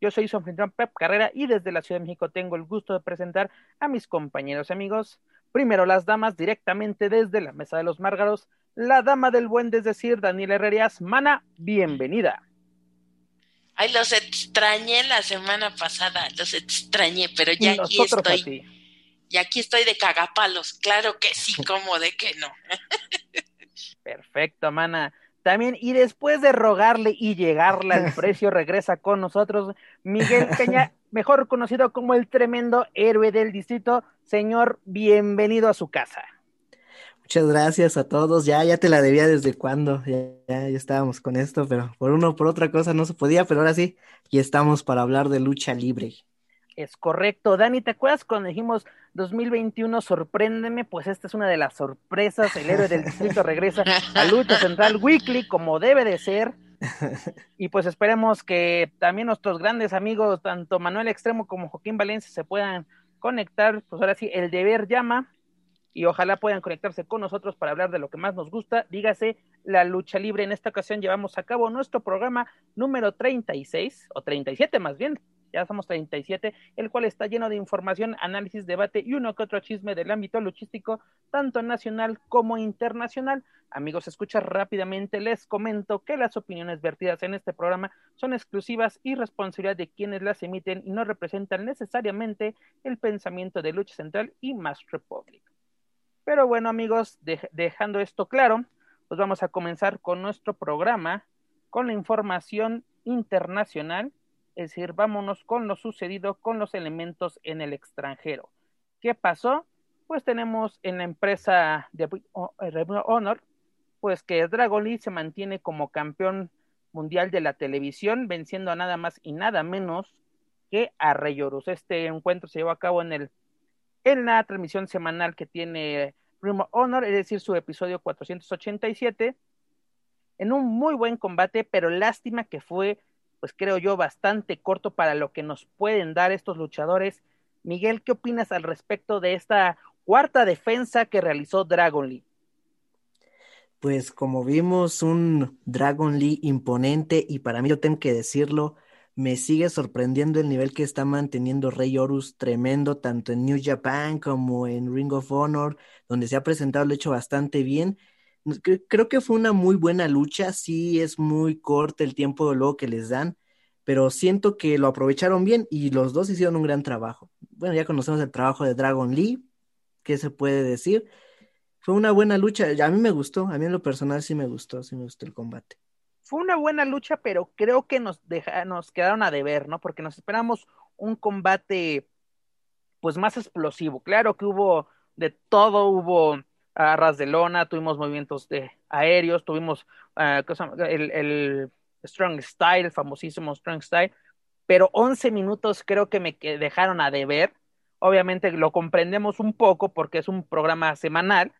Yo soy su anfitrión Pep Carrera y desde la Ciudad de México tengo el gusto de presentar a mis compañeros y amigos. Primero las damas directamente desde la Mesa de los Márgaros, la dama del buen, es decir, Daniela Herrerías. Mana, bienvenida. Ay, los extrañé la semana pasada, los extrañé, pero ya aquí estoy. Y aquí estoy de cagapalos, claro que sí, como de que no. Perfecto, mana. También, y después de rogarle y llegarle al precio, regresa con nosotros Miguel Peña, mejor conocido como el tremendo héroe del distrito. Señor, bienvenido a su casa. Muchas gracias a todos. Ya, ya te la debía desde cuando. Ya, ya, ya, estábamos con esto, pero por uno o por otra cosa no se podía, pero ahora sí, y estamos para hablar de lucha libre. Es correcto. Dani, ¿te acuerdas cuando dijimos 2021 sorpréndeme? Pues esta es una de las sorpresas. El héroe del distrito regresa a Lucha Central Weekly como debe de ser. Y pues esperemos que también nuestros grandes amigos, tanto Manuel Extremo como Joaquín Valencia, se puedan conectar. Pues ahora sí, el deber llama. Y ojalá puedan conectarse con nosotros para hablar de lo que más nos gusta. Dígase la lucha libre. En esta ocasión llevamos a cabo nuestro programa número 36, o 37 más bien, ya somos 37, el cual está lleno de información, análisis, debate y uno que otro chisme del ámbito luchístico, tanto nacional como internacional. Amigos, escucha rápidamente, les comento que las opiniones vertidas en este programa son exclusivas y responsabilidad de quienes las emiten y no representan necesariamente el pensamiento de Lucha Central y Mass Republic. Pero bueno, amigos, de dejando esto claro, pues vamos a comenzar con nuestro programa con la información internacional es decir, vámonos con lo sucedido con los elementos en el extranjero. ¿Qué pasó? Pues tenemos en la empresa de Honor, pues que Dragon Lee se mantiene como campeón mundial de la televisión, venciendo a nada más y nada menos que a Rey Horus. Este encuentro se llevó a cabo en el en la transmisión semanal que tiene Ring Honor, es decir, su episodio 487, en un muy buen combate, pero lástima que fue pues creo yo, bastante corto para lo que nos pueden dar estos luchadores. Miguel, ¿qué opinas al respecto de esta cuarta defensa que realizó Dragon Lee? Pues como vimos, un Dragon Lee imponente y para mí yo tengo que decirlo, me sigue sorprendiendo el nivel que está manteniendo Rey Horus tremendo, tanto en New Japan como en Ring of Honor, donde se ha presentado lo hecho bastante bien Creo que fue una muy buena lucha, sí es muy corto el tiempo luego que les dan, pero siento que lo aprovecharon bien y los dos hicieron un gran trabajo. Bueno, ya conocemos el trabajo de Dragon Lee, ¿qué se puede decir? Fue una buena lucha, a mí me gustó, a mí en lo personal sí me gustó, sí me gustó el combate. Fue una buena lucha, pero creo que nos, deja, nos quedaron a deber, ¿no? Porque nos esperamos un combate pues más explosivo. Claro que hubo de todo, hubo a ras de lona, tuvimos movimientos de aéreos, tuvimos uh, el, el, Strong Style, el famosísimo Strong Style, pero 11 minutos creo que me dejaron a deber. Obviamente lo comprendemos un poco porque es un programa semanal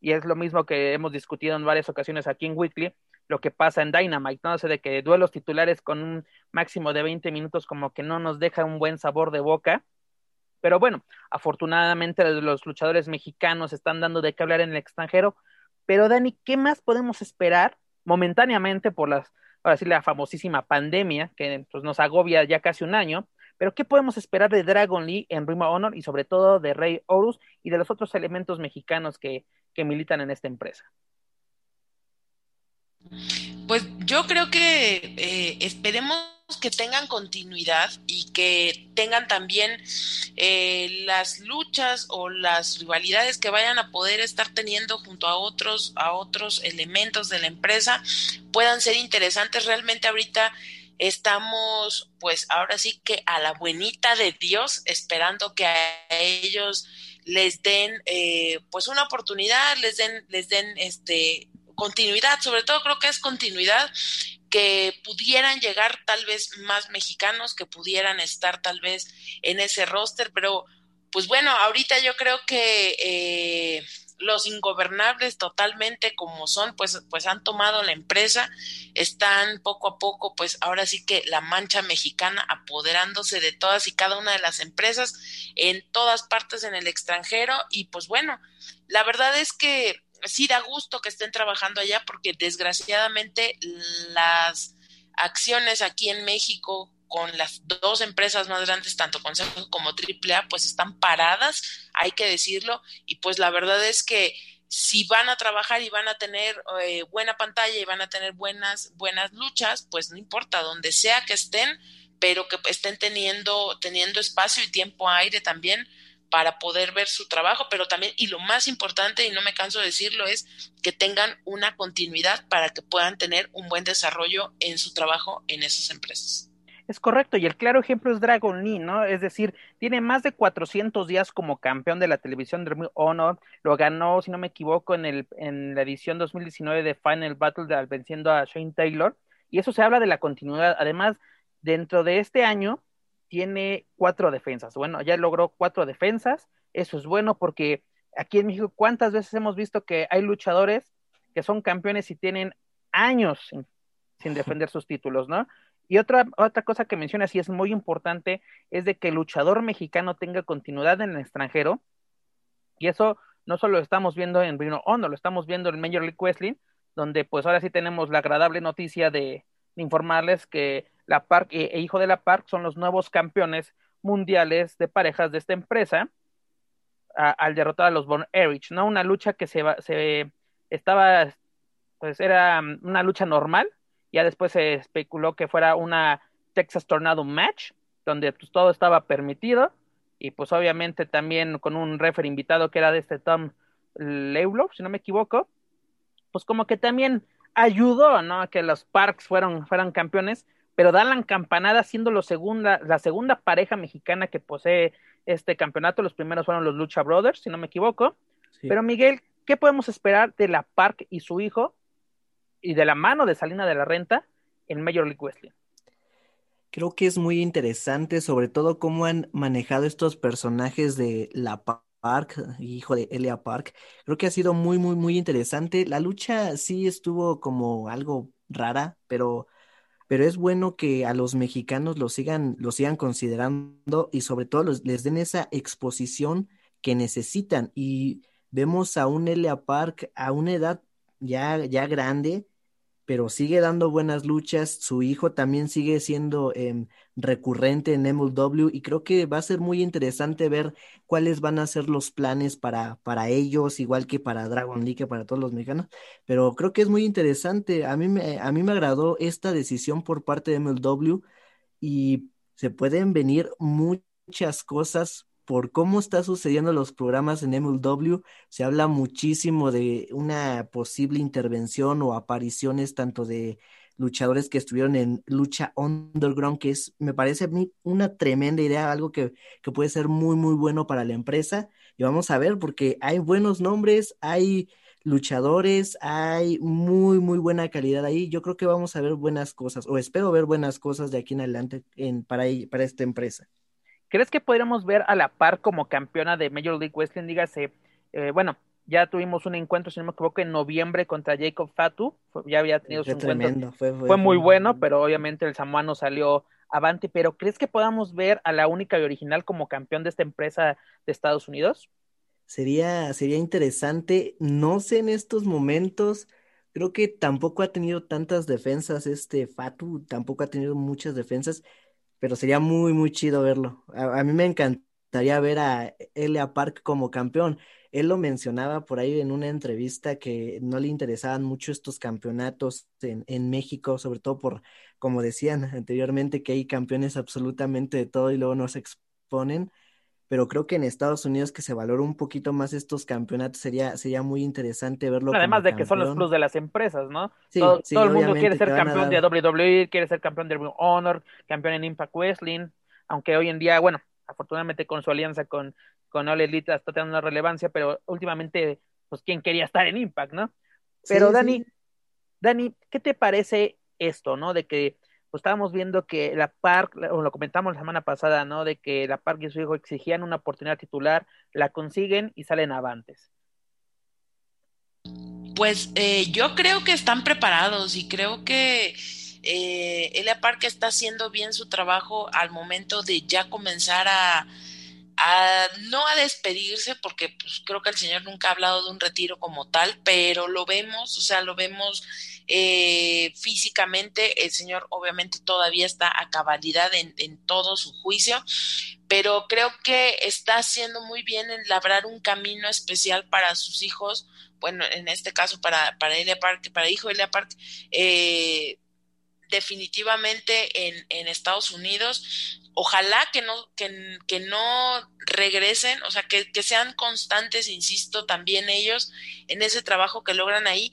y es lo mismo que hemos discutido en varias ocasiones aquí en Weekly, lo que pasa en Dynamite, ¿no? O sea, de que duelos titulares con un máximo de 20 minutos como que no nos deja un buen sabor de boca pero bueno, afortunadamente los luchadores mexicanos están dando de qué hablar en el extranjero. Pero Dani, ¿qué más podemos esperar momentáneamente por las, ahora sí, la famosísima pandemia que pues, nos agobia ya casi un año? Pero ¿qué podemos esperar de Dragon Lee en Ring of Honor y sobre todo de Rey Horus y de los otros elementos mexicanos que, que militan en esta empresa? Pues yo creo que eh, esperemos que tengan continuidad y que tengan también eh, las luchas o las rivalidades que vayan a poder estar teniendo junto a otros a otros elementos de la empresa puedan ser interesantes. Realmente ahorita estamos pues ahora sí que a la buenita de Dios esperando que a ellos les den eh, pues una oportunidad les den les den este continuidad. Sobre todo creo que es continuidad que pudieran llegar tal vez más mexicanos, que pudieran estar tal vez en ese roster, pero pues bueno, ahorita yo creo que eh, los ingobernables totalmente como son, pues, pues han tomado la empresa, están poco a poco, pues ahora sí que la mancha mexicana apoderándose de todas y cada una de las empresas en todas partes en el extranjero y pues bueno, la verdad es que sí da gusto que estén trabajando allá porque desgraciadamente las acciones aquí en México con las dos empresas más grandes, tanto Consejo como AAA, pues están paradas, hay que decirlo, y pues la verdad es que si van a trabajar y van a tener eh, buena pantalla y van a tener buenas, buenas luchas, pues no importa, donde sea que estén, pero que estén teniendo, teniendo espacio y tiempo aire también para poder ver su trabajo, pero también, y lo más importante, y no me canso de decirlo, es que tengan una continuidad para que puedan tener un buen desarrollo en su trabajo en esas empresas. Es correcto, y el claro ejemplo es Dragon Lee, ¿no? Es decir, tiene más de 400 días como campeón de la televisión de Honor, lo ganó, si no me equivoco, en, el, en la edición 2019 de Final Battle, venciendo a Shane Taylor, y eso se habla de la continuidad. Además, dentro de este año, tiene cuatro defensas. Bueno, ya logró cuatro defensas. Eso es bueno porque aquí en México, ¿cuántas veces hemos visto que hay luchadores que son campeones y tienen años sin, defender sus títulos, ¿no? Y otra, otra cosa que mencionas y es muy importante es de que el luchador mexicano tenga continuidad en el extranjero. Y eso no solo lo estamos viendo en Bruno Ono, lo estamos viendo en Major League Wrestling, donde pues ahora sí tenemos la agradable noticia de informarles que la Park e, e, hijo de la Park son los nuevos campeones mundiales de parejas de esta empresa al derrotar a los Von Erich, ¿no? Una lucha que se, se estaba, pues era mm, una lucha normal, ya después se especuló que fuera una Texas Tornado Match, donde pues, todo estaba permitido, y pues obviamente también con un refer invitado que era de este Tom Leulow, si no me equivoco, pues como que también ayudó, ¿no? A que los Parks fueron, fueran campeones, pero dan la campanada siendo lo segunda, la segunda pareja mexicana que posee este campeonato. Los primeros fueron los Lucha Brothers, si no me equivoco. Pero Miguel, ¿qué podemos esperar de la Park y su hijo y de la mano de Salina de la Renta en Major League Wrestling? Creo que es muy interesante, sobre todo cómo han manejado estos personajes de la Park, hijo de Elia Park. Creo que ha sido muy, muy, muy interesante. La lucha sí estuvo como algo rara, pero pero es bueno que a los mexicanos lo sigan, lo sigan considerando y sobre todo les den esa exposición que necesitan. Y vemos a un Elia Park a una edad ya, ya grande, pero sigue dando buenas luchas. Su hijo también sigue siendo em, recurrente en MLW y creo que va a ser muy interesante ver cuáles van a ser los planes para, para ellos, igual que para Dragon League, para todos los mexicanos. Pero creo que es muy interesante. A mí me, a mí me agradó esta decisión por parte de MLW y se pueden venir muchas cosas por cómo está sucediendo los programas en MLW, se habla muchísimo de una posible intervención o apariciones tanto de luchadores que estuvieron en lucha underground, que es, me parece a mí una tremenda idea, algo que, que puede ser muy, muy bueno para la empresa. Y vamos a ver, porque hay buenos nombres, hay luchadores, hay muy, muy buena calidad ahí. Yo creo que vamos a ver buenas cosas, o espero ver buenas cosas de aquí en adelante en, para, para esta empresa. ¿Crees que podríamos ver a la par como campeona de Major League Wrestling? Dígase, eh, bueno, ya tuvimos un encuentro, si no me equivoco, en noviembre contra Jacob Fatu. ya había tenido su encuentro. Fue, muy bueno, pero obviamente el samuano salió avante. Pero ¿crees que podamos ver a la única y original como campeón de esta empresa de Estados Unidos? Sería, sería interesante. No sé en estos momentos. Creo que tampoco ha tenido tantas defensas este Fatu, tampoco ha tenido muchas defensas pero sería muy, muy chido verlo. A, mí me encantaría ver a Elia Park como campeón. Él lo mencionaba por ahí en una entrevista que no le interesaban mucho estos campeonatos en, en México, sobre todo por, como decían anteriormente, que hay campeones absolutamente de todo y luego no se exponen pero creo que en Estados Unidos que se valora un poquito más estos campeonatos sería, sería muy interesante verlo. Además de que son los plus de las empresas, ¿no? Sí, todo, todo el mundo quiere ser campeón de WWE, quiere ser campeón de Honor, campeón en Impact Wrestling, aunque hoy en día, bueno, afortunadamente con su alianza con, con All Elite está teniendo una relevancia, pero últimamente, pues, ¿quién quería estar en Impact, no? Pero Dani, Dani, ¿qué te parece esto, no? De que pues estábamos viendo que la Park, o lo comentamos la semana pasada, ¿no? De que la Park y su hijo exigían una oportunidad titular, la consiguen y salen avantes. Pues eh, yo creo que están preparados y creo que eh, Elia Park está haciendo bien su trabajo al momento de ya comenzar a, no a despedirse, porque pues, creo que el señor nunca ha hablado de un retiro como tal, pero lo vemos, o sea, lo vemos eh, físicamente, el señor obviamente todavía está a cabalidad en, todo su juicio, pero creo que está haciendo muy bien en labrar un camino especial para sus hijos, bueno, en este caso para, para Elia Park, para hijo Elia Park, eh, definitivamente en, en Estados Unidos ojalá que no, que, no regresen, o sea, que, que, sean constantes, insisto, también ellos en ese trabajo que logran ahí.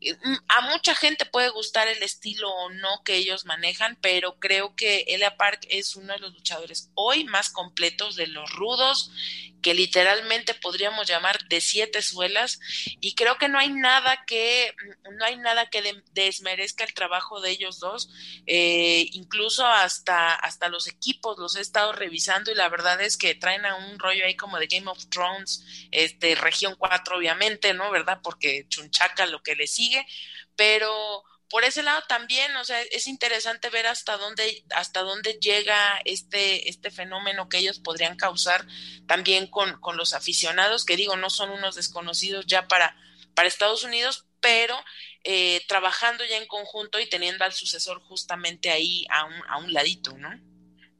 Mm, a mucha gente puede gustar el estilo o no que ellos manejan, pero creo que Elia Park es uno de los luchadores hoy más completos de los rudos que literalmente podríamos llamar de siete suelas y creo que no hay nada que no hay nada que desmerezca el trabajo de ellos dos eh, incluso hasta hasta los equipos los he estado revisando y la verdad es que traen a un rollo ahí como de Game of Thrones este región 4 obviamente no verdad porque chunchaca lo que le sigue pero por ese lado también, o sea, es interesante ver hasta dónde, hasta dónde llega este, este fenómeno que ellos podrían causar también con, con los aficionados, que digo, no son unos desconocidos ya para, para Estados Unidos, pero eh, trabajando ya en conjunto y teniendo al sucesor justamente ahí a un, a un ladito, ¿no?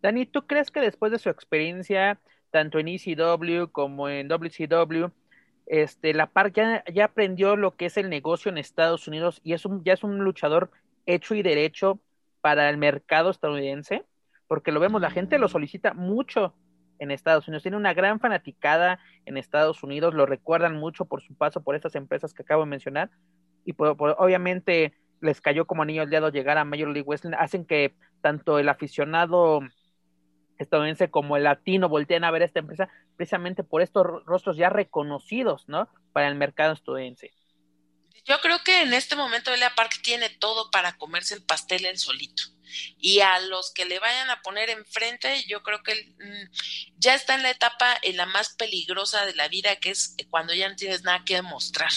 Dani, ¿tú crees que después de su experiencia, tanto en ECW como en WCW, este, la Park ya, aprendió lo que es el negocio en Estados Unidos y es un, ya es un luchador hecho y derecho para el mercado estadounidense, porque lo vemos, la gente lo solicita mucho en Estados Unidos, tiene una gran fanaticada en Estados Unidos, lo recuerdan mucho por su paso por estas empresas que acabo de mencionar, y obviamente les cayó como anillo al dedo llegar a Major League Wrestling, hacen que tanto el aficionado estadounidense como el latino voltean a ver esta empresa precisamente por estos rostros ya reconocidos, ¿no? Para el mercado estadounidense. Yo creo que en este momento Elia Park tiene todo para comerse el pastel en solito. Y a los que le vayan a poner enfrente, yo creo que mm, ya está en la etapa en la más peligrosa de la vida, que es cuando ya no tienes nada que demostrar.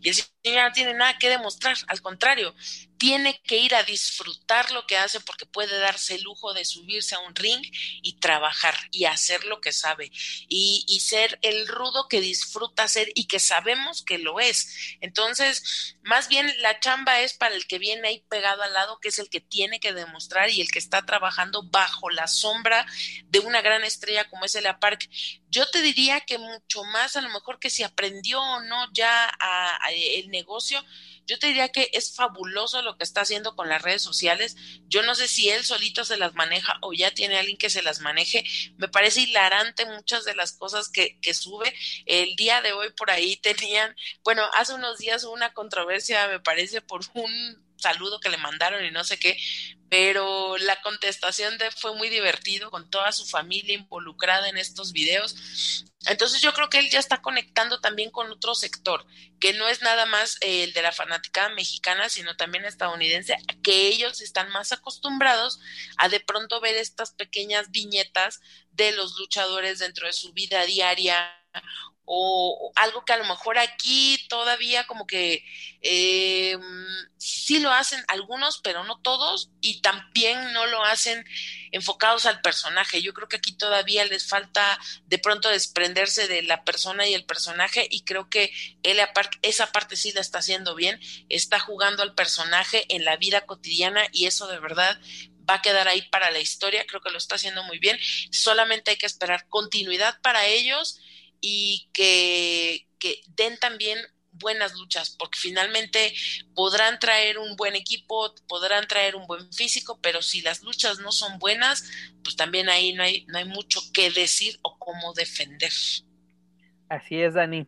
Y el señor ya no tiene nada que demostrar, al contrario, tiene que ir a disfrutar lo que hace porque puede darse el lujo de subirse a un ring y trabajar y hacer lo que sabe y, y, ser el rudo que disfruta ser y que sabemos que lo es. Entonces, más bien la chamba es para el que viene ahí pegado al lado, que es el que tiene que demostrar y el que está trabajando bajo la sombra de una gran estrella como es el Park. Yo te diría que mucho más a lo mejor que si aprendió o no ya a el negocio, yo te diría que es fabuloso lo que está haciendo con las redes sociales. Yo no sé si él solito se las maneja o ya tiene alguien que se las maneje. Me parece hilarante muchas de las cosas que, que sube. El día de hoy por ahí tenían, bueno, hace unos días hubo una controversia, me parece, por un saludo que le mandaron y no sé qué, pero la contestación de fue muy divertido con toda su familia involucrada en estos videos. Entonces yo creo que él ya está conectando también con otro sector, que no es nada más el de la fanática mexicana, sino también estadounidense, que ellos están más acostumbrados a de pronto ver estas pequeñas viñetas de los luchadores dentro de su vida diaria o algo que a lo mejor aquí todavía como que eh, sí lo hacen algunos, pero no todos, y también no lo hacen enfocados al personaje. Yo creo que aquí todavía les falta de pronto desprenderse de la persona y el personaje, y creo que él esa parte sí la está haciendo bien, está jugando al personaje en la vida cotidiana, y eso de verdad va a quedar ahí para la historia, creo que lo está haciendo muy bien, solamente hay que esperar continuidad para ellos y que, que den también buenas luchas, porque finalmente podrán traer un buen equipo, podrán traer un buen físico, pero si las luchas no son buenas, pues también ahí no hay, no hay mucho que decir o cómo defender. Así es, Dani.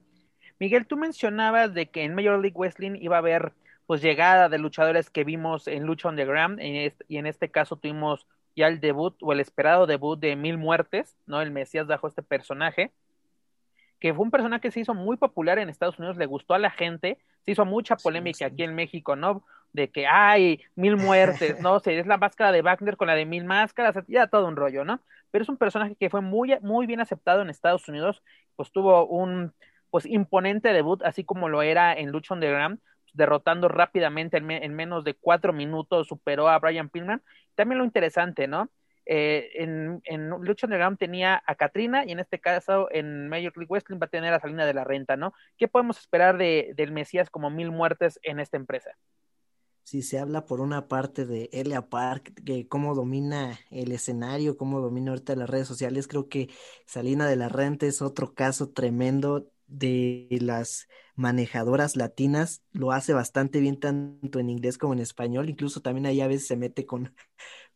Miguel, tú mencionabas de que en Major League Wrestling iba a haber pues llegada de luchadores que vimos en Lucha Underground y en este caso tuvimos ya el debut o el esperado debut de Mil Muertes, ¿no? El Mesías bajo este personaje que fue un personaje que se hizo muy popular en Estados Unidos, le gustó a la gente, se hizo mucha polémica aquí en México, ¿no? De que hay mil muertes, ¿no? sé, es la máscara de Wagner con la de mil máscaras, ya todo un rollo, ¿no? Pero es un personaje que fue muy, muy bien aceptado en Estados Unidos, pues tuvo un pues imponente debut, así como lo era en Lucha Underground, derrotando rápidamente en, en menos de cuatro minutos, superó a Brian Pillman. También lo interesante, ¿no? Eh, en, en Lucha Underground tenía a Katrina y en este caso en Major League Wrestling va a tener a Salina de la Renta, ¿no? ¿Qué podemos esperar de, del Mesías como mil muertes en esta empresa? Si se habla por una parte de Elia Park, que cómo domina el escenario, cómo domina ahorita las redes sociales, creo que Salina de la Renta es otro caso tremendo de las manejadoras latinas, lo hace bastante bien tanto en inglés como en español, incluso también ahí a veces se mete con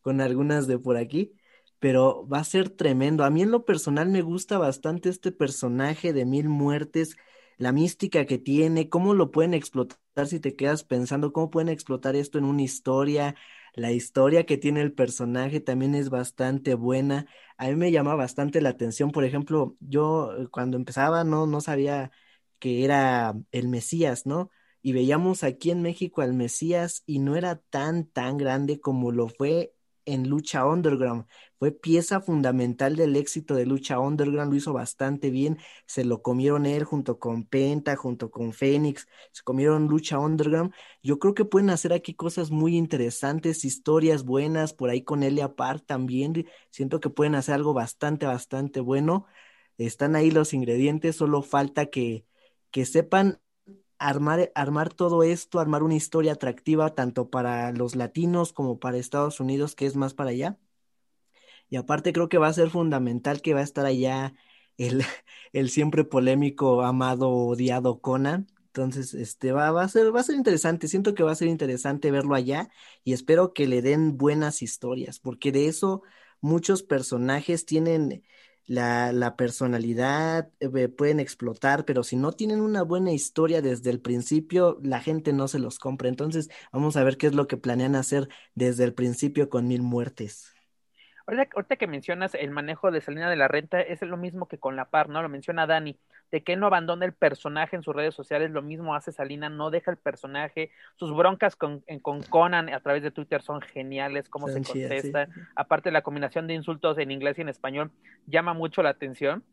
con algunas de por aquí, pero va a ser tremendo. A mí en lo personal me gusta bastante este personaje de Mil Muertes, la mística que tiene, cómo lo pueden explotar si te quedas pensando, cómo pueden explotar esto en una historia. La historia que tiene el personaje también es bastante buena. A mí me llama bastante la atención. Por ejemplo, yo eh, cuando empezaba no, no sabía que era el Mesías, ¿no? Y veíamos aquí en México al Mesías y no era tan, tan grande como lo fue en Lucha Underground. Fue pieza fundamental del éxito de Lucha Underground, lo hizo bastante bien. Se lo comieron él junto con Penta, junto con Fénix, se comieron Lucha Underground. Yo creo que pueden hacer aquí cosas muy interesantes, historias buenas, por ahí con Elia Park también. Siento que pueden hacer algo bastante, bastante bueno. Están ahí los ingredientes, solo falta que, que sepan armar, armar todo esto, armar una historia atractiva tanto para los latinos como para Estados Unidos, que es más para allá. Y aparte creo que va a ser fundamental que va a estar allá el, el siempre polémico, amado, odiado Conan. Entonces, este va, va, a ser, va a ser interesante. Siento que va a ser interesante verlo allá y espero que le den buenas historias, porque de eso muchos personajes tienen la, la personalidad, eh, pueden explotar, pero si no tienen una buena historia desde el principio, la gente no se los compra. Entonces, vamos a ver qué es lo que planean hacer desde el principio con mil muertes. Ahorita, que mencionas el manejo de Salina de la Renta, es lo mismo que con la par, ¿no? Lo menciona Dani, de que no abandona el personaje en sus redes sociales, lo mismo hace Salina, no deja el personaje, sus broncas con, con Conan a través de Twitter son geniales, cómo se contesta, aparte la combinación de insultos en inglés y en español llama mucho la atención,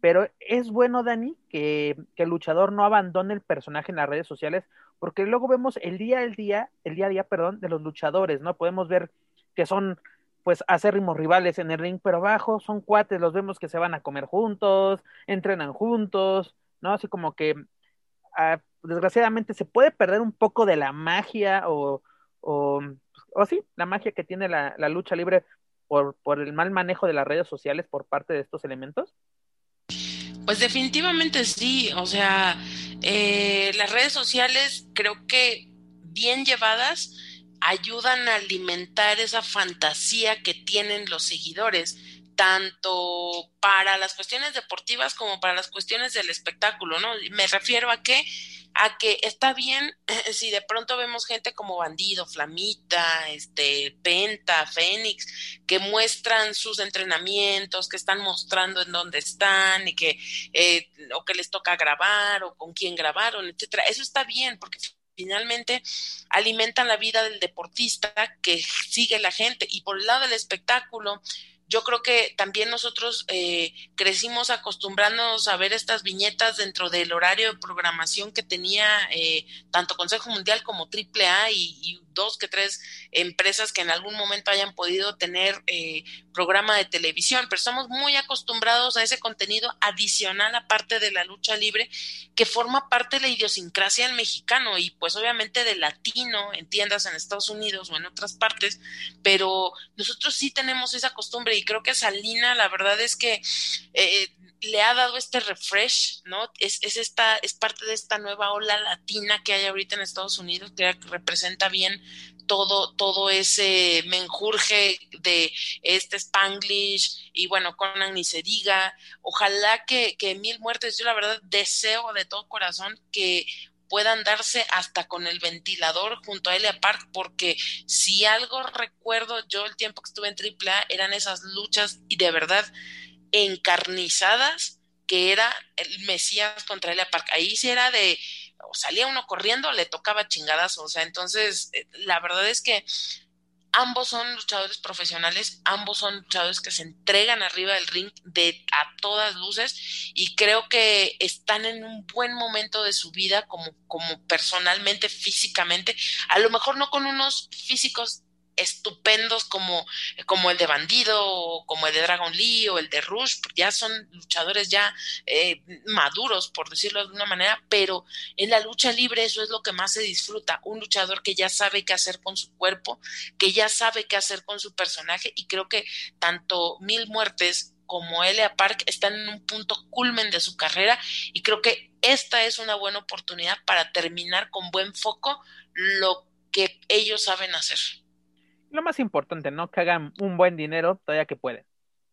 pero es bueno, Dani, que, que el luchador no abandone el personaje en las redes sociales, porque luego vemos el día al día, el día a día, perdón, de los luchadores, ¿no? Podemos ver que son pues acérrimos rivales en el ring, pero abajo son cuates, los vemos que se van a comer juntos, entrenan juntos, ¿no? Así como que ah, desgraciadamente se puede perder un poco de la magia o, o, sí, la magia que tiene la, la lucha libre por, por el mal manejo de las redes sociales por parte de estos elementos. Pues definitivamente sí, o sea, eh, las redes sociales creo que bien llevadas ayudan a alimentar esa fantasía que tienen los seguidores, tanto para las cuestiones deportivas como para las cuestiones del espectáculo, ¿no? Me refiero a que a que está bien si de pronto vemos gente como Bandido, Flamita, este Penta, Fénix, que muestran sus entrenamientos, que están mostrando en dónde están y que eh, o que les toca grabar o con quién grabaron, etcétera. Eso está bien porque finalmente alimentan la vida del deportista que sigue la gente. Y por el lado del espectáculo, yo creo que también nosotros eh, crecimos acostumbrándonos a ver estas viñetas dentro del horario de programación que tenía eh, tanto Consejo Mundial como AAA y, y dos que tres empresas que en algún momento hayan podido tener eh, programa de televisión, pero estamos muy acostumbrados a ese contenido adicional aparte de la lucha libre que forma parte de la idiosincrasia del mexicano y pues obviamente del latino en tiendas en Estados Unidos o en otras partes, pero nosotros sí tenemos esa costumbre y creo que Salina la verdad es que eh, le ha dado este refresh, ¿no? Es, es, esta, es parte de esta nueva ola latina que hay ahorita en Estados Unidos, que representa bien todo, todo ese menjurje de este Spanglish y bueno, Conan ni se diga. Ojalá que, que Mil Muertes, yo la verdad deseo de todo corazón que puedan darse hasta con el ventilador junto a Elia Park, porque si algo recuerdo yo el tiempo que estuve en AAA eran esas luchas y de verdad encarnizadas que era el Mesías contra Elia Park. Ahí sí era de, o salía uno corriendo, le tocaba chingadas, o sea, entonces eh, la verdad es que ambos son luchadores profesionales, ambos son luchadores que se entregan arriba del ring de a todas luces y creo que están en un buen momento de su vida como, como personalmente, físicamente, a lo mejor no con unos físicos estupendos como, como el de Bandido o como el de Dragon Lee o el de Rush, ya son luchadores ya eh, maduros, por decirlo de una manera, pero en la lucha libre eso es lo que más se disfruta, un luchador que ya sabe qué hacer con su cuerpo, que ya sabe qué hacer con su personaje y creo que tanto Mil Muertes como Elia Park están en un punto culmen de su carrera y creo que esta es una buena oportunidad para terminar con buen foco lo que ellos saben hacer lo más importante, ¿no? Que hagan un buen dinero todavía que pueden,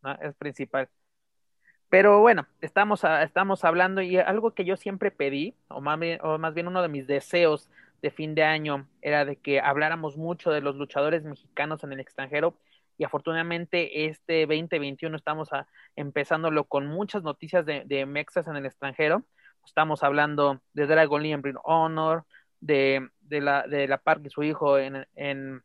¿no? Es principal. Pero bueno, estamos, estamos hablando y algo que yo siempre pedí, o más, bien, o más bien uno de mis deseos de fin de año, era de que habláramos mucho de los luchadores mexicanos en el extranjero y afortunadamente este 2021 estamos empezándolo con muchas noticias de, de mexas en el extranjero. Estamos hablando de Dragon Lee en Honor, de, de, la, de la Park y su hijo en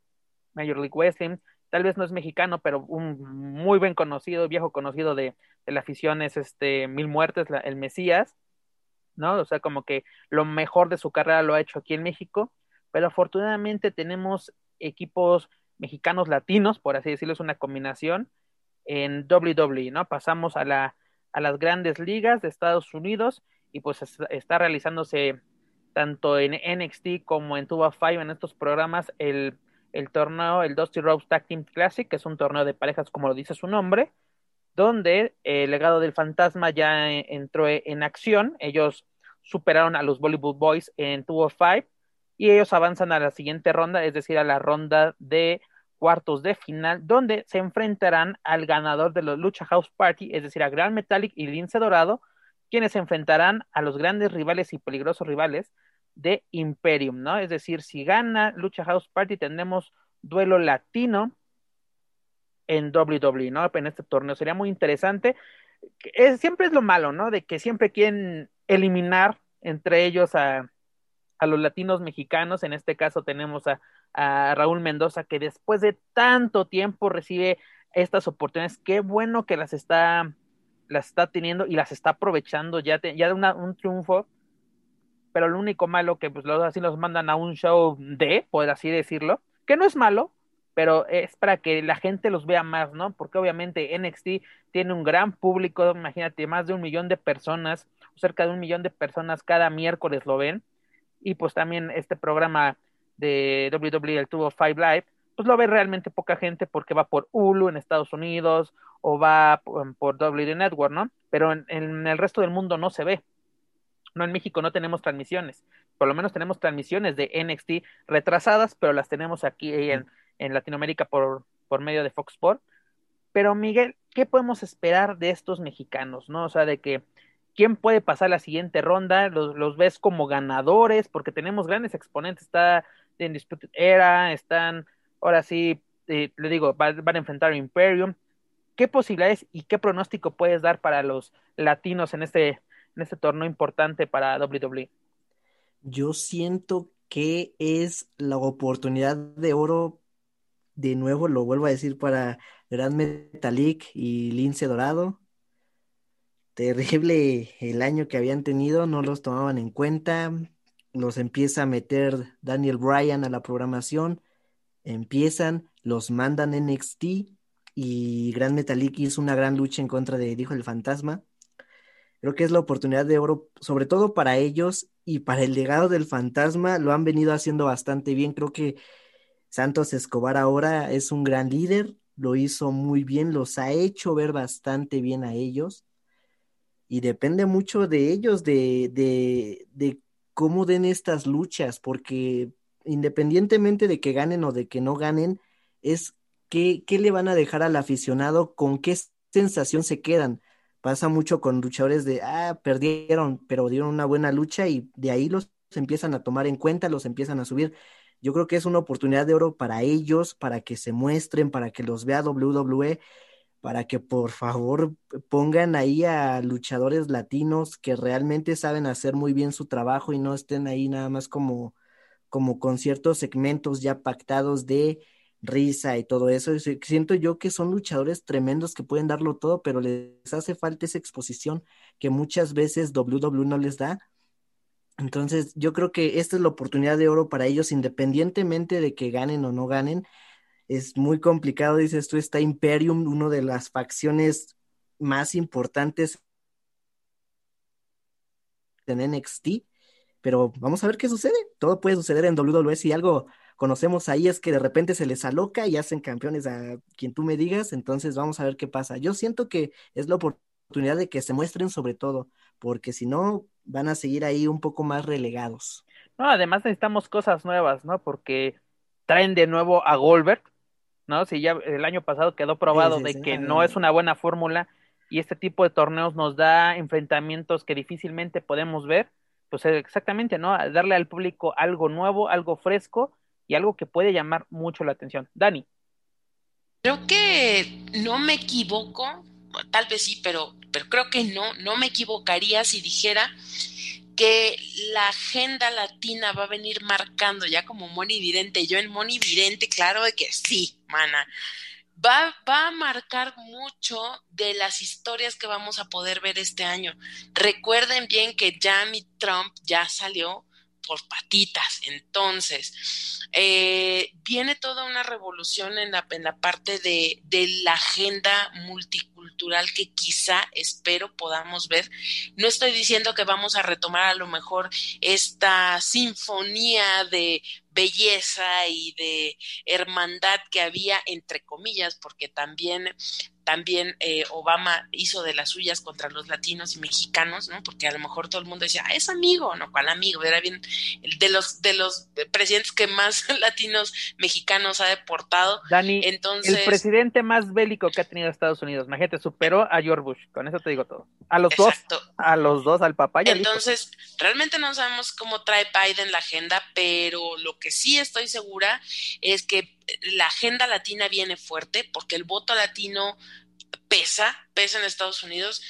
Major League Wrestling. Tal vez no es mexicano, pero un muy buen conocido, viejo conocido de, la afición es este Mil Muertes, el Mesías, ¿no? O sea, como que lo mejor de su carrera lo ha hecho aquí en México, pero afortunadamente tenemos equipos mexicanos latinos, por así decirlo, es una combinación en WWE, ¿no? Pasamos a, la, a las grandes ligas de Estados Unidos y pues está realizándose tanto en NXT como en Tuba Five en estos programas el el torneo, el Dusty Rose Tag Team Classic, que es un torneo de parejas, como lo dice su nombre, donde el legado del fantasma ya entró en acción. Ellos superaron a los Bollywood Boys en 205 y ellos avanzan a la siguiente ronda, es decir, a la ronda de cuartos de final, donde se enfrentarán al ganador de los Lucha House Party, es decir, a Gran Metallic y Lince Dorado, quienes se enfrentarán a los grandes rivales y peligrosos rivales de Imperium, ¿no? Es decir, si gana Lucha House Party, tendremos duelo latino en WWE, ¿no? En este torneo sería muy interesante. siempre es lo malo, ¿no? De que siempre quieren eliminar entre ellos a, a los latinos mexicanos. En este caso tenemos a, a, Raúl Mendoza, que después de tanto tiempo recibe estas oportunidades. Qué bueno que las está, las está teniendo y las está aprovechando ya, ya de una, un triunfo pero lo único malo que pues los, así los mandan a un show de, por así decirlo, que no es malo, pero es para que la gente los vea más, ¿no? Porque obviamente NXT tiene un gran público, imagínate, más de un millón de personas, cerca de un millón de personas cada miércoles lo ven, y pues también este programa de WWE, el Tubo Five Live, pues lo ve realmente poca gente porque va por Hulu en Estados Unidos o va por, por WWE Network, ¿no? Pero en el resto del mundo no se ve. No, en México no tenemos transmisiones. Por lo menos tenemos transmisiones de NXT retrasadas, pero las tenemos aquí en, en Latinoamérica por, por medio de Fox Sports. Pero Miguel, ¿qué podemos esperar de estos mexicanos? ¿No? O sea, de que quién puede pasar la siguiente ronda, los, los ves como ganadores, porque tenemos grandes exponentes, está en Disputed Era, están, ahora sí, eh, le digo, van, van a enfrentar a Imperium. ¿Qué posibilidades y qué pronóstico puedes dar para los latinos en este en este torneo importante para WWE? Yo siento que es la oportunidad de oro, de nuevo lo vuelvo a decir, para Gran Metalik y Lince Dorado. Terrible el año que habían tenido, no los tomaban en cuenta. Los empieza a meter Daniel Bryan a la programación. Empiezan, los mandan NXT y Gran Metalik hizo una gran lucha en contra de Dijo el Fantasma. Creo que es la oportunidad de oro, sobre todo para ellos y para el legado del fantasma, lo han venido haciendo bastante bien. Creo que Santos Escobar ahora es un gran líder, lo hizo muy bien, los ha hecho ver bastante bien a ellos y depende mucho de ellos, de, de, de cómo den estas luchas, porque independientemente de que ganen o de que no ganen, es qué, qué le van a dejar al aficionado, con qué sensación se quedan Pasa mucho con luchadores de, ah, perdieron, pero dieron una buena lucha y de ahí los empiezan a tomar en cuenta, los empiezan a subir. Yo creo que es una oportunidad de oro para ellos, para que se muestren, para que los vea WWE, para que por favor pongan ahí a luchadores latinos que realmente saben hacer muy bien su trabajo y no estén ahí nada más como, como con ciertos segmentos ya pactados de risa y todo eso. siento yo que son luchadores tremendos que pueden darlo todo, pero les hace falta esa exposición que muchas veces WWE no les da. Entonces, yo creo que esta es la oportunidad de oro para ellos, independientemente de que ganen o no ganen. Es muy complicado, dices tú, está Imperium, una de las facciones más importantes en NXT, pero vamos a ver qué sucede. Todo puede suceder en WWE si algo conocemos ahí es que de repente se les aloca y hacen campeones a quien tú me digas, entonces vamos a ver qué pasa. Yo siento que es la oportunidad de que se muestren sobre todo, porque si no, van a seguir ahí un poco más relegados. No, además necesitamos cosas nuevas, ¿no? Porque traen de nuevo a Goldberg, ¿no? Si ya el año pasado quedó probado de que no es una buena fórmula y este tipo de torneos nos da enfrentamientos que difícilmente podemos ver, pues exactamente, ¿no? Darle al público algo nuevo, algo fresco y algo que puede llamar mucho la atención. Dani. Creo que no me equivoco, tal vez sí, pero, pero creo que no, no me equivocaría si dijera que la agenda latina va a venir marcando ya como Moni Vidente, yo en Moni Vidente, claro de que sí, mana, va, va a marcar mucho de las historias que vamos a poder ver este año. Recuerden bien que Jamie Trump ya salió por patitas. Entonces, eh, viene toda una revolución en la, en la parte de, de, la agenda multicultural que quizá, espero, podamos ver. No estoy diciendo que vamos a retomar a lo mejor esta sinfonía de belleza y de hermandad que había, entre comillas, porque también también eh, Obama hizo de las suyas contra los latinos y mexicanos, ¿no? Porque a lo mejor todo el mundo decía, ah, es amigo, ¿no? ¿Cuál amigo? Era bien de los de los presidentes que más latinos mexicanos ha deportado. Dani, Entonces, el presidente más bélico que ha tenido Estados Unidos, imagínate, superó a George Bush, con eso te digo todo. A los dos, a los dos, al papá y Entonces, realmente no sabemos cómo trae Biden la agenda, pero lo que sí estoy segura es que la agenda latina viene fuerte porque el voto latino pesa, pesa en Estados Unidos.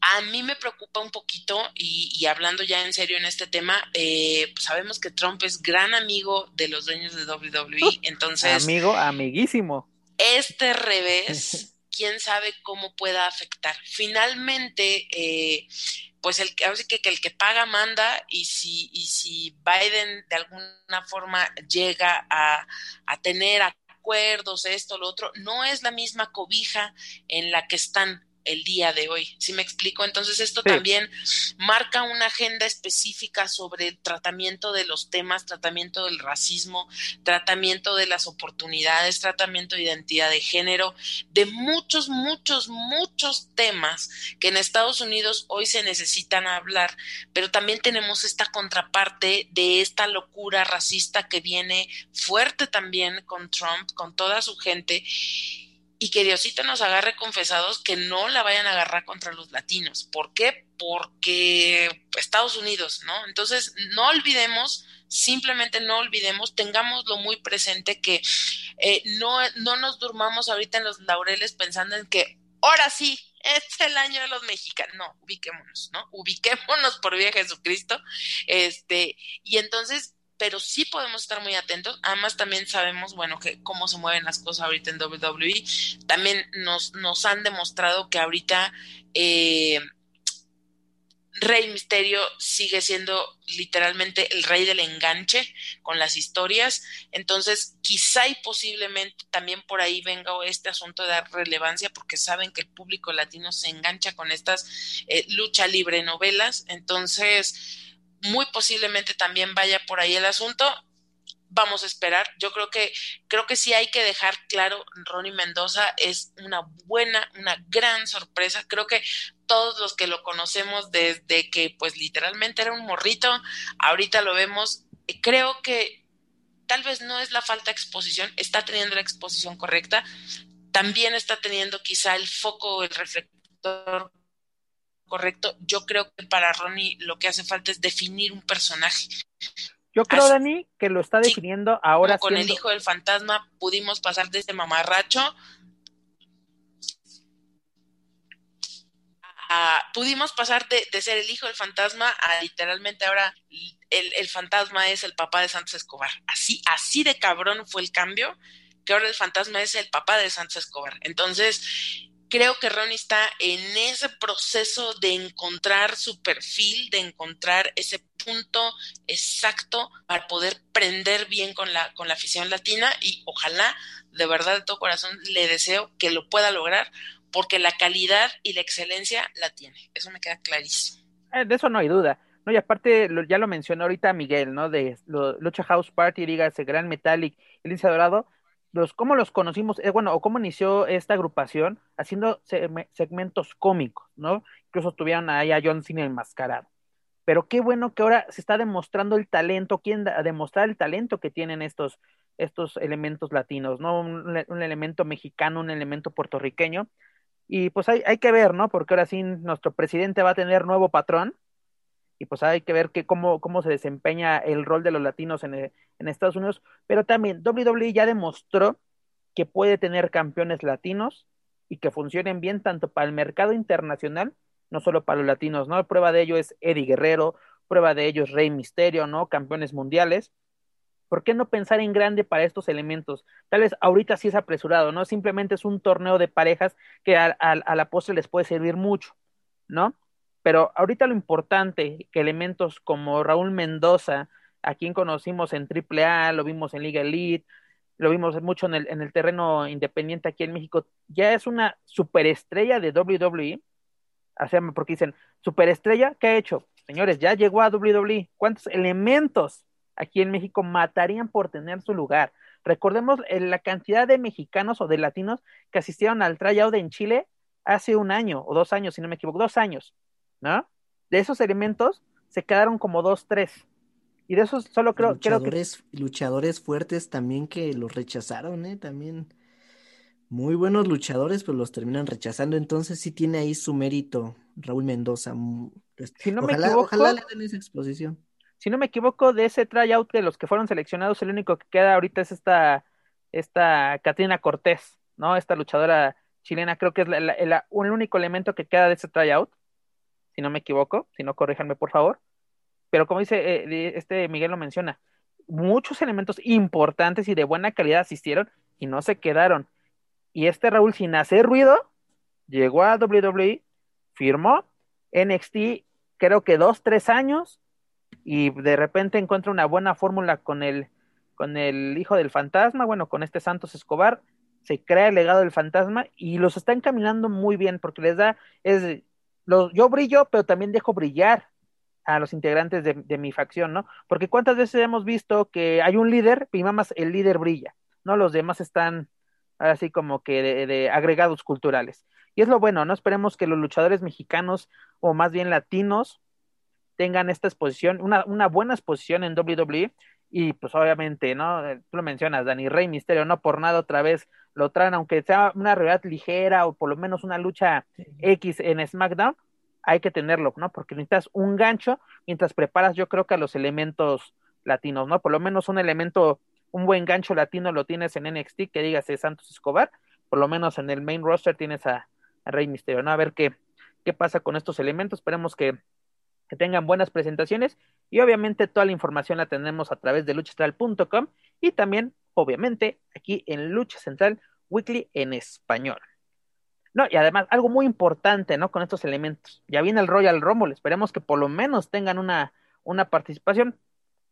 A mí me preocupa un poquito, y, hablando ya en serio en este tema, eh, pues sabemos que Trump es gran amigo de los dueños de WWE, entonces... Amigo, amiguísimo. Este revés, quién sabe cómo pueda afectar. Finalmente, eh, pues el que que, que el que paga manda y si y si Biden de alguna forma llega a, a tener acuerdos esto lo otro no es la misma cobija en la que están el día de hoy. ¿Sí me explico? Entonces esto también marca una agenda específica sobre el tratamiento de los temas, tratamiento del racismo, tratamiento de las oportunidades, tratamiento de identidad de género, de muchos, muchos, muchos temas que en Estados Unidos hoy se necesitan hablar, pero también tenemos esta contraparte de esta locura racista que viene fuerte también con Trump, con toda su gente y que Diosito nos agarre confesados que no la vayan a agarrar contra los latinos. ¿Por qué? Porque Estados Unidos, ¿no? Entonces, no olvidemos, simplemente no olvidemos, tengámoslo muy presente que eh, no, no nos durmamos ahorita en los laureles pensando en que ahora sí, es el año de los mexicanos. No, ubiquémonos, ¿no? Ubiquémonos por vía Jesucristo. Este, y entonces pero sí podemos estar muy atentos. Además, también sabemos, bueno, que cómo se mueven las cosas ahorita en WWE. También nos, nos han demostrado que ahorita eh, Rey Misterio sigue siendo literalmente el rey del enganche con las historias. Entonces, quizá y posiblemente también por ahí venga este asunto de dar relevancia porque saben que el público latino se engancha con estas eh, lucha libre novelas. Entonces, muy posiblemente también vaya por ahí el asunto. Vamos a esperar. Yo creo que creo que sí hay que dejar claro, Ronnie Mendoza es una buena, una gran sorpresa. Creo que todos los que lo conocemos desde que pues literalmente era un morrito, ahorita lo vemos, creo que tal vez no es la falta de exposición, está teniendo la exposición correcta, también está teniendo quizá el foco, el reflector correcto. Yo creo que para Ronnie lo que hace falta es definir un personaje. Yo creo, Dani, que lo está definiendo ahora. Con el hijo del fantasma pudimos pasar de ese mamarracho pudimos pasar de, ser el hijo del fantasma a literalmente ahora el, el, fantasma es el papá de Santos Escobar. Así, así de cabrón fue el cambio, que ahora el fantasma es el papá de Santos Escobar. Entonces, creo que Ronnie está en ese proceso de encontrar su perfil, de encontrar ese punto exacto para poder prender bien con la, con la afición latina y ojalá, de verdad, de todo corazón, le deseo que lo pueda lograr porque la calidad y la excelencia la tiene. Eso me queda clarísimo. Eh, de eso no hay duda. No, y aparte, ya lo mencionó ahorita Miguel, ¿no? De Lucha House Party, dígase Gran Metallic, El Dorado, los, cómo los conocimos, eh, bueno, o cómo inició esta agrupación haciendo segmentos cómicos, ¿no? Incluso tuvieron ahí a John Cena enmascarado. Pero qué bueno que ahora se está demostrando el talento, quién demostrar el talento que tienen estos, estos elementos latinos, ¿no? un, elemento mexicano, un elemento puertorriqueño, y pues hay, hay que ver, ¿no? Porque ahora sí nuestro presidente va a tener nuevo patrón y pues hay que ver cómo, cómo se desempeña el rol de los latinos en, en Estados Unidos. Pero también WWE ya demostró que puede tener campeones latinos y que funcionen bien tanto para el mercado internacional, no solo para los latinos, ¿no? Prueba de ello es Eddie Guerrero, prueba de ello es Rey Misterio, ¿no? Campeones mundiales. ¿Por qué no pensar en grande para estos elementos? Tal vez ahorita sí es apresurado, ¿no? Simplemente es un torneo de parejas que a, la postre les puede servir mucho, ¿no? Pero ahorita lo importante, que elementos como Raúl Mendoza, a quien conocimos en AAA, lo vimos en Liga Elite, lo vimos mucho en el, en el terreno independiente aquí en México, ya es una superestrella de WWE, sea, porque dicen, superestrella, ¿qué ha hecho? Señores, ya llegó a WWE, ¿cuántos elementos aquí en México matarían por tener su lugar. Recordemos eh, la cantidad de mexicanos o de latinos que asistieron al tryout en Chile hace un año o dos años, si no me equivoco, dos años, ¿no? De esos elementos se quedaron como dos, tres. Y de esos solo creo, luchadores, que... Luchadores fuertes también que los rechazaron, ¿eh? También muy buenos luchadores, pero los terminan rechazando. Entonces sí tiene ahí su mérito Raúl Mendoza. Si no me equivoco, ojalá le den esa exposición si no me equivoco, de ese tryout de los que fueron seleccionados, el único que queda ahorita es esta, esta Katrina Cortés, ¿no? Esta luchadora chilena, creo que es el único elemento que queda de ese tryout, si no me equivoco, si no, corríjanme por favor. Pero como dice, eh, este Miguel lo menciona, muchos elementos importantes y de buena calidad asistieron y no se quedaron. Y este Raúl, sin hacer ruido, llegó a WWE, firmó NXT, creo que dos, tres años, y de repente encuentra una buena fórmula con el, con el hijo del fantasma, bueno, con este Santos Escobar, se crea el legado del fantasma y los está encaminando muy bien porque les da, es, los, yo brillo, pero también dejo brillar a los integrantes de, de, mi facción, ¿no? Porque cuántas veces hemos visto que hay un líder y más el líder brilla, ¿no? Los demás están así como que de, agregados culturales. Y es lo bueno, ¿no? Esperemos que los luchadores mexicanos o más bien latinos tengan esta exposición, una, una buena exposición en WWE y pues obviamente, ¿no? Tú lo mencionas, Dani Rey Misterio, no por nada otra vez lo traen, aunque sea una realidad ligera o por lo menos una lucha X en SmackDown, hay que tenerlo, ¿no? Porque necesitas un gancho mientras preparas, yo creo que a los elementos latinos, ¿no? Por lo menos un elemento, un buen gancho latino lo tienes en NXT, que digas es Santos Escobar, por lo menos en el main roster tienes a, a Rey Misterio, ¿no? A ver qué, qué pasa con estos elementos, esperemos que que tengan buenas presentaciones y obviamente toda la información la tenemos a través de luchastral.com y también obviamente aquí en Lucha Central Weekly en español. No, y además algo muy importante, ¿no? Con estos elementos. Ya viene el Royal Rumble, esperemos que por lo menos tengan una, una participación.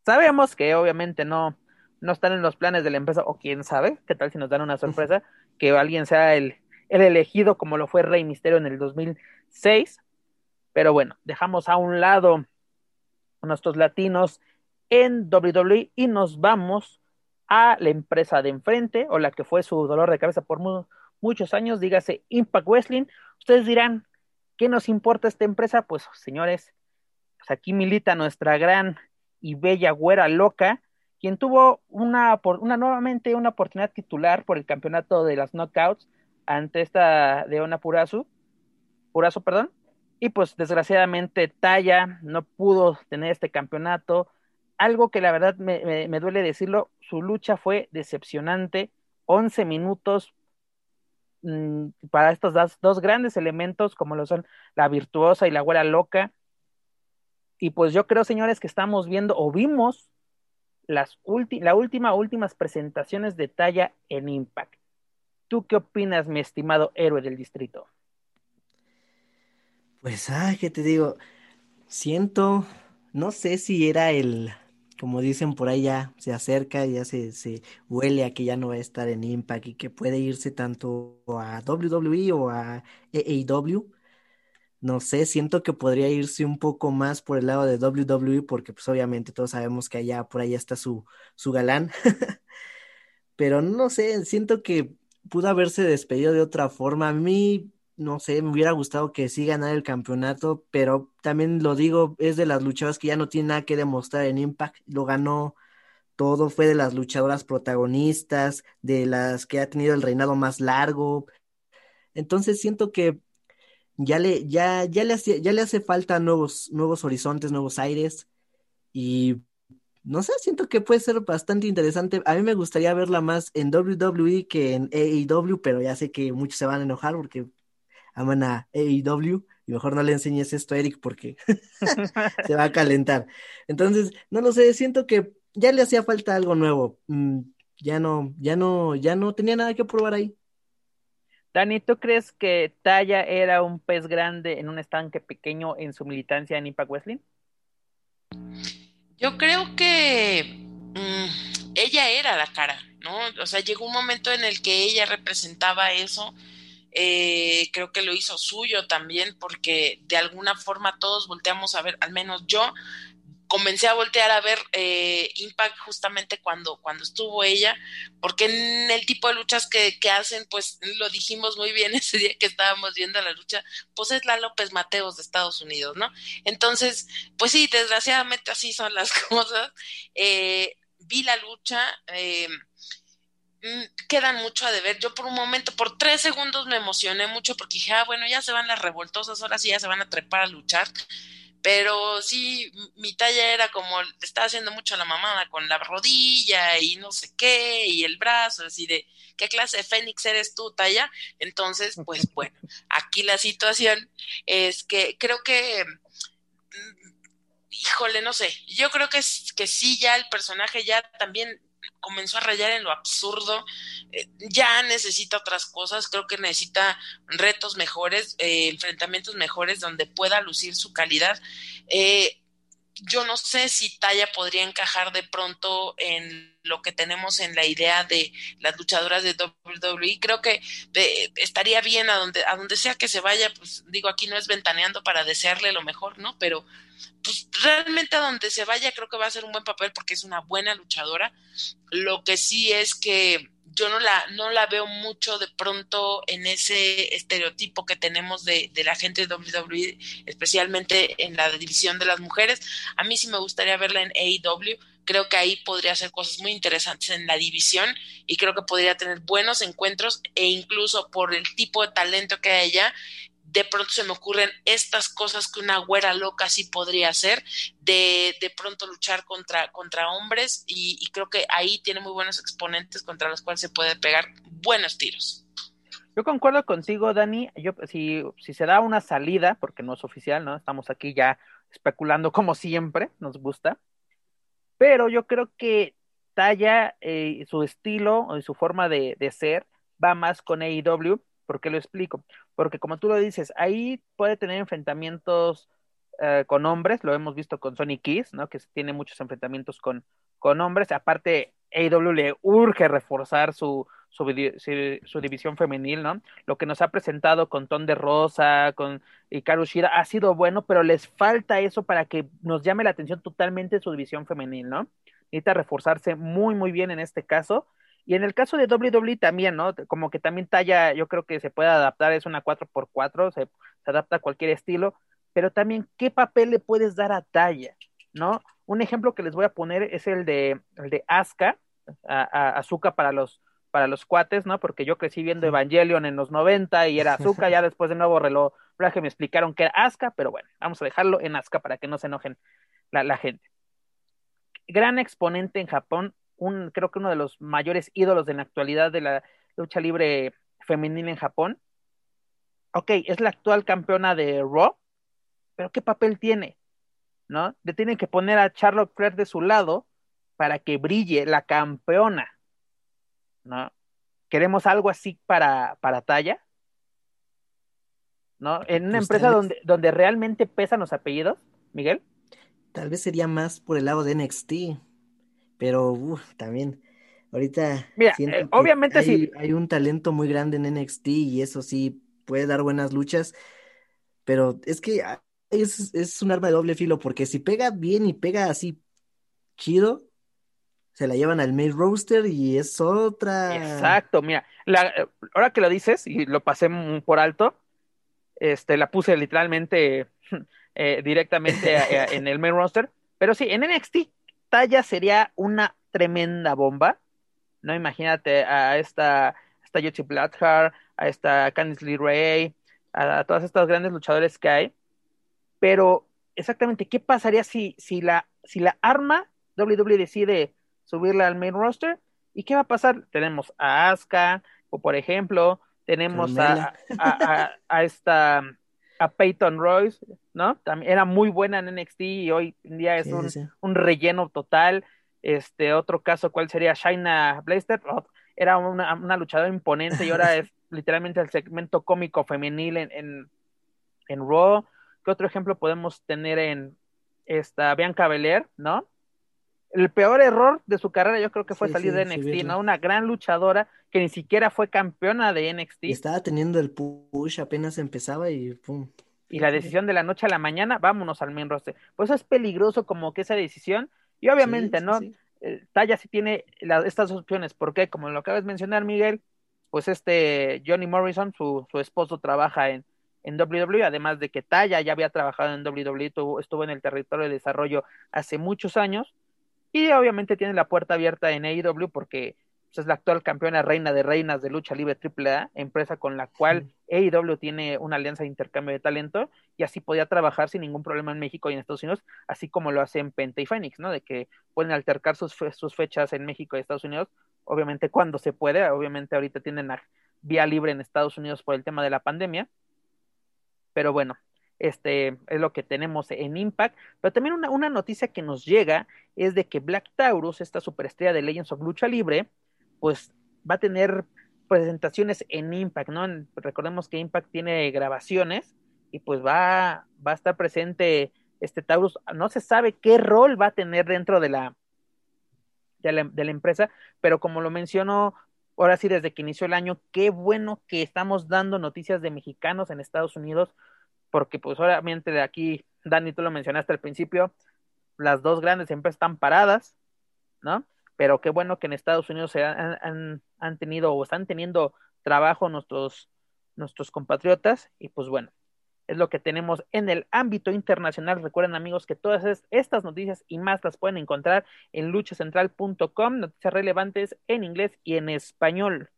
Sabemos que obviamente no, no están en los planes de la empresa, o quién sabe, qué tal si nos dan una sorpresa, que alguien sea el, el elegido como lo fue Rey Misterio en el 2006. Pero bueno, dejamos a un lado a nuestros latinos en WWE y nos vamos a la empresa de enfrente o la que fue su dolor de cabeza por muchos años, dígase Impact Wrestling. Ustedes dirán, ¿qué nos importa esta empresa? Pues señores, pues aquí milita nuestra gran y bella güera loca, quien tuvo una, una nuevamente una oportunidad titular por el campeonato de las knockouts ante esta de Ona Purazu, Purazo, perdón, y pues desgraciadamente Taya no pudo tener este campeonato, algo que la verdad me, me, duele decirlo, su lucha fue decepcionante, 11 minutos mmm, para estos dos, grandes elementos como lo son la virtuosa y la güera loca. Y pues yo creo, señores, que estamos viendo o vimos las la última, últimas presentaciones de talla en Impact. ¿Tú qué opinas, mi estimado héroe del distrito? Pues, ay, ¿qué te digo? Siento, no sé si era el, como dicen por ahí ya se acerca, ya se, se huele a que ya no va a estar en Impact y que puede irse tanto a WWE o a AEW. No sé, siento que podría irse un poco más por el lado de WWE porque pues obviamente todos sabemos que allá por allá está su, su galán. Pero no sé, siento que pudo haberse despedido de otra forma. A mí no sé, me hubiera gustado que sí ganara el campeonato, pero también lo digo, es de las luchadoras que ya no tiene nada que demostrar en Impact, lo ganó todo, fue de las luchadoras protagonistas, de las que ha tenido el reinado más largo. Entonces siento que ya le, ya, ya le hace, ya le hace falta nuevos, nuevos horizontes, nuevos aires. Y no sé, siento que puede ser bastante interesante. A mí me gustaría verla más en WWE que en AEW, pero ya sé que muchos se van a enojar porque aman a AEW y mejor no le enseñes esto a Eric porque se va a calentar. Entonces, no lo sé, siento que ya le hacía falta algo nuevo. Mm, ya no, ya no, ya no tenía nada que probar ahí. Dani, ¿tú crees que Taya era un pez grande en un estanque pequeño en su militancia en Impact Wrestling? Yo creo que mm, ella era la cara, ¿no? O sea, llegó un momento en el que ella representaba eso eh, creo que lo hizo suyo también porque de alguna forma todos volteamos a ver, al menos yo comencé a voltear a ver eh, Impact justamente cuando, cuando estuvo ella, porque en el tipo de luchas que, que, hacen, pues lo dijimos muy bien ese día que estábamos viendo la lucha, pues es la López Mateos de Estados Unidos, ¿no? Entonces, pues sí, desgraciadamente así son las cosas. Eh, vi la lucha. Eh, quedan mucho a deber. Yo por un momento, por tres segundos me emocioné mucho porque dije, ah, bueno, ya se van las revoltosas, ahora sí ya se van a trepar a luchar. Pero sí, mi talla era como, estaba haciendo mucho la mamada con la rodilla y no sé qué, y el brazo, así de, ¿qué clase de Fénix eres tú, talla? Entonces, pues bueno, aquí la situación es que creo que mm, híjole, no sé, yo creo que, es, que sí, ya el personaje ya también comenzó a rayar en lo absurdo, eh, ya necesita otras cosas, creo que necesita retos mejores, eh, enfrentamientos mejores donde pueda lucir su calidad. Eh, yo no sé si Taya podría encajar de pronto en lo que tenemos en la idea de las luchadoras de WWE. Creo que estaría bien a donde, a donde sea que se vaya, pues digo, aquí no es ventaneando para desearle lo mejor, ¿no? Pero pues realmente a donde se vaya creo que va a ser un buen papel porque es una buena luchadora. Lo que sí es que yo no la, no la veo mucho de pronto en ese estereotipo que tenemos de, de la gente de WWE, especialmente en la división de las mujeres. A mí sí me gustaría verla en AEW. Creo que ahí podría hacer cosas muy interesantes en la división y creo que podría tener buenos encuentros e incluso por el tipo de talento que hay allá, de pronto se me ocurren estas cosas que una güera loca sí podría hacer, de, de pronto luchar contra, contra hombres y, creo que ahí tiene muy buenos exponentes contra los cuales se puede pegar buenos tiros. Yo concuerdo contigo, Dani. Yo, si, si se da una salida, porque no es oficial, ¿no? Estamos aquí ya especulando como siempre, nos gusta. Pero yo creo que Talla, eh, su estilo y su forma de, de, ser va más con AEW. ¿Por qué lo explico? Porque como tú lo dices, ahí puede tener enfrentamientos eh, con hombres, lo hemos visto con Sonic Kiss, ¿no? Que tiene muchos enfrentamientos con, con hombres. Aparte, AEW le urge reforzar su, su, división femenil, ¿no? Lo que nos ha presentado con Ton de Rosa, con Hikaru Shida, ha sido bueno, pero les falta eso para que nos llame la atención totalmente su división femenil, ¿no? Necesita reforzarse muy, muy bien en este caso. Y en el caso de WWE también, ¿no? Como que también talla, yo creo que se puede adaptar, es una 4x4, se, se adapta a cualquier estilo, pero también, ¿qué papel le puedes dar a talla? ¿No? Un ejemplo que les voy a poner es el de, el de Asuka, a, Azuka para los, para los cuates, ¿no? Porque yo crecí viendo Evangelion en los 90 y era Azuka, ya después de nuevo reloj que me explicaron que era Asuka, pero bueno, vamos a dejarlo en Asuka para que no se enojen la, la gente. Gran exponente en Japón, un, creo que uno de los mayores ídolos de la actualidad de la lucha libre femenina en Japón. Ok, es la actual campeona de Raw, pero ¿qué papel tiene? ¿No? Le tienen que poner a Charlotte Flair de su lado para que brille la campeona, ¿no? ¿Queremos algo así para, para talla? ¿No? En una pues empresa donde, donde realmente pesan los apellidos, Miguel. Tal vez sería más por el lado de NXT, pero también ahorita Mira, eh, obviamente hay, sí. Hay un talento muy grande en NXT y eso sí puede dar buenas luchas, pero es que es, es un arma de doble filo porque si pega bien y pega así chido, se la llevan al main roaster y es otra. Exacto, mira, la, ahora que lo dices y lo pasé por alto, este, la puse literalmente eh, directamente en el main roster, pero sí, en NXT, Sería una tremenda bomba, ¿no? Imagínate a esta, esta Yossi Blackheart, a esta Candice Lee Ray, a, a todas estas grandes luchadores que hay, pero exactamente, ¿qué pasaría si, si, la, si la arma WWE decide subirla al main roster. ¿Y qué va a pasar? Tenemos a Asuka, o por ejemplo, tenemos a, a, esta a Peyton Royce, ¿no? También era muy buena en NXT y hoy en día es un, un, relleno total. Este otro caso, ¿cuál sería? Shaina Blaster, oh, era una, una, luchadora imponente y ahora es literalmente el segmento cómico femenil en, en, en Raw. ¿Qué otro ejemplo podemos tener en esta Bianca Belair, ¿no? El peor error de su carrera yo creo que fue salir de NXT, ¿no? Una gran luchadora que ni siquiera fue campeona de NXT. Estaba teniendo el push, apenas empezaba y pum. Y la decisión de la noche a la mañana, vámonos al main roster. Pues es peligroso como que esa decisión. Y obviamente, ¿no? Eh, Talla sí tiene estas opciones, porque como lo acabas de mencionar, Miguel, pues este Johnny Morrison, su, su esposo, trabaja en, en WWE, además de que Talla ya había trabajado en WWE, estuvo en el territorio de desarrollo hace muchos años y obviamente tiene la puerta abierta en AEW porque pues, es la actual campeona reina de reinas de lucha libre AAA, empresa con la cual AEW tiene una alianza de intercambio de talento y así podía trabajar sin ningún problema en México y en Estados Unidos, así como lo hacen Penta y Phoenix, ¿no? De que pueden altercar sus, sus fechas en México y Estados Unidos, obviamente cuando se puede, obviamente ahorita tienen la vía libre en Estados Unidos por el tema de la pandemia, pero bueno, este es lo que tenemos en Impact, pero también una, noticia que nos llega es de que Black Taurus, esta superestrella de Legends of Lucha Libre, pues va a tener presentaciones en Impact, ¿no? recordemos que Impact tiene grabaciones y pues va, va a estar presente este Taurus, no se sabe qué rol va a tener dentro de la, de la, de la empresa, pero como lo mencionó ahora sí desde que inició el año, qué bueno que estamos dando noticias de mexicanos en Estados Unidos, porque pues obviamente de aquí, Dani, tú lo mencionaste al principio, las dos grandes empresas están paradas, ¿no? Pero qué bueno que en Estados Unidos se han, han, tenido o están teniendo trabajo nuestros, nuestros compatriotas y pues bueno, es lo que tenemos en el ámbito internacional. Recuerden amigos que todas estas noticias y más las pueden encontrar en luchacentral.com, noticias relevantes en inglés y en español.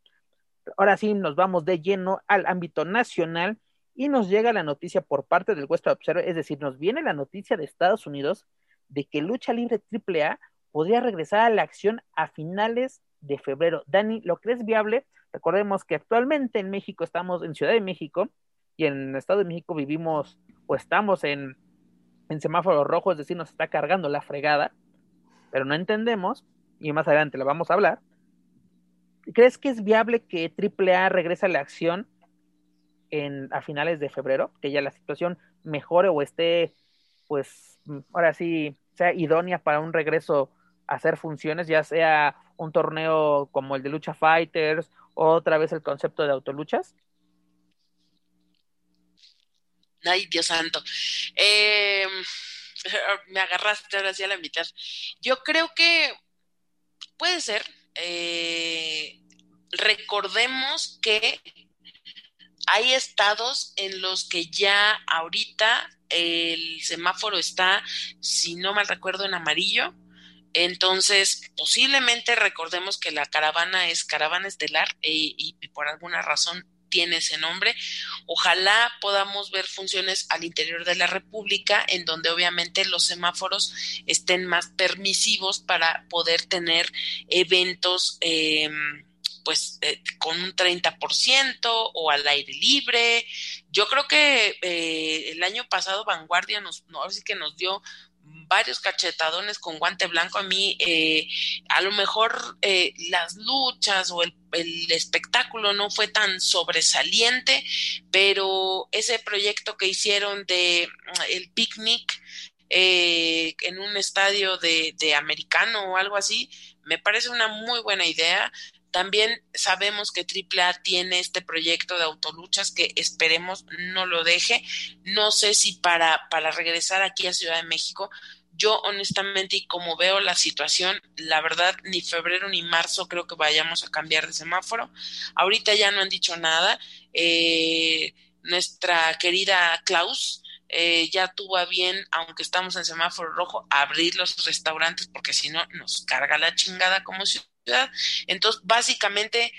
Ahora sí, nos vamos de lleno al ámbito nacional y nos llega la noticia por parte del West Observer, es decir, nos viene la noticia de Estados Unidos de que Lucha Libre AAA podría regresar a la acción a finales de febrero. Dani, ¿lo crees viable? Recordemos que actualmente en México estamos en Ciudad de México y en Estado de México vivimos o estamos en, en semáforo rojo, es decir, nos está cargando la fregada, pero no entendemos, y más adelante lo vamos a hablar. ¿Crees que es viable que AAA regrese a la acción en, a finales de febrero? Que ya la situación mejore o esté, pues, ahora sí, sea idónea para un regreso a hacer funciones, ya sea un torneo como el de Lucha Fighters o otra vez el concepto de autoluchas? Ay, Dios santo. Eh, me agarraste ahora sí a la mitad. Yo creo que puede ser. Eh, recordemos que hay estados en los que ya ahorita el semáforo está, si no mal recuerdo, en amarillo. Entonces, posiblemente recordemos que la caravana es caravana estelar eh, y por alguna razón tiene ese nombre. Ojalá podamos ver funciones al interior de la República en donde obviamente los semáforos estén más permisivos para poder tener eventos. em, pues eh, con un 30% o al aire libre. Yo creo que eh, el año pasado Vanguardia nos, no, así que nos dio varios cachetadones con guante blanco. A mí, eh, a lo mejor eh, las luchas o el, el, espectáculo no fue tan sobresaliente, pero ese proyecto que hicieron de mm, el picnic eh, en un estadio de, de americano o algo así, me parece una muy buena idea. También sabemos que AAA tiene este proyecto de autoluchas que esperemos no lo deje. No sé si para, para regresar aquí a Ciudad de México, yo honestamente y como veo la situación, la verdad ni febrero ni marzo creo que vayamos a cambiar de semáforo. Ahorita ya no han dicho nada. Eh, nuestra querida Klaus eh, ya tuvo a bien, aunque estamos en semáforo rojo, abrir los restaurantes porque si no nos carga la chingada como ciudad. Entonces, básicamente,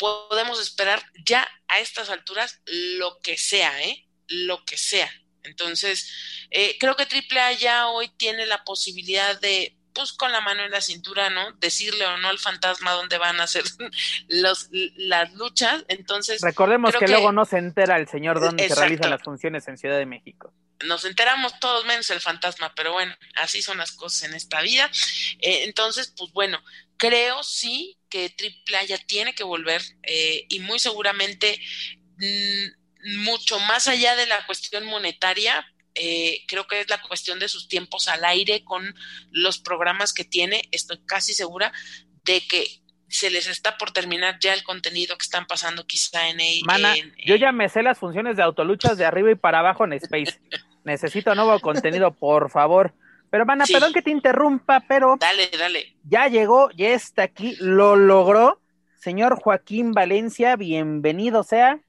podemos esperar ya a estas alturas lo que sea, ¿eh? Lo que sea. Entonces, eh, creo que AAA ya hoy tiene la posibilidad de, pues con la mano en la cintura, ¿no? Decirle o no al fantasma dónde van a ser los, las luchas. Entonces. Recordemos que, que, luego no se entera el señor dónde exacto. se realizan las funciones en Ciudad de México. Nos enteramos todos menos el fantasma, pero bueno, así son las cosas en esta vida. Eh, entonces, pues bueno, creo sí que AAA ya tiene que volver eh, y muy seguramente mmm, mucho más allá de la cuestión monetaria, eh, creo que es la cuestión de sus tiempos al aire con los programas que tiene. Estoy casi segura de que se les está por terminar ya el contenido que están pasando quizá en... Mana, en, yo ya me sé las funciones de autoluchas de arriba y para abajo en Space. Necesito nuevo contenido, por favor. Pero, mana, sí. perdón que te interrumpa, pero... Dale, dale. Ya llegó, ya está aquí, lo logró. Señor Joaquín Valencia, bienvenido sea.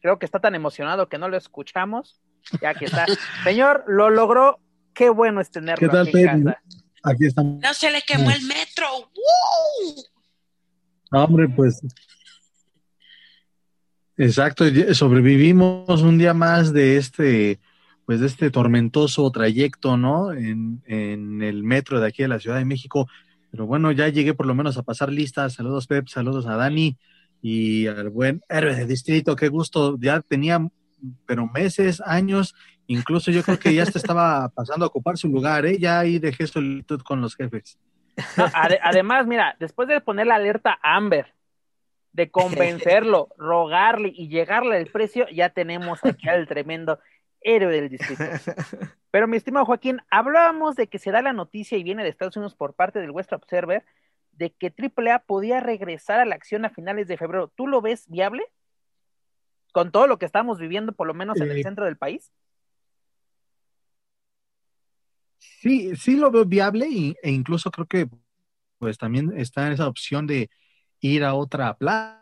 Creo que está tan emocionado que no lo escuchamos. Ya que está. Señor, lo logró. Qué bueno es tenerlo ¿Qué tal, aquí en casa. Aquí estamos. No se le quemó el metro. ¡Woo! No, hombre, pues. Exacto, sobrevivimos un día más de este, pues de este tormentoso trayecto, ¿no? En, en el metro de aquí de la Ciudad de México. Pero bueno, ya llegué por lo menos a pasar listas. Saludos, Pep, saludos a Dani y al buen héroe de distrito. Qué gusto. Ya tenía, pero meses, años, incluso yo creo que ya te estaba pasando a ocupar su lugar, ¿eh? Ya ahí dejé solitud con los jefes. No, ad además, mira, después de poner la alerta a Amber, de convencerlo, rogarle y llegarle el precio, ya tenemos aquí al tremendo héroe del distrito. Pero mi estimado Joaquín, hablábamos de que se da la noticia y viene de Estados Unidos por parte del West Observer de que AAA podía regresar a la acción a finales de febrero. ¿Tú lo ves viable? Con todo lo que estamos viviendo, por lo menos en eh, el centro del país. Sí, sí lo veo viable y, e incluso creo que pues también está esa opción de ir a otra plaza,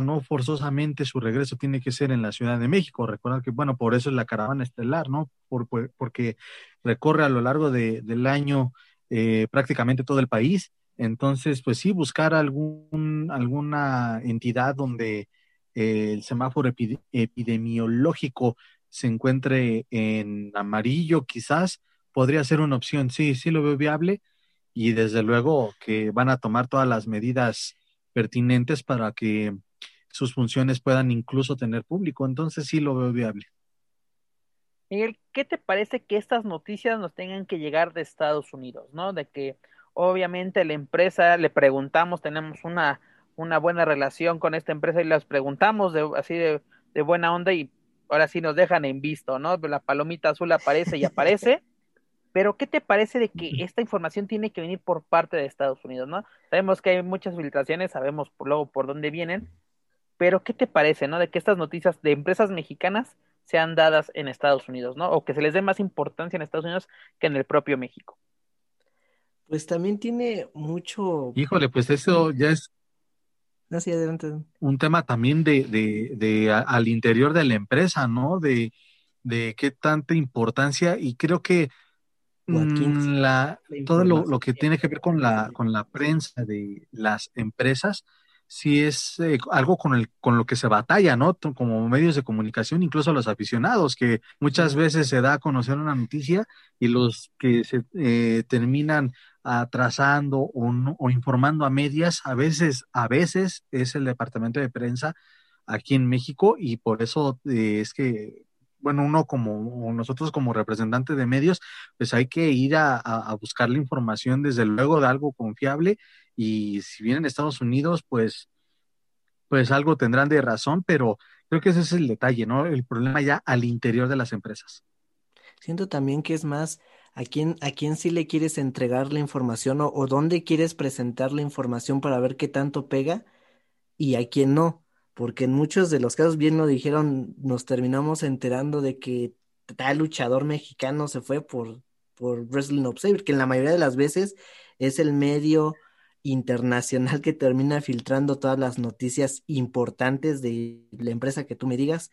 no forzosamente su regreso tiene que ser en la Ciudad de México. Recordar que, bueno, por eso es la caravana estelar, ¿no? Por, por, porque recorre a lo largo de, del año eh, prácticamente todo el país. Entonces, pues sí, buscar algún, alguna entidad donde eh, el semáforo epid epidemiológico se encuentre en amarillo, quizás podría ser una opción. Sí, sí lo veo viable y desde luego que van a tomar todas las medidas pertinentes para que sus funciones puedan incluso tener público. Entonces sí lo veo viable. Miguel, ¿qué te parece que estas noticias nos tengan que llegar de Estados Unidos, ¿no? De que obviamente la empresa le preguntamos, tenemos una, una buena relación con esta empresa y les preguntamos de, así de, de buena onda y ahora sí nos dejan en visto, ¿no? La palomita azul aparece y aparece. Pero, ¿qué te parece de que esta información tiene que venir por parte de Estados Unidos, no? Sabemos que hay muchas filtraciones, sabemos luego por dónde vienen, pero ¿qué te parece, no? De que estas noticias de empresas mexicanas sean dadas en Estados Unidos, ¿no? O que se les dé más importancia en Estados Unidos que en el propio México. Pues también tiene mucho. Híjole, pues eso ya es Así adelante. un tema también de, de, de a- al interior de la empresa, ¿no? De, de qué tanta importancia y creo que O a quién mm, la, la todo lo, lo que tiene que ver con la, con la prensa de las empresas, sí es eh, algo con el, con lo que se batalla, ¿no? Como medios de comunicación, incluso los aficionados, que muchas veces se da a conocer una noticia y los que se eh, terminan atrasando o, no- o informando a medias, a veces, a veces es el departamento de prensa aquí en México y por eso eh, es que, bueno, uno como, nosotros como representantes de medios, pues hay que ir a buscar la información desde luego de algo confiable y si vienen a Estados Unidos, pues, pues algo tendrán de razón, pero creo que ese es el detalle, ¿no? El problema ya al interior de las empresas. Siento también que es más a quién, a quién sí le quieres entregar la información o, o dónde quieres presentar la información para ver qué tanto pega y a quién no. Porque en muchos de los casos, bien lo dijeron, nos terminamos enterando de que tal luchador mexicano se fue por, por Wrestling Observer, que en la mayoría de las veces es el medio internacional que termina filtrando todas las noticias importantes de la empresa que tú me digas.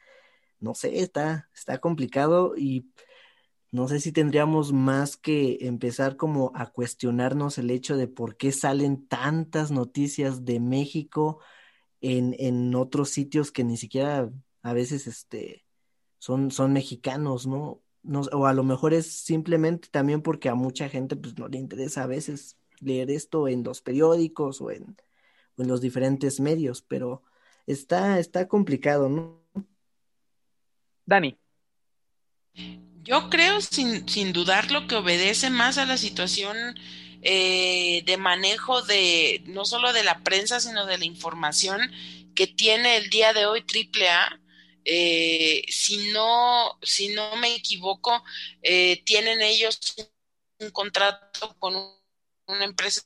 No sé, está, está complicado y no sé si tendríamos más que empezar como a cuestionarnos el hecho de por qué salen tantas noticias de México en, en otros sitios que ni siquiera a veces este, son, son mexicanos, ¿no? No, o a lo mejor es simplemente también porque a mucha gente pues no le interesa a veces leer esto en los periódicos o en, o en los diferentes medios, pero está, está complicado, ¿no? Dani. Yo creo, sin, sin dudarlo, que obedece más a la situación eh, de manejo de no solo de la prensa, sino de la información que tiene el día de hoy AAA. Eh, si no, si no me equivoco, eh, tienen ellos un contrato con un, una empresa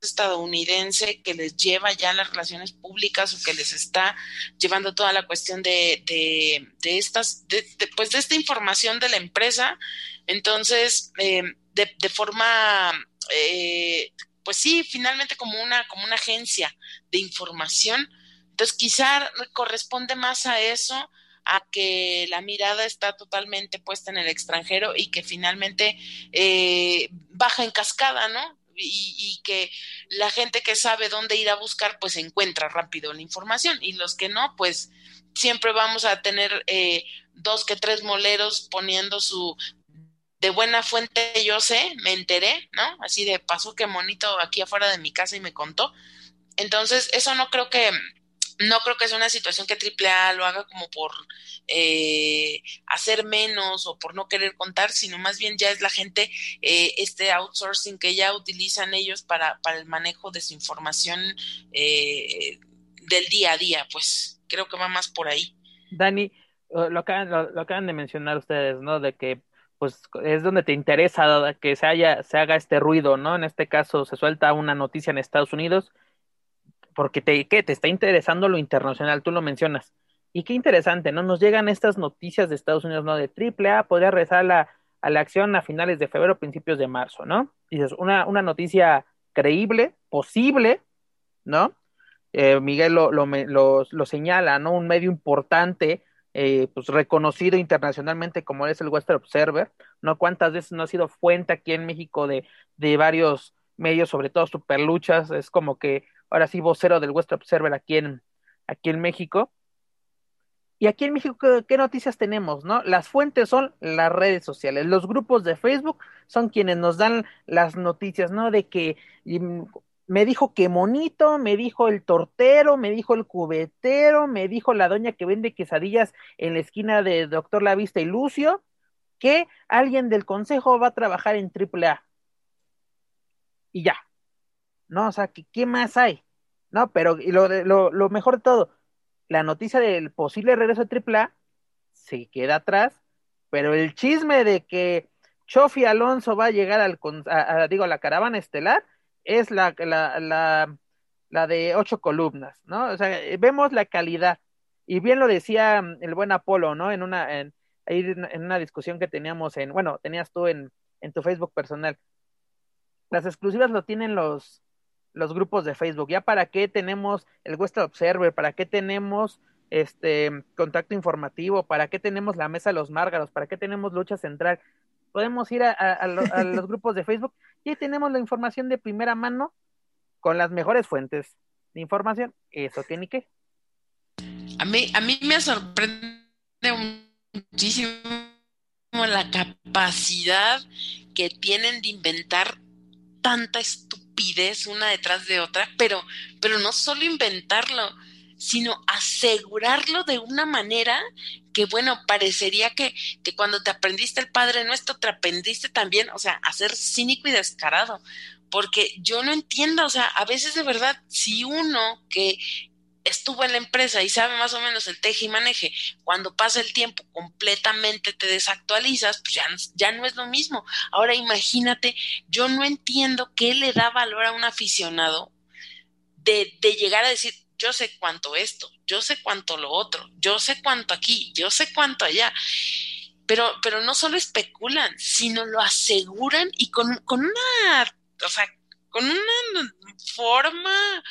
estadounidense que les lleva ya las relaciones públicas o que les está llevando toda la cuestión de, de, estas, de, de, pues de esta información de la empresa. Entonces, eh, de, de, forma, eh, pues sí, finalmente como una, como una agencia de información. Entonces, quizá corresponde más a eso, a que la mirada está totalmente puesta en el extranjero y que finalmente eh, baja en cascada, ¿no? Y, y, que la gente que sabe dónde ir a buscar, pues encuentra rápido la información y los que no, pues siempre vamos a tener eh, dos que tres moleros poniendo su de buena fuente, yo sé, me enteré, ¿no? Así de pasó que monito aquí afuera de mi casa y me contó. Entonces, eso no creo que, no creo que sea una situación que AAA lo haga como por eh, hacer menos o por no querer contar, sino más bien ya es la gente, eh, este outsourcing que ya utilizan ellos para, para el manejo de su información eh, del día a día, pues creo que va más por ahí. Dani, lo acaban, lo, lo acaban de mencionar ustedes, ¿no? De que pues es donde te interesa que se haya, se haga este ruido, ¿no? En este caso se suelta una noticia en Estados Unidos porque te, ¿qué? te está interesando lo internacional, tú lo mencionas. Y qué interesante, ¿no? Nos llegan estas noticias de Estados Unidos, ¿no? De AAA podría regresar a la, a la acción a finales de febrero, principios de marzo, ¿no? Dices, una, una noticia creíble, posible, ¿no? Eh, Miguel lo, lo, lo, señala, ¿no? Un medio importante, eh, pues reconocido internacionalmente como es el Western Observer, ¿no? ¿Cuántas veces no ha sido fuente aquí en México de, de varios medios, sobre todo superluchas? Es como que ahora sí vocero del Western Observer aquí en, aquí en México. Y aquí en México, ¿qué, ¿qué, noticias tenemos? ¿no? Las fuentes son las redes sociales. Los grupos de Facebook son quienes nos dan las noticias, ¿no? De que me dijo que monito, me dijo el tortero, me dijo el cubetero, me dijo la doña que vende quesadillas en la esquina de Doctor La Vista y Lucio. que alguien del consejo va a trabajar en AAA. Y ya. ¿No? O sea, ¿qué, más hay? No, pero lo, lo, lo mejor de todo, la noticia del posible regreso de AAA se queda atrás, pero el chisme de que Chofi Alonso va a llegar al, a, digo, a la caravana estelar es la, la, la, de ocho columnas, ¿no? O sea, vemos la calidad. Y bien lo decía mm, el buen Apolo, ¿no? En una, en, en una discusión que teníamos en, bueno, tenías tú en, en tu Facebook personal. Las exclusivas lo tienen los, los grupos de Facebook. ¿Ya para qué tenemos el West Observer? ¿Para qué tenemos este contacto informativo? ¿Para qué tenemos la mesa de los márgaros? ¿Para qué tenemos lucha central? Podemos ir a, los grupos de Facebook y ahí tenemos la información de primera mano con las mejores fuentes de información. Eso tiene que. A mí, a mí me sorprende muchísimo la capacidad que tienen de inventar tanta estupidez una detrás de otra, pero, pero no solo inventarlo, sino asegurarlo de una manera que, bueno, parecería que, que cuando te aprendiste el Padre Nuestro, te aprendiste también, o sea, a ser cínico y descarado. Porque yo no entiendo, o sea, a veces de verdad, si uno que, estuvo en la empresa y sabe más o menos el teje y maneje, cuando pasa el tiempo completamente te desactualizas, pues ya, ya no es lo mismo. Ahora imagínate, yo no entiendo qué le da valor a un aficionado de, de llegar a decir, yo sé cuánto esto, yo sé cuánto lo otro, yo sé cuánto aquí, yo sé cuánto allá. Pero, pero no solo especulan, sino lo aseguran y con, con una, o sea, con una forma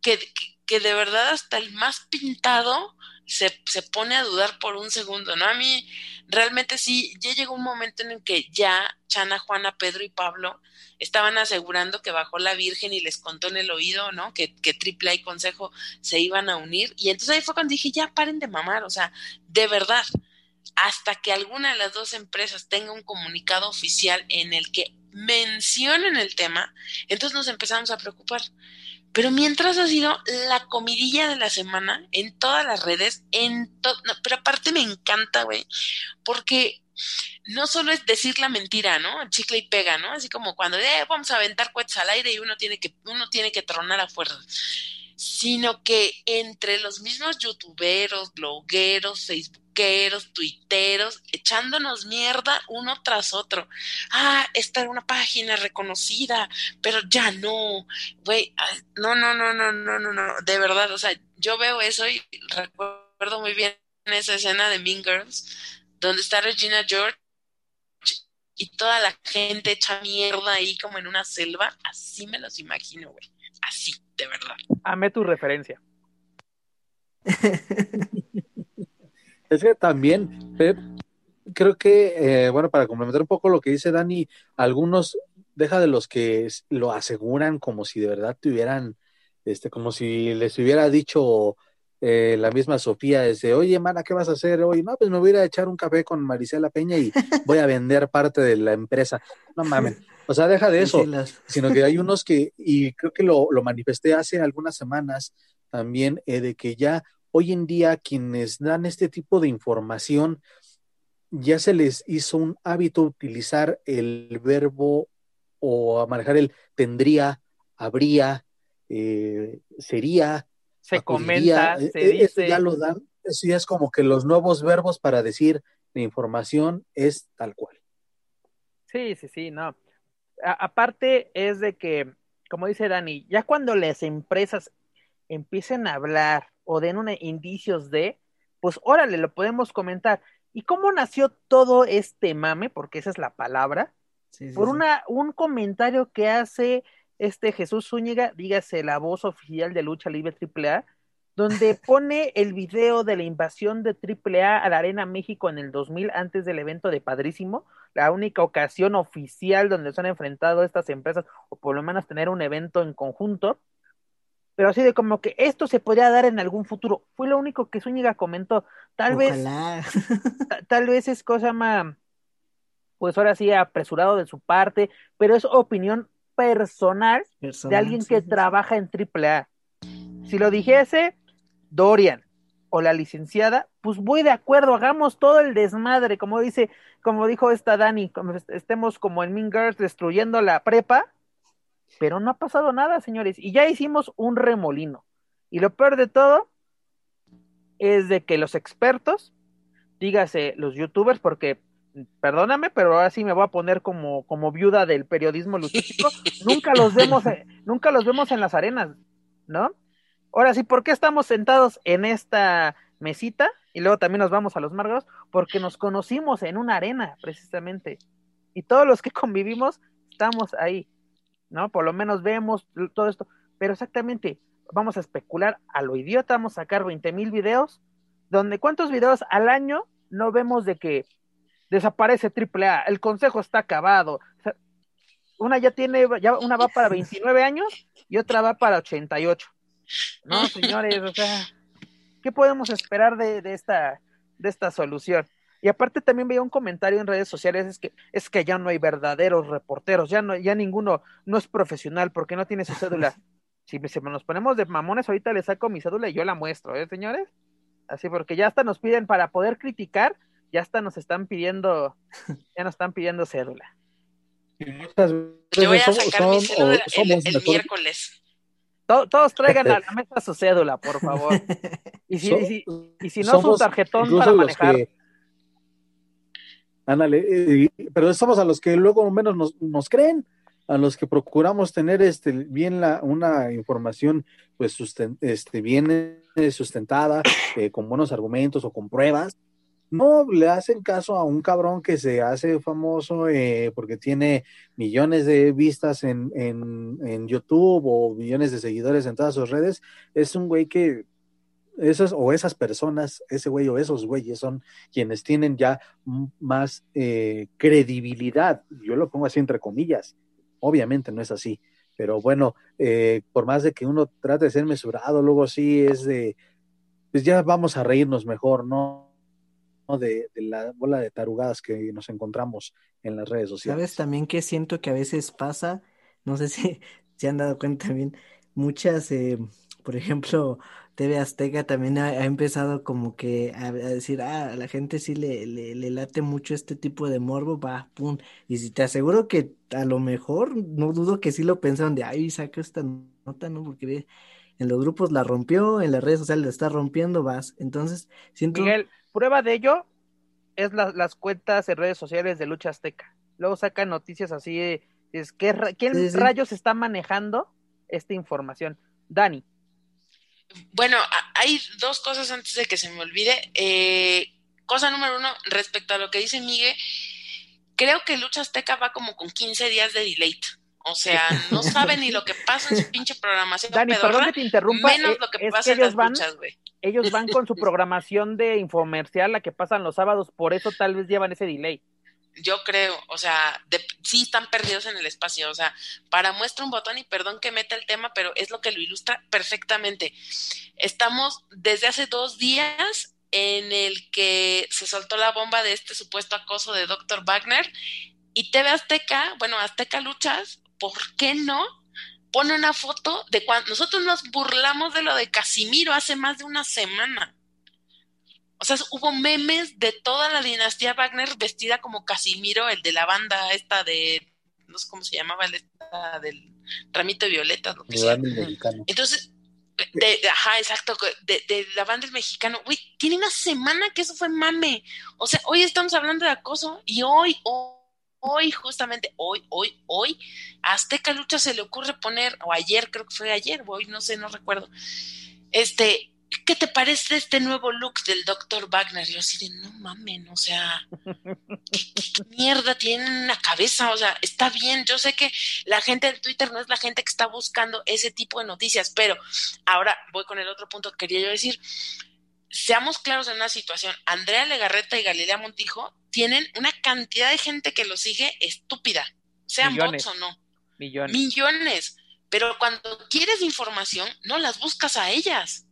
que, que de verdad hasta el más pintado se, se, pone a dudar por un segundo, ¿no? A mí realmente sí, ya llegó un momento en el que ya Chana, Juana, Pedro y Pablo estaban asegurando que bajó la Virgen y les contó en el oído, ¿no? Que, que Triple y Consejo se iban a unir. Y entonces ahí fue cuando dije, ya paren de mamar, o sea, de verdad, hasta que alguna de las dos empresas tenga un comunicado oficial en el que mencionen el tema, entonces nos empezamos a preocupar. Pero mientras ha sido la comidilla de la semana en todas las redes, en pero aparte me encanta, güey, porque no solo es decir la mentira, ¿no? Chicle y pega, ¿no? Así como cuando eh, vamos a aventar cohetes al aire y uno tiene que uno tiene que tronar a fuerza sino que entre los mismos youtuberos, blogueros, tuiteros, echándonos mierda uno tras otro. Ah, esta era una página reconocida, pero ya no, güey, no, no, no, no, no, no, no, de verdad, o sea, yo veo eso y recuerdo muy bien esa escena de Mean Girls, donde está Regina George y toda la gente echa mierda ahí como en una selva, así me los imagino, güey así, de verdad. Amé tu referencia. es que también, Pep, creo que, eh, bueno, para complementar un poco lo que dice Dani, algunos, deja de los que lo aseguran como si de verdad tuvieran, este, como si les hubiera dicho eh, la misma Sofía, desde, oye, mana, ¿qué vas a hacer hoy? No, pues me voy a echar un café con Marisela Peña y voy a vender parte de la empresa. No mames. O sea, deja de eso, sino que hay unos que, y creo que lo, lo manifesté hace algunas semanas también, eh, de que ya hoy en día quienes dan este tipo de información, ya se les hizo un hábito utilizar el verbo o a manejar el tendría, habría, eh, sería. Se comenta, eh, se dice. ya lo dan, eso ya es como que los nuevos verbos para decir la información es tal cual. Sí, sí, sí, no aparte es de que, como dice Dani, ya cuando las empresas empiecen a hablar o den indicios de, pues órale, lo podemos comentar. ¿Y cómo nació todo este mame? Porque esa es la palabra. por una, un comentario que hace este Jesús Zúñiga, dígase la voz oficial de Lucha Libre AAA, donde pone el video de la invasión de AAA a la Arena México en el 2000 antes del evento de Padrísimo, la única ocasión oficial donde se han enfrentado estas empresas, o por lo menos tener un evento en conjunto, pero así de como que esto se podría dar en algún futuro. Fue lo único que Zúñiga comentó. Tal vez, tal vez es cosa más, pues ahora sí, apresurado de su parte, pero es opinión personal, de alguien que trabaja en AAA. Si lo dijese, Dorian o la licenciada, pues voy de acuerdo, hagamos todo el desmadre, como dice, como dijo esta Dani, como estemos como en Mean Girls destruyendo la prepa, pero no ha pasado nada, señores, y ya hicimos un remolino. Y lo peor de todo es de que los expertos, dígase los youtubers, porque perdóname, pero ahora sí me voy a poner como, como viuda del periodismo luchístico, nunca los vemos, nunca los vemos en las arenas, ¿no? Ahora sí, ¿por qué estamos sentados en esta mesita? Y luego también nos vamos a los Márgaros, porque nos conocimos en una arena, precisamente. Y todos los que convivimos estamos ahí, ¿no? Por lo menos vemos todo esto. Pero exactamente, vamos a especular a lo idiota, vamos a sacar 20 mil videos, donde cuántos videos al año no vemos de que desaparece AAA, el consejo está acabado. una ya tiene, ya una va para 29 años y otra va para 88. No, señores, o sea, ¿qué podemos esperar de, de, esta, de esta solución? Y aparte también veía un comentario en redes sociales, es que, es que ya no hay verdaderos reporteros, ya no, ya ninguno no es profesional porque no tiene su cédula. Si, si nos ponemos de mamones, ahorita le saco mi cédula y yo la muestro, ¿eh, señores? Así porque ya hasta nos piden para poder criticar, ya hasta nos están pidiendo, ya nos están pidiendo cédula. Yo voy a sacar mi cédula el, miércoles. todos traigan a la mesa su cédula, por favor. Y si, y si, no, su tarjetón para manejar. Ándale, eh, pero somos a los que luego menos nos, nos creen a los que procuramos tener este bien la una información pues este bien eh, sustentada eh, con buenos argumentos o con pruebas no le hacen caso a un cabrón que se hace famoso eh, porque tiene millones de vistas en, en, en, YouTube o millones de seguidores en todas sus redes. Es un güey que esas o esas personas, ese güey o esos güeyes son quienes tienen ya más credibilidad. Yo lo pongo así entre comillas Obviamente no es así, pero bueno, eh, por más de que uno trate de ser mesurado, luego sí es de, pues ya vamos a reírnos mejor, ¿no? De, de, la bola de tarugadas que nos encontramos en las redes sociales. ¿Sabes también que siento que a veces pasa? No sé si se han dado cuenta también, muchas, eh, por ejemplo, TV Azteca también ha, empezado como que a, decir, ah, a la gente sí le, le, late mucho este tipo de morbo, va, pum. Y si te aseguro que a lo mejor, no dudo que sí lo pensaron de, ay, saca esta nota, ¿no? Porque en los grupos la rompió, en las redes sociales la está rompiendo, vas. Entonces, siento... Miguel, prueba de ello es las cuentas en redes sociales de Lucha Azteca. Luego sacan noticias así, es que, ¿quién rayos está manejando esta información? Dani. Bueno, hay dos cosas antes de que se me olvide. Eh, cosa número uno, respecto a lo que dice Miguel, creo que Lucha Azteca va como con 15 días de delay. O sea, no sabe ni lo que pasa en su pinche programación. Dani, perdón que te interrumpa. Menos eh, lo que pasa en las van, luchas, güey. Ellos van con su programación de infomercial, la que pasan los sábados, por eso tal vez llevan ese delay yo creo, o sea, sí están perdidos en el espacio, o sea, para muestra un botón y perdón que meta el tema, pero es lo que lo ilustra perfectamente. Estamos desde hace dos días en el que se soltó la bomba de este supuesto acoso de Dr. Wagner y TV Azteca, bueno, Azteca Luchas, ¿por qué no? Pone una foto de cuando nosotros nos burlamos de lo de Casimiro hace más de una semana o sea, hubo memes de toda la dinastía Wagner vestida como Casimiro, el de la banda esta de, no sé cómo se llamaba, el esta del ramito de violetas, lo que sea. Entonces, de, ajá, exacto, de, de, la banda del mexicano, güey, tiene una semana que eso fue mame. O sea, hoy estamos hablando de acoso y hoy, hoy, hoy justamente, hoy, hoy, hoy, a Azteca Lucha se le ocurre poner, o ayer, creo que fue ayer, hoy no sé, no recuerdo, este, ¿qué te parece este nuevo look del Dr. Wagner? yo así de, no mamen, o sea, ¿qué, mierda tiene en la cabeza? O sea, está bien, yo sé que la gente del Twitter no es la gente que está buscando ese tipo de noticias, pero ahora voy con el otro punto que quería yo decir. Seamos claros en una situación. Andrea Legarreta y Galilea Montijo tienen una cantidad de gente que los sigue estúpida, sean bots o no. Millones. Millones. Pero cuando quieres información, no las buscas a ellas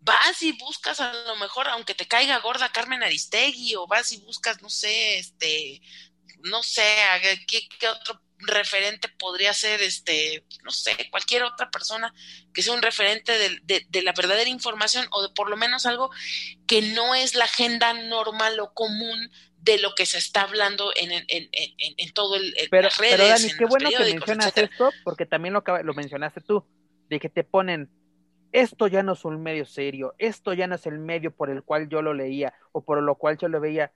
vas y buscas a lo mejor, aunque te caiga gorda Carmen Aristegui, o vas y buscas, no sé, este, no sé, qué, qué otro referente podría ser, este, no sé, cualquier otra persona que sea un referente de, de, la verdadera información o de por lo menos algo que no es la agenda normal o común de lo que se está hablando en, en, en, en todo el pero, las redes. Pero Dani, qué bueno que mencionas esto, porque también lo, lo mencionaste tú, de que te ponen, esto ya no es un medio serio, esto ya no es el medio por el cual yo lo leía o por lo cual yo lo veía.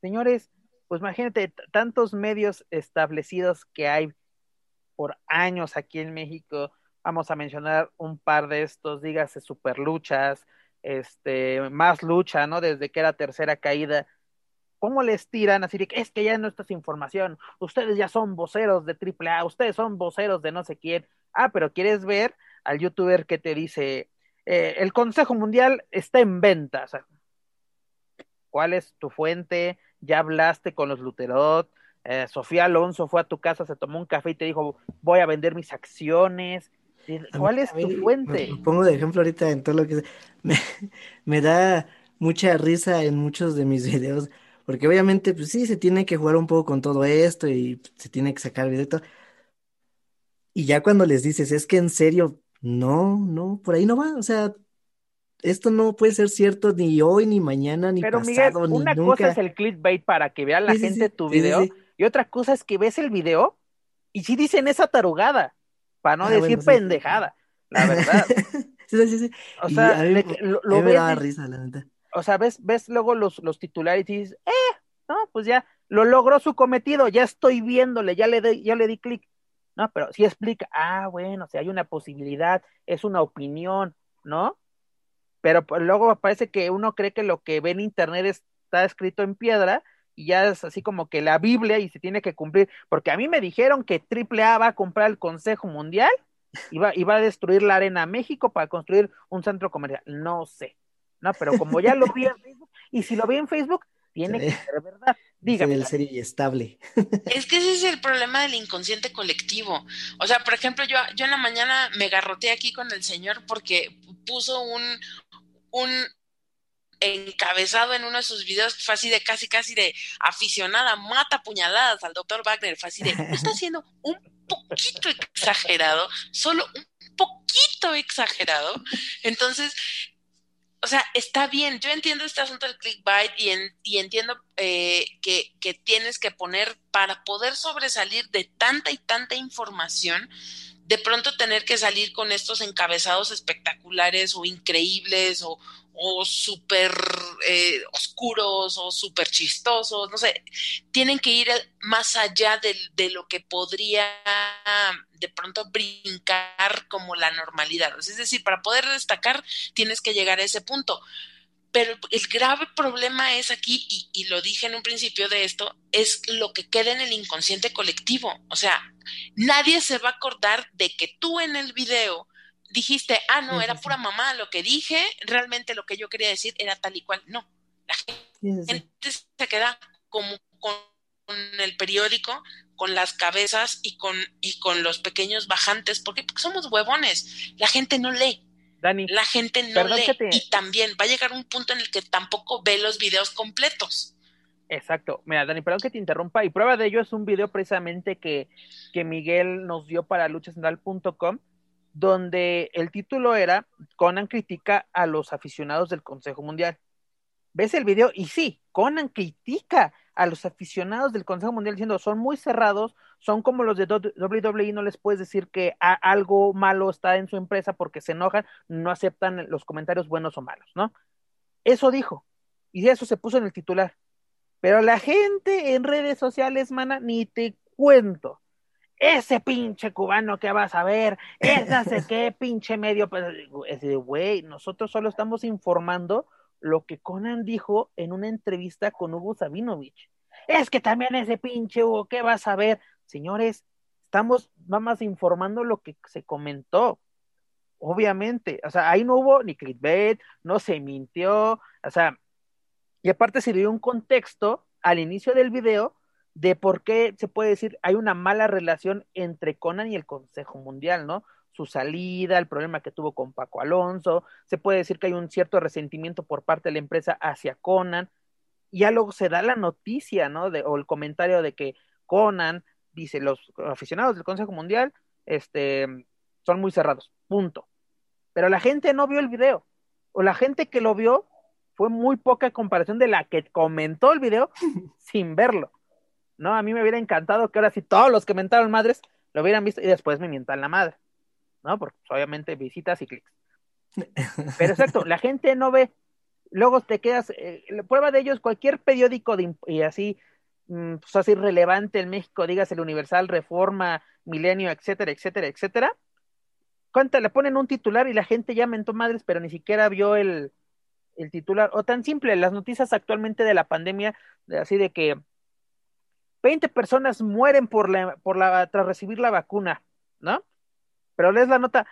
Señores, pues imagínate tantos medios establecidos que hay por años aquí en México. Vamos a mencionar un par de estos, dígase superluchas, este, más lucha, ¿no? Desde que era tercera caída. ¿Cómo les tiran así que es que ya no estás información? Ustedes ya son voceros de AAA, ustedes son voceros de no sé quién. Ah, pero quieres ver al youtuber que te dice, eh, el Consejo Mundial está en venta. ¿Cuál es tu fuente? ya hablaste con los Luterot, eh, Sofía Alonso fue a tu casa, se tomó un café y te dijo, voy a vender mis acciones. ¿Cuál es tu fuente? pongo de ejemplo ahorita en todo lo que... Me, me da mucha risa en muchos de mis videos, porque obviamente, pues sí, se tiene que jugar un poco con todo esto y se tiene que sacar el video. Y ya cuando les dices, es que en serio, no, no, por ahí no va, o sea, esto no puede ser cierto ni hoy, ni mañana, ni Pero pasado, Miguel, una cosa es el clickbait para que vea la gente tu video, y otra cosa es que ves el video y si dicen esa tarugada, para no ah, decir pendejada, la verdad. sí, sí, sí. O sea, lo, ves. risa, la verdad. O sea, ves, ves luego los, los titulares y dices, eh, no, pues ya, lo logró su cometido, ya estoy viéndole, ya le, ya le di clic. No, pero sí explica, ah, bueno, si hay una posibilidad, es una opinión, ¿no? pero pues, luego parece que uno cree que lo que ve en internet está escrito en piedra y ya es así como que la Biblia y se tiene que cumplir, porque a mí me dijeron que AAA va a comprar el Consejo Mundial y va, y va a destruir la Arena México para construir un centro comercial, no sé, no, pero como ya lo vi en Facebook, y si lo vi en Facebook, tiene que ser verdad. Dígame. El ser estable. Es que ese es el problema del inconsciente colectivo. O sea, por ejemplo, yo, yo en la mañana me garroteé aquí con el señor porque puso un, un encabezado en uno de sus videos fue así de casi casi de aficionada mata puñaladas al doctor Wagner fue así de está siendo un poquito exagerado solo un poquito exagerado entonces o sea, está bien, yo entiendo este asunto del clickbait y, y entiendo eh, que, que, tienes que poner para poder sobresalir de tanta y tanta información, de pronto tener que salir con estos encabezados espectaculares o increíbles o, o súper eh, oscuros o súper chistosos, no sé, tienen que ir más allá de, de, lo que podría de pronto brincar como la normalidad. Es decir, para poder destacar tienes que llegar a ese punto. Pero el grave problema es aquí, y, y, lo dije en un principio de esto, es lo que queda en el inconsciente colectivo. O sea, nadie se va a acordar de que tú en el video dijiste, ah, no, era pura mamá lo que dije, realmente lo que yo quería decir era tal y cual. No, la gente se queda como con el periódico, con las cabezas y con, y con los pequeños bajantes, porque, porque somos huevones. La gente no lee Dani, la gente no lee y también va a llegar un punto en el que tampoco ve los videos completos. Exacto. Mira, Dani, perdón que te interrumpa. Y prueba de ello es un video precisamente que, que Miguel nos dio para luchacentral.com, donde el título era Conan critica a los aficionados del Consejo Mundial. ¿Ves el video? Y sí, Conan critica a los aficionados del Consejo Mundial diciendo son muy cerrados, son como los de WWE, no les puedes decir que algo malo está en su empresa porque se enojan, no aceptan los comentarios buenos o malos, ¿no? Eso dijo, y eso se puso en el titular. Pero la gente en redes sociales, mana, ni te cuento. Ese pinche cubano que vas a ver, ese sé qué pinche medio. Pues, güey, nosotros solo estamos informando lo que Conan dijo en una entrevista con Hugo Sabinovich. Es que también ese pinche Hugo, ¿qué vas a ver? Señores, estamos más informando lo que se comentó. Obviamente, o sea, ahí no hubo ni clickbait, no se mintió, o sea, y aparte se dio un contexto al inicio del video de por qué se puede decir hay una mala relación entre Conan y el Consejo Mundial, ¿no? su salida, el problema que tuvo con Paco Alonso, se puede decir que hay un cierto resentimiento por parte de la empresa hacia Conan, y ya luego se da la noticia, ¿no? De, o el comentario de que Conan dice, los aficionados del Consejo Mundial este, son muy cerrados, punto. Pero la gente no vio el video, o la gente que lo vio fue muy poca comparación de la que comentó el video sin verlo. No, a mí me hubiera encantado que ahora sí todos los que mentaron madres lo hubieran visto y después me mientan la madre. ¿No? Porque pues, obviamente visitas y clics. Pero exacto, la gente no ve. Luego te quedas, eh, la prueba de ello es cualquier periódico de, y así, mm, pues así relevante en México, digas el Universal, Reforma, Milenio, etcétera, etcétera, etcétera. Cuánta, le ponen un titular y la gente ya mentó madres, pero ni siquiera vio el, el titular. O tan simple, las noticias actualmente de la pandemia, así de que 20 personas mueren por la, por la, tras recibir la vacuna, ¿no? Pero lees la nota,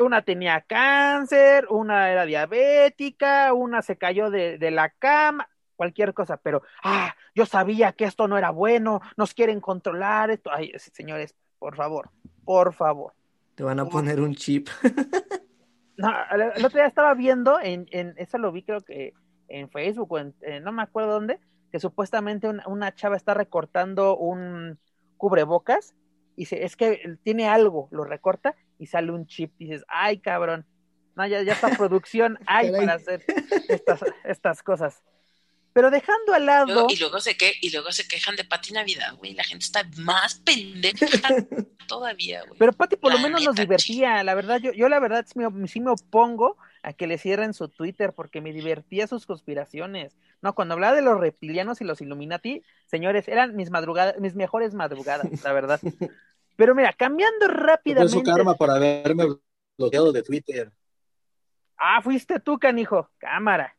una tenía cáncer, una era diabética, una se cayó de, de la cama, cualquier cosa, pero, ah, yo sabía que esto no era bueno, nos quieren controlar esto. Ay, señores, por favor, por favor. Te van a poner un chip. no, el otro día estaba viendo, en, en, eso lo vi creo que en Facebook o en, no me acuerdo dónde, que supuestamente una, chava está recortando un cubrebocas y dice, es que tiene algo, lo recorta y sale un chip. Y dices, ay, cabrón, no, ya, ya está producción hay para hacer estas, estas cosas. Pero dejando al lado. Y luego, se, que, y luego se quejan de Pati Navidad, güey. La gente está más pendeja todavía, güey. Pero Pati por lo menos nos divertía. La verdad, yo, yo la verdad sí me, sí me opongo a que le cierren su Twitter porque me divertía sus conspiraciones. No, cuando hablaba de los reptilianos y los Illuminati, señores, eran mis madrugadas, mis mejores madrugadas, la verdad. Pero mira, cambiando rápidamente. Fue su karma por haberme bloqueado de Twitter. Ah, fuiste tú, canijo. Cámara.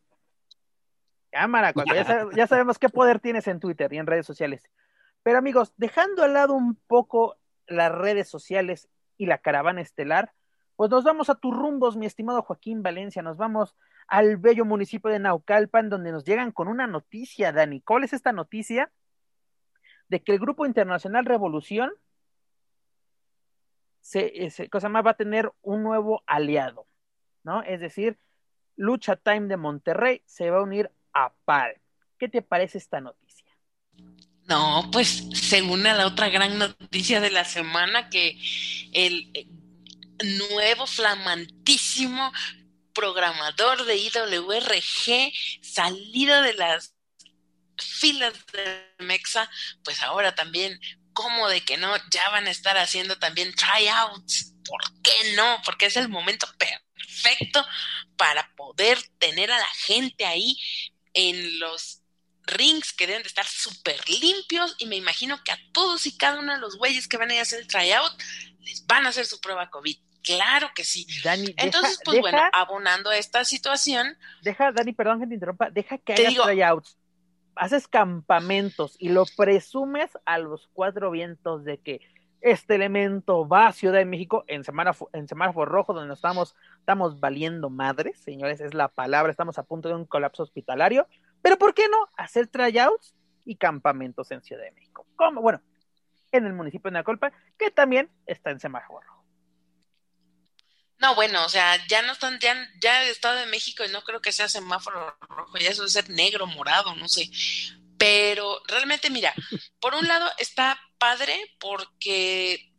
Cámara, cuando ya, ya sabemos qué poder tienes en Twitter y en redes sociales. Pero amigos, dejando al lado un poco las redes sociales y la caravana estelar, pues nos vamos a tus rumbos, mi estimado Joaquín Valencia, nos vamos al bello municipio de Naucalpan, donde nos llegan con una noticia, Dani. ¿Cuál es esta noticia? De que el Grupo Internacional Revolución se, se cosa más, va a tener un nuevo aliado, ¿no? Es decir, Lucha Time de Monterrey se va a unir a PAL. ¿Qué te parece esta noticia? No, pues según la otra gran noticia de la semana, que el nuevo flamantísimo programador de IWRG, salido de las filas de Mexa, pues ahora también, ¿cómo de que no? Ya van a estar haciendo también tryouts. ¿Por qué no? Porque es el momento perfecto para poder tener a la gente ahí en los rings que deben de estar súper limpios y me imagino que a todos y cada uno de los güeyes que van a ir a hacer el tryout les van a hacer su prueba COVID. Claro que sí. Dani, Entonces, pues bueno, abonando a esta situación. Deja, Dani, perdón que te interrumpa, deja que hagas tryouts. Haces campamentos y lo presumes a los cuatro vientos de que este elemento va a Ciudad de México en semáforo, en semáforo rojo, donde nos estamos, estamos valiendo madres, señores, es la palabra, estamos a punto de un colapso hospitalario. Pero ¿por qué no hacer tryouts y campamentos en Ciudad de México? ¿Cómo? Bueno, en el municipio de Nacolpa, que también está en semáforo rojo. No, bueno, o sea, ya no están, ya, ya el Estado de México y no creo que sea semáforo rojo, ya eso debe ser negro, morado, no sé. Pero realmente, mira, por un lado está padre porque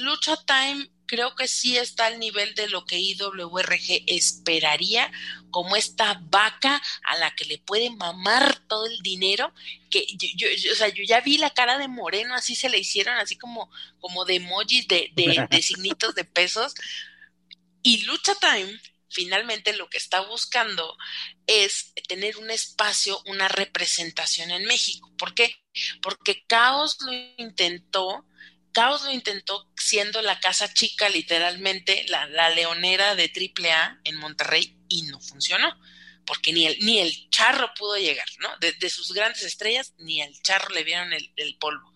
Lucha Time creo que sí está al nivel de lo que IWRG esperaría, como esta vaca a la que le puede mamar todo el dinero, que yo, o sea, yo ya vi la cara de Moreno, así se le hicieron, así como, como de emojis de, de, de signitos de pesos, y Lucha Time finalmente lo que está buscando es tener un espacio, una representación en México. ¿Por qué? Porque Caos lo intentó, Caos lo intentó siendo la casa chica, literalmente, la, la leonera de AAA en Monterrey y no funcionó porque ni el, ni el charro pudo llegar, ¿no? De, sus grandes estrellas, ni al charro le vieron el, polvo.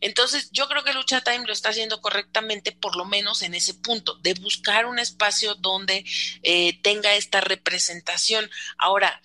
Entonces, yo creo que Lucha Time lo está haciendo correctamente, por lo menos en ese punto, de buscar un espacio donde eh, tenga esta representación. Ahora,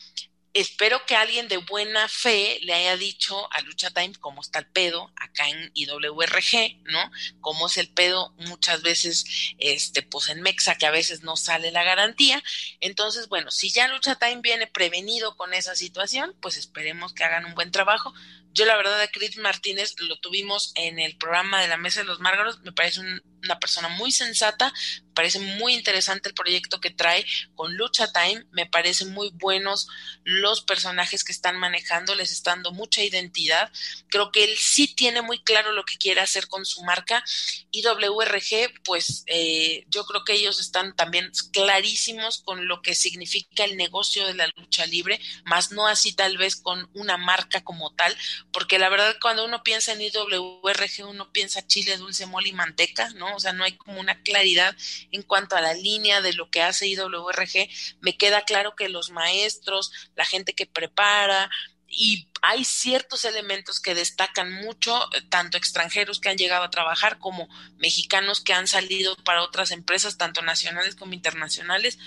espero que alguien de buena fe le haya dicho a Lucha Time cómo está el pedo acá en IWRG, ¿no? Cómo es el pedo muchas veces, este, pues en Mexa, que a veces no sale la garantía. Entonces, bueno, si ya Lucha Time viene prevenido con esa situación, pues esperemos que hagan un buen trabajo. Yo la verdad a Chris Martínez lo tuvimos en el programa de la Mesa de los Márgaros, me parece una persona muy sensata, me parece muy interesante el proyecto que trae con Lucha Time, me parecen muy buenos los personajes que están manejando, les está dando mucha identidad, creo que él sí tiene muy claro lo que quiere hacer con su marca. Y WRG, pues eh, yo creo que ellos están también clarísimos con lo que significa el negocio de la lucha libre, más no así tal vez con una marca como tal, porque la verdad cuando uno piensa en IWRG, uno piensa chile, dulce, mole y manteca, ¿no? O sea, no hay como una claridad en cuanto a la línea de lo que hace IWRG. Me queda claro que los maestros, la gente que prepara, y hay ciertos elementos que destacan mucho, tanto extranjeros que han llegado a trabajar como mexicanos que han salido para otras empresas, tanto nacionales como internacionales.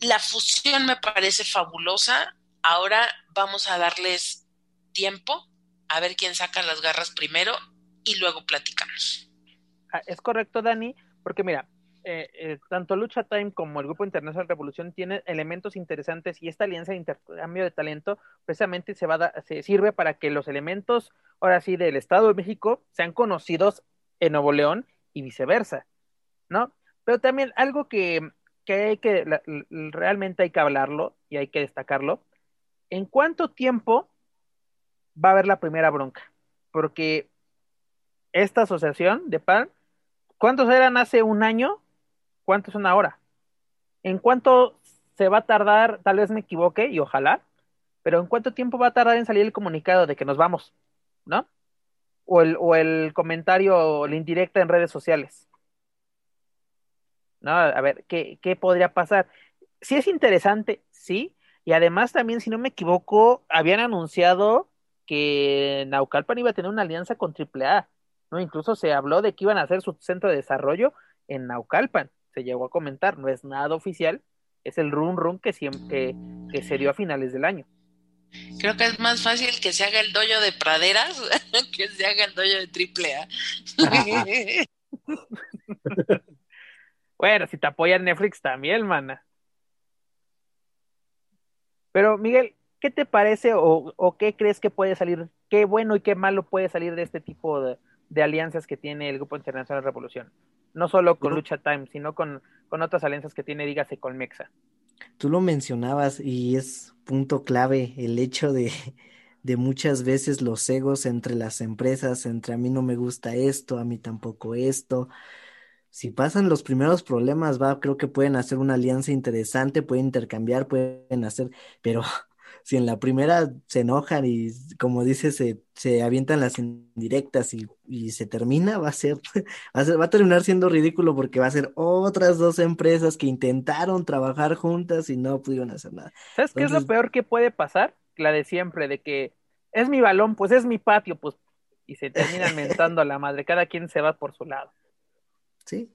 La fusión me parece fabulosa. Ahora vamos a darles tiempo a ver quién saca las garras primero y luego platicamos. Ah, es correcto, Dani, porque mira, eh, eh, tanto Lucha Time como el Grupo Internacional Revolución tienen elementos interesantes y esta alianza de intercambio de talento precisamente se, va se sirve para que los elementos, ahora sí, del Estado de México sean conocidos en Nuevo León y viceversa, ¿no? Pero también algo que, que hay que, realmente hay que hablarlo y hay que destacarlo, ¿en cuánto tiempo va a haber la primera bronca, porque esta asociación de PAN, ¿cuántos eran hace un año? ¿Cuántos son ahora? ¿En cuánto se va a tardar? Tal vez me equivoque y ojalá, pero ¿en cuánto tiempo va a tardar en salir el comunicado de que nos vamos? ¿No? O el, o el comentario o la indirecta en redes sociales. ¿No? A ver, ¿qué, ¿qué podría pasar? Si es interesante, sí, y además también, si no me equivoco, habían anunciado que Naucalpan iba a tener una alianza con AAA, ¿no? Incluso se habló de que iban a hacer su centro de desarrollo en Naucalpan, se llegó a comentar, no es nada oficial, es el run run que, siempre, que, se dio a finales del año. Creo que es más fácil que se haga el doyo de praderas que se haga el doyo de AAA. bueno, si te apoya Netflix también, mana. Pero Miguel, ¿qué te parece o, qué crees que puede salir, qué bueno y qué malo puede salir de este tipo de, alianzas que tiene el Grupo Internacional Revolución? No solo con Lucha Time, sino con, con otras alianzas que tiene, dígase, con Mexa. Tú lo mencionabas y es punto clave el hecho de, de muchas veces los egos entre las empresas, entre a mí no me gusta esto, a mí tampoco esto. Si pasan los primeros problemas, va, creo que pueden hacer una alianza interesante, pueden intercambiar, pueden hacer, pero si en la primera se enojan y como dices, se, se avientan las indirectas y, y, se termina, va a ser, va a ser, va a terminar siendo ridículo porque va a ser otras dos empresas que intentaron trabajar juntas y no pudieron hacer nada. ¿Sabes qué es lo peor que puede pasar? La de siempre, de que es mi balón, pues es mi patio, pues, y se terminan mentando a la madre, cada quien se va por su lado. Sí.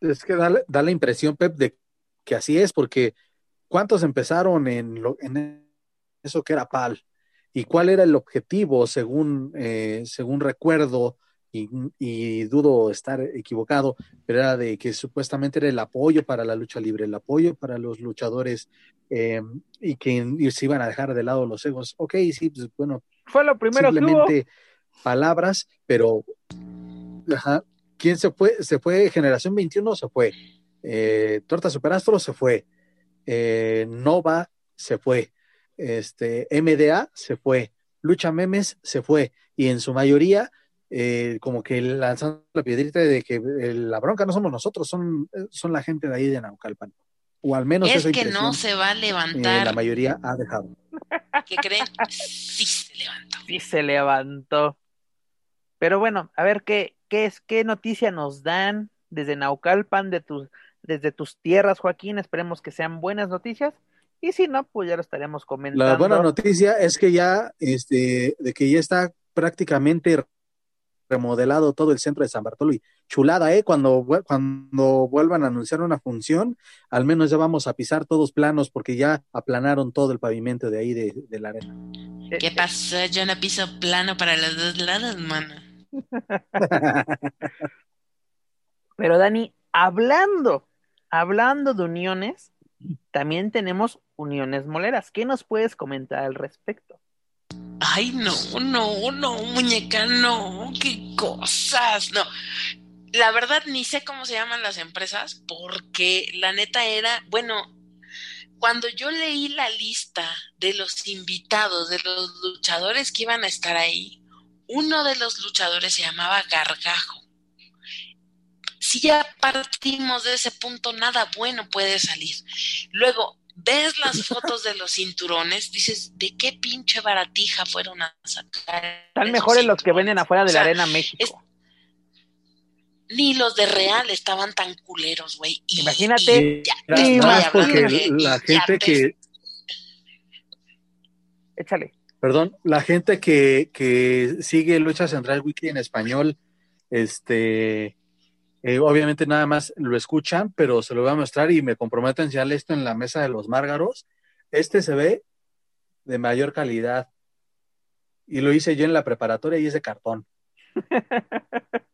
Es que da, da la impresión, Pep, de que así es, porque ¿Cuántos empezaron en, lo, en eso que era PAL? ¿Y cuál era el objetivo, según, eh, según recuerdo, y, dudo estar equivocado, pero era de que supuestamente era el apoyo para la lucha libre, el apoyo para los luchadores eh, y que se iban a dejar de lado los egos. Ok, sí, pues bueno. Fue lo primero simplemente palabras, pero ajá, ¿quién se fue? Se fue Generación 21, se fue. Eh, Torta Superastro se fue eh, Nova se fue, este, MDA se fue, Lucha Memes se fue, y en su mayoría, eh, como que lanzando la piedrita de que eh, la bronca no somos nosotros, son, son la gente de ahí de Naucalpan. O al menos es que no se va a levantar. la mayoría ha dejado. ¿Qué creen? Sí se levantó. Sí se levantó. Pero bueno, a ver qué, qué es, qué noticia nos dan desde Naucalpan de tus desde tus tierras, Joaquín. Esperemos que sean buenas noticias. Y si no, pues ya lo estaremos comentando. La buena noticia es que ya, este, de que ya está prácticamente remodelado todo el centro de San Bartolo y chulada, ¿eh? Cuando, cuando vuelvan a anunciar una función, al menos ya vamos a pisar todos planos porque ya aplanaron todo el pavimento de ahí de, la arena. ¿Qué eh, eh. pasó? Yo no piso plano para los dos lados, mano. Pero Dani, hablando hablando de uniones, también tenemos uniones moleras. ¿Qué nos puedes comentar al respecto? Ay, no, no, no, muñeca, no, qué cosas, no. La verdad ni sé cómo se llaman las empresas porque la neta era, bueno, cuando yo leí la lista de los invitados, de los luchadores que iban a estar ahí, uno de los luchadores se llamaba Gargajo. Si ya partimos de ese punto, nada bueno puede salir. Luego, ves las fotos de los cinturones, dices, ¿de qué pinche baratija fueron a sacar? Están mejores los que venden afuera de la Arena México. ni los de Real estaban tan culeros, güey. Imagínate. Y, más porque la gente que... Échale. Perdón, la gente que, que sigue Lucha Central Weekly en español, este, eh, obviamente nada más lo escuchan, pero se lo voy a mostrar y me comprometo a enseñarle esto en la mesa de los márgaros. Este se ve de mayor calidad. Y lo hice yo en la preparatoria y es de cartón.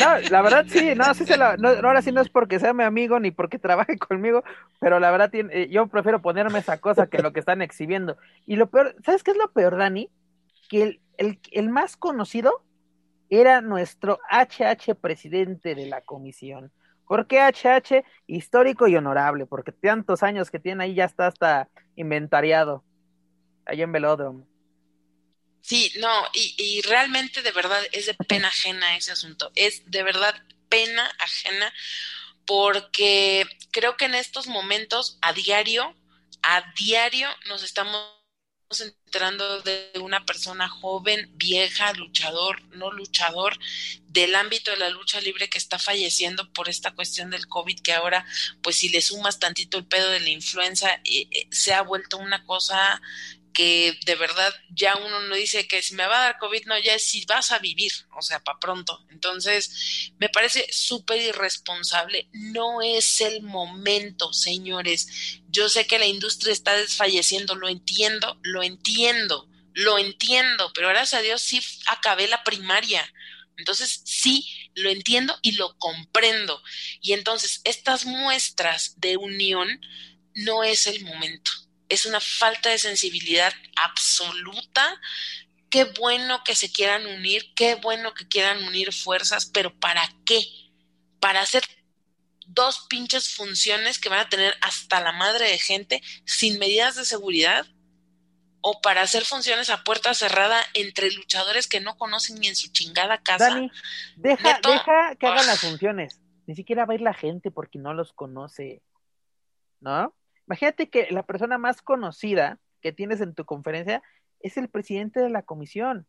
No, la verdad sí, no, sí se no, ahora sí no es porque sea mi amigo ni porque trabaje conmigo, pero la verdad tiene, eh, yo prefiero ponerme esa cosa que lo que están exhibiendo. Y lo peor, ¿sabes qué es lo peor, Dani? Que el, el, el más conocido era nuestro HH presidente de la comisión. ¿Por qué HH? Histórico y honorable, porque tantos años que tiene ahí ya está hasta inventariado, ahí en Velódromo. Sí, no, y, y realmente de verdad es de pena ajena ese asunto, es de verdad pena ajena porque creo que en estos momentos a diario, a diario nos estamos enterando de una persona joven, vieja, luchador, no luchador, del ámbito de la lucha libre que está falleciendo por esta cuestión del COVID, que ahora, pues si le sumas tantito el pedo de la influenza, eh, eh, se ha vuelto una cosa que de verdad ya uno no dice que si me va a dar COVID, no, ya es si vas a vivir, o sea, para pronto. Entonces, me parece súper irresponsable. No es el momento, señores. Yo sé que la industria está desfalleciendo, lo entiendo, lo entiendo, lo entiendo, pero gracias a Dios sí acabé la primaria. Entonces, sí, lo entiendo y lo comprendo. Y entonces, estas muestras de unión no es el momento es una falta de sensibilidad absoluta. Qué bueno que se quieran unir, qué bueno que quieran unir fuerzas, pero ¿para qué? Para hacer dos pinches funciones que van a tener hasta la madre de gente sin medidas de seguridad o para hacer funciones a puerta cerrada entre luchadores que no conocen ni en su chingada casa. Dani, deja, deja que hagan las funciones. Ni siquiera va a ir la gente porque no los conoce. ¿No? Imagínate que la persona más conocida que tienes en tu conferencia es el presidente de la comisión.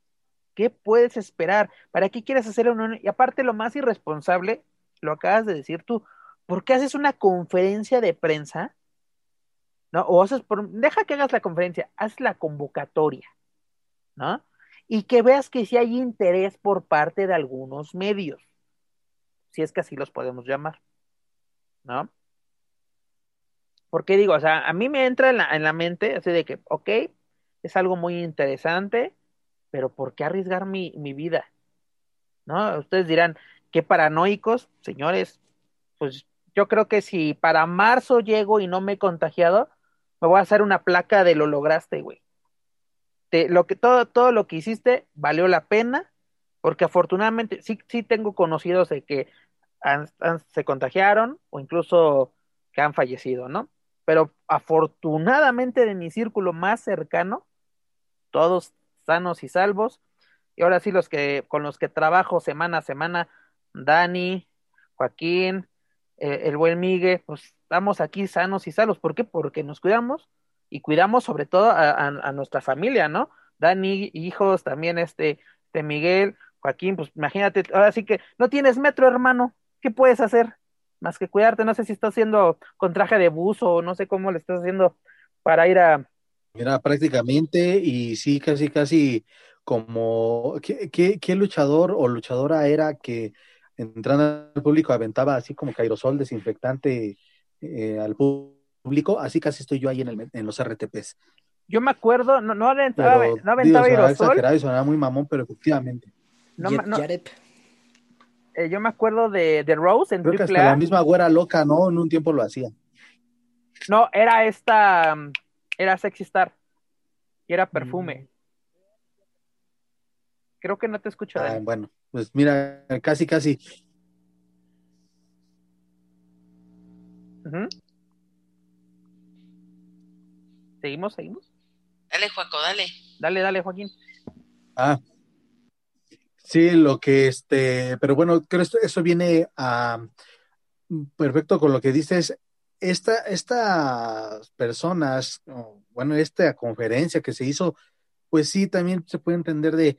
¿Qué puedes esperar? ¿Para qué quieres hacer una Y aparte, lo más irresponsable, lo acabas de decir tú, ¿por qué haces una conferencia de prensa? ¿No? O haces por... Deja que hagas la conferencia, haz la convocatoria, ¿no? Y que veas que sí hay interés por parte de algunos medios, si es que así los podemos llamar, ¿no? Porque digo, o sea, a mí me entra en la, en la mente así de que, ok, es algo muy interesante, pero ¿por qué arriesgar mi, mi vida? ¿No? Ustedes dirán, qué paranoicos, señores, pues yo creo que si para marzo llego y no me he contagiado, me voy a hacer una placa de lo lograste, güey. lo que, todo, todo lo que hiciste valió la pena, porque afortunadamente sí, sí tengo conocidos de que se contagiaron o incluso que han fallecido, ¿no? Pero afortunadamente de mi círculo más cercano, todos sanos y salvos, y ahora sí los que con los que trabajo semana a semana, Dani, Joaquín, eh, el buen Miguel, pues estamos aquí sanos y salvos, ¿por qué? Porque nos cuidamos y cuidamos sobre todo a, nuestra familia, ¿no? Dani, hijos, también este, este Miguel, Joaquín, pues imagínate, ahora sí que no tienes metro, hermano, ¿qué puedes hacer? Más que cuidarte. No sé si estás haciendo con traje de buzo o no sé cómo le estás haciendo para ir a... Mira, prácticamente y sí, casi, casi como... ¿Qué, qué, luchador o luchadora era que entrando al público aventaba así como aerosol desinfectante eh, al público? Así casi estoy yo ahí en, el, en los RTPs. Yo me acuerdo, no, no aventaba, no aventaba aerosol. Sonaba muy mamón, pero efectivamente. No, no, eh, yo me acuerdo de, de Rose en Creo que hasta la misma güera loca, ¿no? En un tiempo lo hacía. No, era esta, mm, era Sexy Star. Y era perfume. Creo que no te escucho. Ah, bueno, pues mira, casi, casi. ¿Seguimos? ¿Seguimos? Dale, Juaco, dale. Dale, dale, Joaquín. Ah, sí, lo que este, pero bueno, creo esto, eso viene a perfecto con lo que dices. Esta, estas personas, bueno, esta conferencia que se hizo, pues sí, también se puede entender de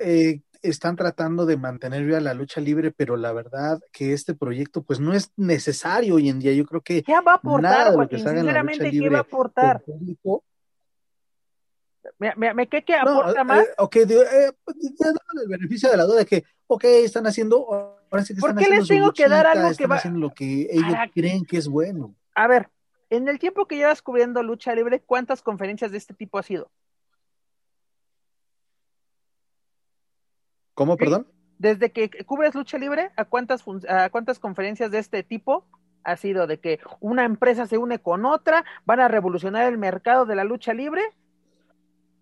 eh, están tratando de mantener viva la lucha libre, pero la verdad que este proyecto, pues no es necesario hoy en día. Yo creo que ¿Qué va a aportar, nada de lo que Joaquín? se haga en la lucha Sinceramente, ¿qué va a aportar? público Me, me, me- ¿qué, qué No, aporta eh, más? ok, eh, pues, ya dándole el beneficio de la duda de que, ok, están haciendo, ahora sí que ¿Por están qué les haciendo tengo que dar algo que va- haciendo lo que ellos Para- creen que es bueno. A ver, en el tiempo que llevas cubriendo lucha libre, ¿cuántas conferencias de este tipo ha sido? ¿Cómo, perdón? Desde que cubres lucha libre, ¿a cuántas, a cuántas conferencias de este tipo ha sido de que una empresa se une con otra, van a revolucionar el mercado de la lucha libre?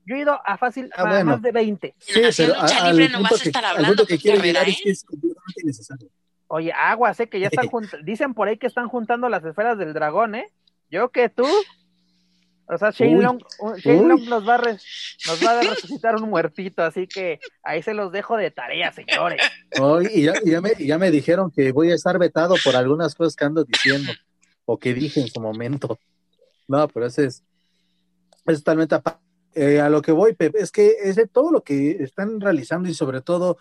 Yo he ido a fácil Ah, a bueno. más de 20. En hacer lucha libre no vas a que, al hablando, punto que quiero llegar ¿eh? es que es completamente innecesario. Oye, agua, sé que ya están junt- dicen por ahí que están juntando las esferas del dragón, ¿eh? Yo que tú. O sea, Shane Uy, Long, Shane. Long nos va a re- nos va a resucitar un muertito, así que ahí se los dejo de tarea, señores. No, y, ya, y ya me, y ya me dijeron que voy a estar vetado por algunas cosas que ando diciendo o que dije en su momento. No, pero ese es, es totalmente aparte. Eh, a lo que voy, Pep, es que es todo lo que están realizando y sobre todo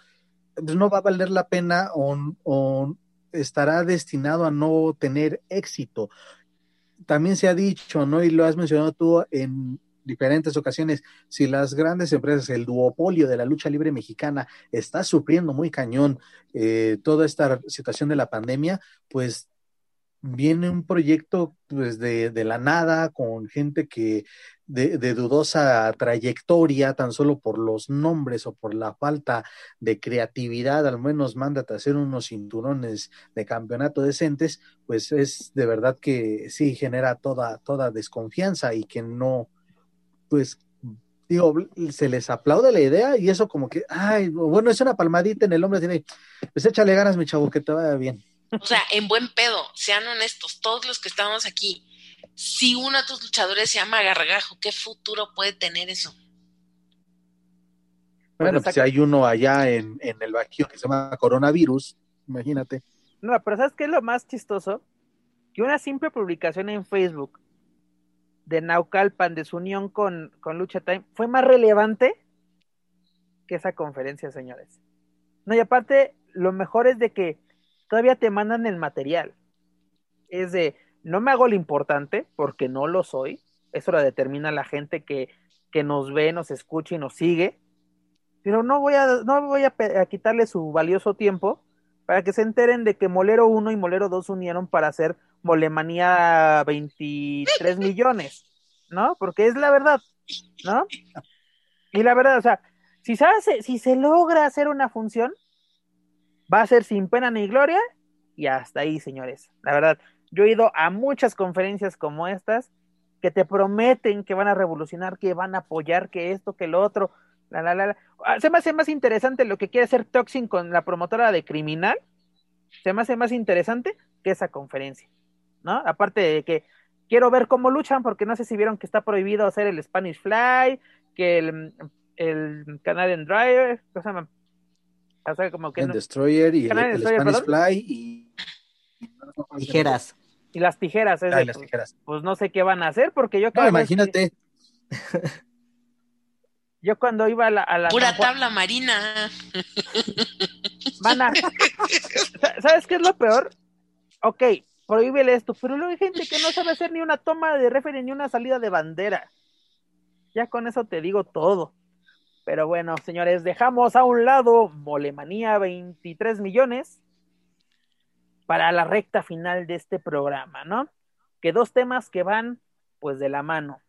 pues no va a valer la pena o, o estará destinado a no tener éxito. También se ha dicho, ¿no? Y lo has mencionado tú en diferentes ocasiones, si las grandes empresas, el duopolio de la lucha libre mexicana está sufriendo muy cañón eh, toda esta situación de la pandemia, pues viene un proyecto pues de, de la nada con gente que de, de, dudosa trayectoria tan solo por los nombres o por la falta de creatividad al menos mándate a hacer unos cinturones de campeonato decentes pues es de verdad que sí genera toda toda desconfianza y que no pues digo, se les aplaude la idea y eso como que, ay, bueno, es una palmadita en el hombre, tiene, pues échale ganas, mi chavo, que te vaya bien. O sea, en buen pedo, sean honestos, todos los que estamos aquí, si uno de tus luchadores se llama Gargajo, ¿qué futuro puede tener eso? Bueno, pues si hay uno allá en, en el Bajío que se llama coronavirus, imagínate. No, pero ¿sabes qué es lo más chistoso? Que una simple publicación en Facebook de Naucalpan, de su unión con, con Lucha Time, fue más relevante que esa conferencia, señores. No, y aparte, lo mejor es de que todavía te mandan el material. Es de, no me hago lo importante, porque no lo soy. Eso lo determina la gente que, que nos ve, nos escucha y nos sigue. Pero no voy a, no voy a, a quitarle su valioso tiempo para que se enteren de que Molero 1 y Molero 2 unieron para hacer Molemanía 23 millones, ¿no? Porque es la verdad, ¿no? Y la verdad, o sea, si se, hace, si se logra hacer una función, va a ser sin pena ni gloria y hasta ahí, señores. La verdad, yo he ido a muchas conferencias como estas que te prometen que van a revolucionar, que van a apoyar, que esto, que lo otro. La, la, la, la. Se me hace más interesante lo que quiere hacer Toxin con la promotora de Criminal. Se me hace más interesante que esa conferencia, ¿no? Aparte de que quiero ver cómo luchan, porque no sé si vieron que está prohibido hacer el Spanish Fly, que el, el Canadian Driver, ¿qué se? O sea, como que el no. Destroyer y el, el Spanish. Fly y... Tijeras. Y las tijeras, es Ah, de, y las pues, tijeras. pues no sé qué van a hacer, porque yo No, que- imagínate. yo cuando iba a la, a la Pura Juan- tabla marina. van a- ¿Sabes qué es lo peor? Ok, prohíbele esto, pero luego hay gente que no sabe hacer ni una toma de referee ni una salida de bandera. Ya con eso te digo todo. Pero bueno, señores, dejamos a un lado Molemanía 23 millones para la recta final de este programa, ¿no? Que dos temas que van pues de la mano.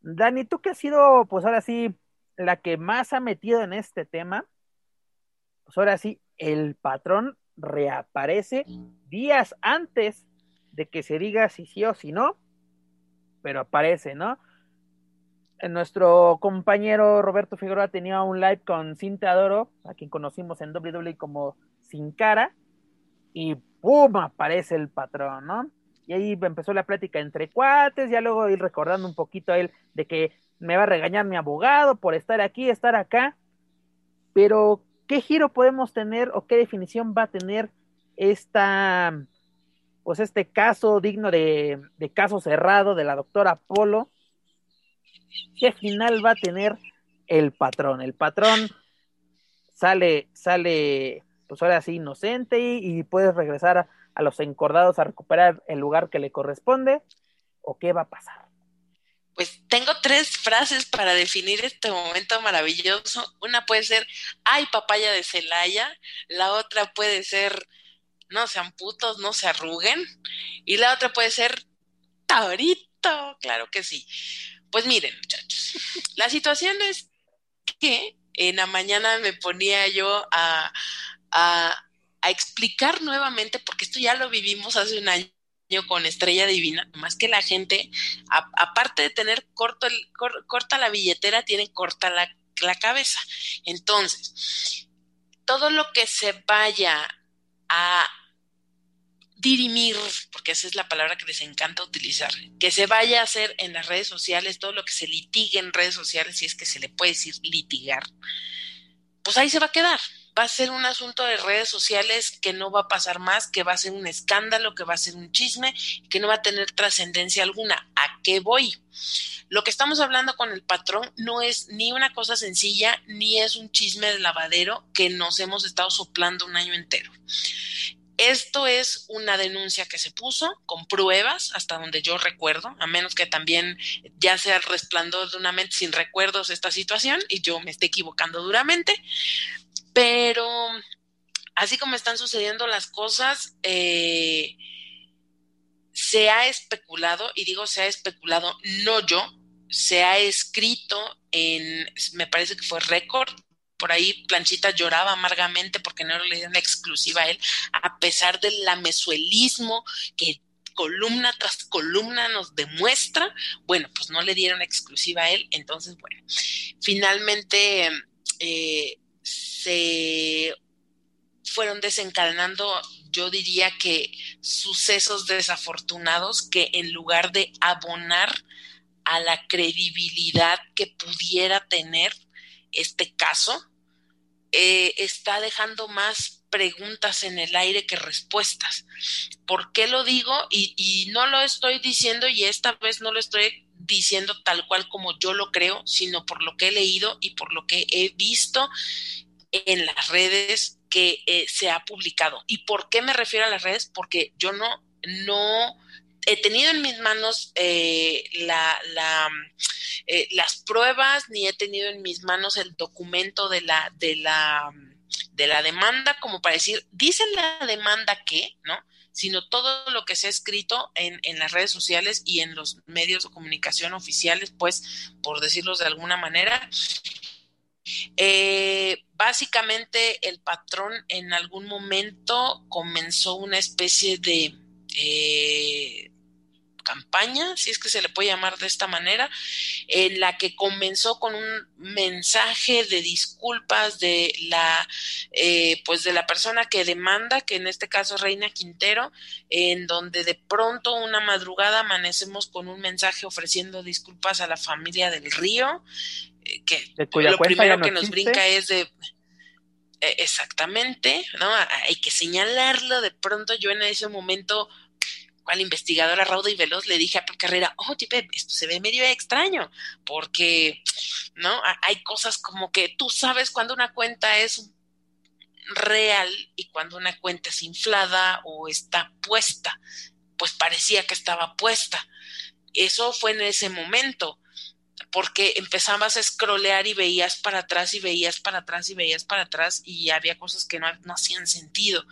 Dani, tú que has sido pues ahora sí la que más ha metido en este tema, pues ahora sí, el patrón reaparece días antes de que se diga si sí o si no, pero aparece, ¿no? Nuestro compañero Roberto Figueroa tenía un live con Cinta Adoro, a quien conocimos en WWE como Sin Cara, y ¡pum! aparece el patrón, ¿no? Y ahí empezó la plática entre cuates, ya luego ir recordando un poquito a él de que me va a regañar mi abogado por estar aquí, estar acá, pero ¿qué giro podemos tener o qué definición va a tener esta, pues este caso digno de, de caso cerrado de la doctora Polo? ¿Qué final va a tener el patrón? El patrón sale, sale, pues ahora sí, inocente y, puedes regresar a, a los encordados a recuperar el lugar que le corresponde? ¿O qué va a pasar? Pues tengo tres frases para definir este momento maravilloso. Una puede ser, ay, papaya de Celaya. La otra puede ser, no sean putos, no se arruguen. Y la otra puede ser, taurito. Claro que sí. Pues miren, muchachos, la situación es que en la mañana me ponía yo a, a, explicar nuevamente, porque esto ya lo vivimos hace un año con Estrella Divina, más que la gente, aparte de tener corto el, cor, corta la billetera, tiene corta la, la, cabeza. Entonces, todo lo que se vaya a dirimir, porque esa es la palabra que les encanta utilizar, que se vaya a hacer en las redes sociales, todo lo que se litigue en redes sociales, si es que se le puede decir litigar, pues ahí se va a quedar va a ser un asunto de redes sociales que no va a pasar más, que va a ser un escándalo, que va a ser un chisme, que no va a tener trascendencia alguna. ¿A qué voy? Lo que estamos hablando con el patrón no es ni una cosa sencilla, ni es un chisme de lavadero que nos hemos estado soplando un año entero. Esto es una denuncia que se puso con pruebas, hasta donde yo recuerdo, a menos que también ya sea resplandor de una mente sin recuerdos esta situación y yo me esté equivocando duramente, pero así como están sucediendo las cosas, eh, se ha especulado, y digo se ha especulado, no yo, se ha escrito en, me parece que fue récord, por ahí Planchita lloraba amargamente porque no le dieron exclusiva a él, a pesar del lamezuelismo que columna tras columna nos demuestra, bueno, pues no le dieron exclusiva a él, entonces, bueno, finalmente eh, se fueron desencadenando, yo diría que sucesos desafortunados que en lugar de abonar a la credibilidad que pudiera tener este caso, eh, está dejando más preguntas en el aire que respuestas. ¿Por qué lo digo? Y, no lo estoy diciendo y esta vez no lo estoy diciendo tal cual como yo lo creo, sino por lo que he leído y por lo que he visto en las redes que eh, se ha publicado. ¿Y por qué me refiero a las redes? Porque yo no, no he tenido en mis manos eh, la, la, eh, las pruebas, ni he tenido en mis manos el documento de la, de la, de la demanda, como para decir, dicen la demanda que, ¿no? sino todo lo que se ha escrito en, en, las redes sociales y en los medios de comunicación oficiales, pues, por decirlo de alguna manera. Eh, básicamente el patrón en algún momento comenzó una especie de eh, campaña, si es que se le puede llamar de esta manera, en la que comenzó con un mensaje de disculpas de la, eh, pues de la persona que demanda, que en este caso es Reina Quintero, en donde de pronto una madrugada amanecemos con un mensaje ofreciendo disculpas a la familia del río, eh, que lo primero no que nos brinca es de eh, exactamente, ¿no? Hay que señalarlo, de pronto yo en ese momento cual investigadora rauda y veloz le dije a Pep Carrera, oh, Pep, esto se ve medio extraño, porque, ¿no? Hay cosas como que tú sabes cuando una cuenta es real y cuando una cuenta es inflada o está puesta, pues parecía que estaba puesta. Eso fue en ese momento, porque empezabas a scrollear y veías para atrás y veías para atrás y veías para atrás y había cosas que no, no hacían sentido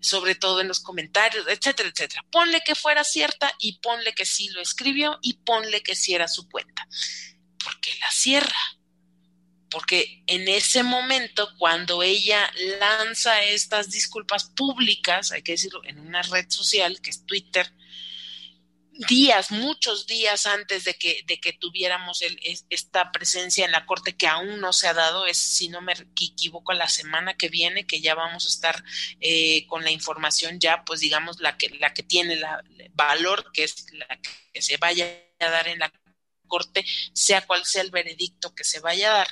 sobre todo en los comentarios, etcétera, etcétera. Ponle que fuera cierta y ponle que sí lo escribió y ponle que sí era su cuenta. Porque la cierra. Porque en ese momento, cuando ella lanza estas disculpas públicas, hay que decirlo, en una red social que es Twitter, días, muchos días antes de que, de que tuviéramos el, esta presencia en la corte que aún no se ha dado, es, si no me equivoco, la semana que viene, que ya vamos a estar eh, con la información ya, pues digamos, la que, la que tiene la, valor, que es la que se vaya a dar en la corte, sea cual sea el veredicto que se vaya a dar,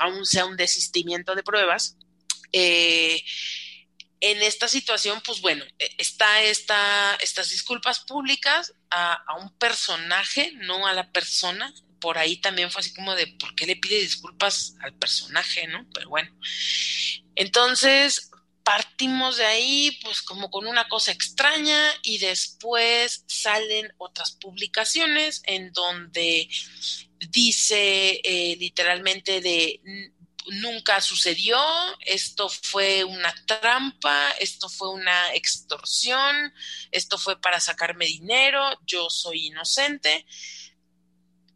aún sea un desistimiento de pruebas. Eh, en esta situación, pues bueno, e, está esta, estas disculpas públicas a, un personaje, no a la persona. Por ahí también fue así como de, ¿por qué le pide disculpas al personaje, no? Pero bueno. Entonces, partimos de ahí, pues como con una cosa extraña y después salen otras publicaciones en donde dice eh, literalmente de nunca sucedió, esto fue una trampa, esto fue una extorsión, esto fue para sacarme dinero, yo soy inocente.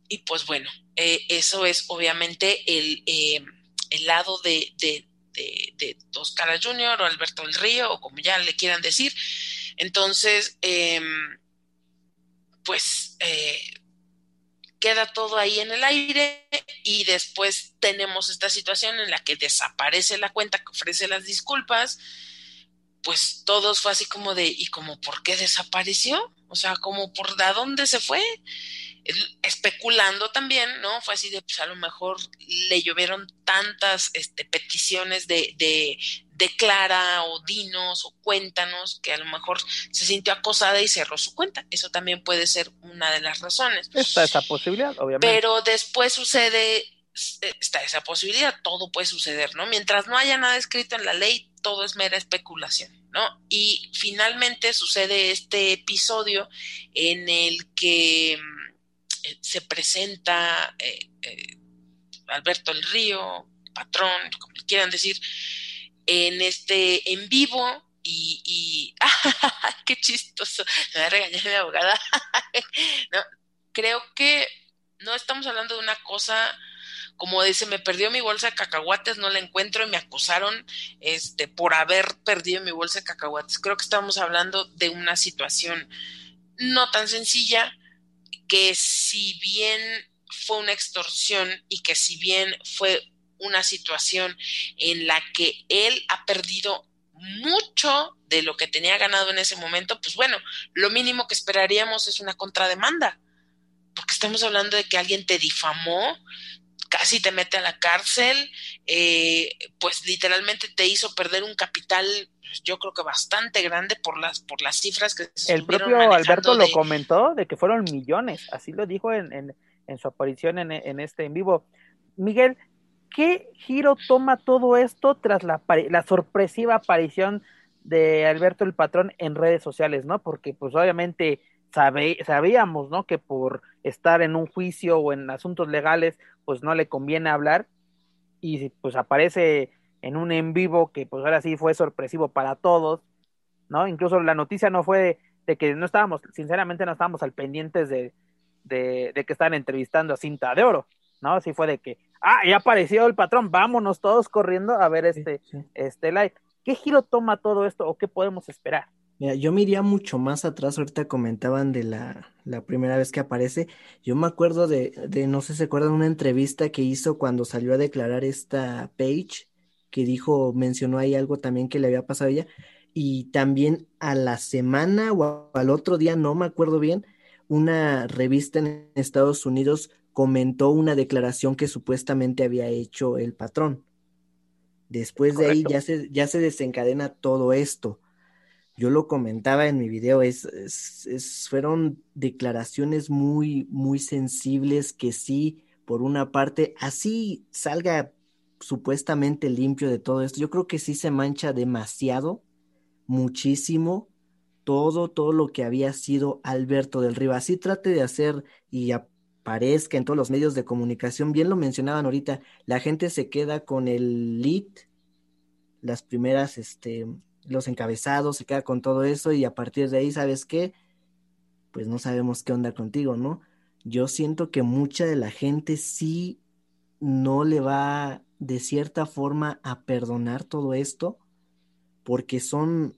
Y pues bueno, eh, eso es obviamente el, eh, el lado de, de, de, Oscar Jr. o Alberto del Río, o como ya le quieran decir. Entonces, em, pues eh, queda todo ahí en el aire y después tenemos esta situación en la que desaparece la cuenta que ofrece las disculpas, pues todos fue así como de, ¿y como por qué desapareció? O sea, como por de dónde se fue, especulando también, ¿no? Fue así de, pues a lo mejor le llovieron tantas este, peticiones de, de, declara o dinos o cuéntanos que a lo mejor se sintió acosada y cerró su cuenta. Eso también puede ser una de las razones. Está esa posibilidad, obviamente. Pero después sucede, está esa posibilidad, todo puede suceder, ¿no? Mientras no haya nada escrito en la ley, todo es mera especulación. ¿No? Y finalmente sucede este episodio en el que eh, se presenta eh, eh, Alberto el Río, patrón, como quieran decir, en este en vivo y, y qué chistoso, me va a regañar mi abogada. no, creo que no estamos hablando de una cosa como dice, me perdió mi bolsa de cacahuates, no la encuentro y me acusaron este por haber perdido mi bolsa de cacahuates. Creo que estamos hablando de una situación no tan sencilla, que si bien fue una extorsión y que si bien fue una situación en la que él ha perdido mucho de lo que tenía ganado en ese momento, pues bueno, lo mínimo que esperaríamos es una contrademanda, porque estamos hablando de que alguien te difamó, casi te mete a la cárcel, eh, pues literalmente te hizo perder un capital pues, yo creo que bastante grande por las por las cifras que se el propio Alberto lo comentó de que fueron millones así lo dijo en, en, en su aparición en, en, este en vivo. Miguel qué giro toma todo esto tras la, sorpresiva aparición de Alberto el patrón en redes sociales no porque pues obviamente sabíamos no que por estar en un juicio o en asuntos legales pues no le conviene hablar. Y pues aparece en un en vivo que pues ahora sí fue sorpresivo para todos, ¿no? Incluso la noticia no fue de, que no estábamos, sinceramente no estábamos al pendientes de, de, que estaban entrevistando a Cinta de Oro, ¿no? Así fue de que, ah, ya apareció el patrón, vámonos todos corriendo a ver este, este live. ¿Qué giro toma todo esto o qué podemos esperar? Mira, yo me iría mucho más atrás, ahorita comentaban de la, la primera vez que aparece, yo me acuerdo de, de, no sé si se acuerdan, una entrevista que hizo cuando salió a declarar esta Page, que dijo, mencionó ahí algo también que le había pasado a ella, y también a la semana o al otro día, no me acuerdo bien, una revista en Estados Unidos comentó una declaración que supuestamente había hecho el patrón. Después de ahí ya se, ya se desencadena todo esto. Yo lo comentaba en mi video, es, es, fueron declaraciones muy, muy sensibles que sí, por una parte, así salga supuestamente limpio de todo esto, yo creo que sí se mancha demasiado, muchísimo, todo, todo lo que había sido Alberto del Río. Así trate de hacer y aparezca en todos los medios de comunicación. Bien lo mencionaban ahorita, la gente se queda con el lead, las primeras, este, los encabezados, se queda con todo eso y a partir de ahí, ¿sabes qué? Pues no sabemos qué onda contigo, ¿no? Yo siento que mucha de la gente sí no le va de cierta forma a perdonar todo esto porque son,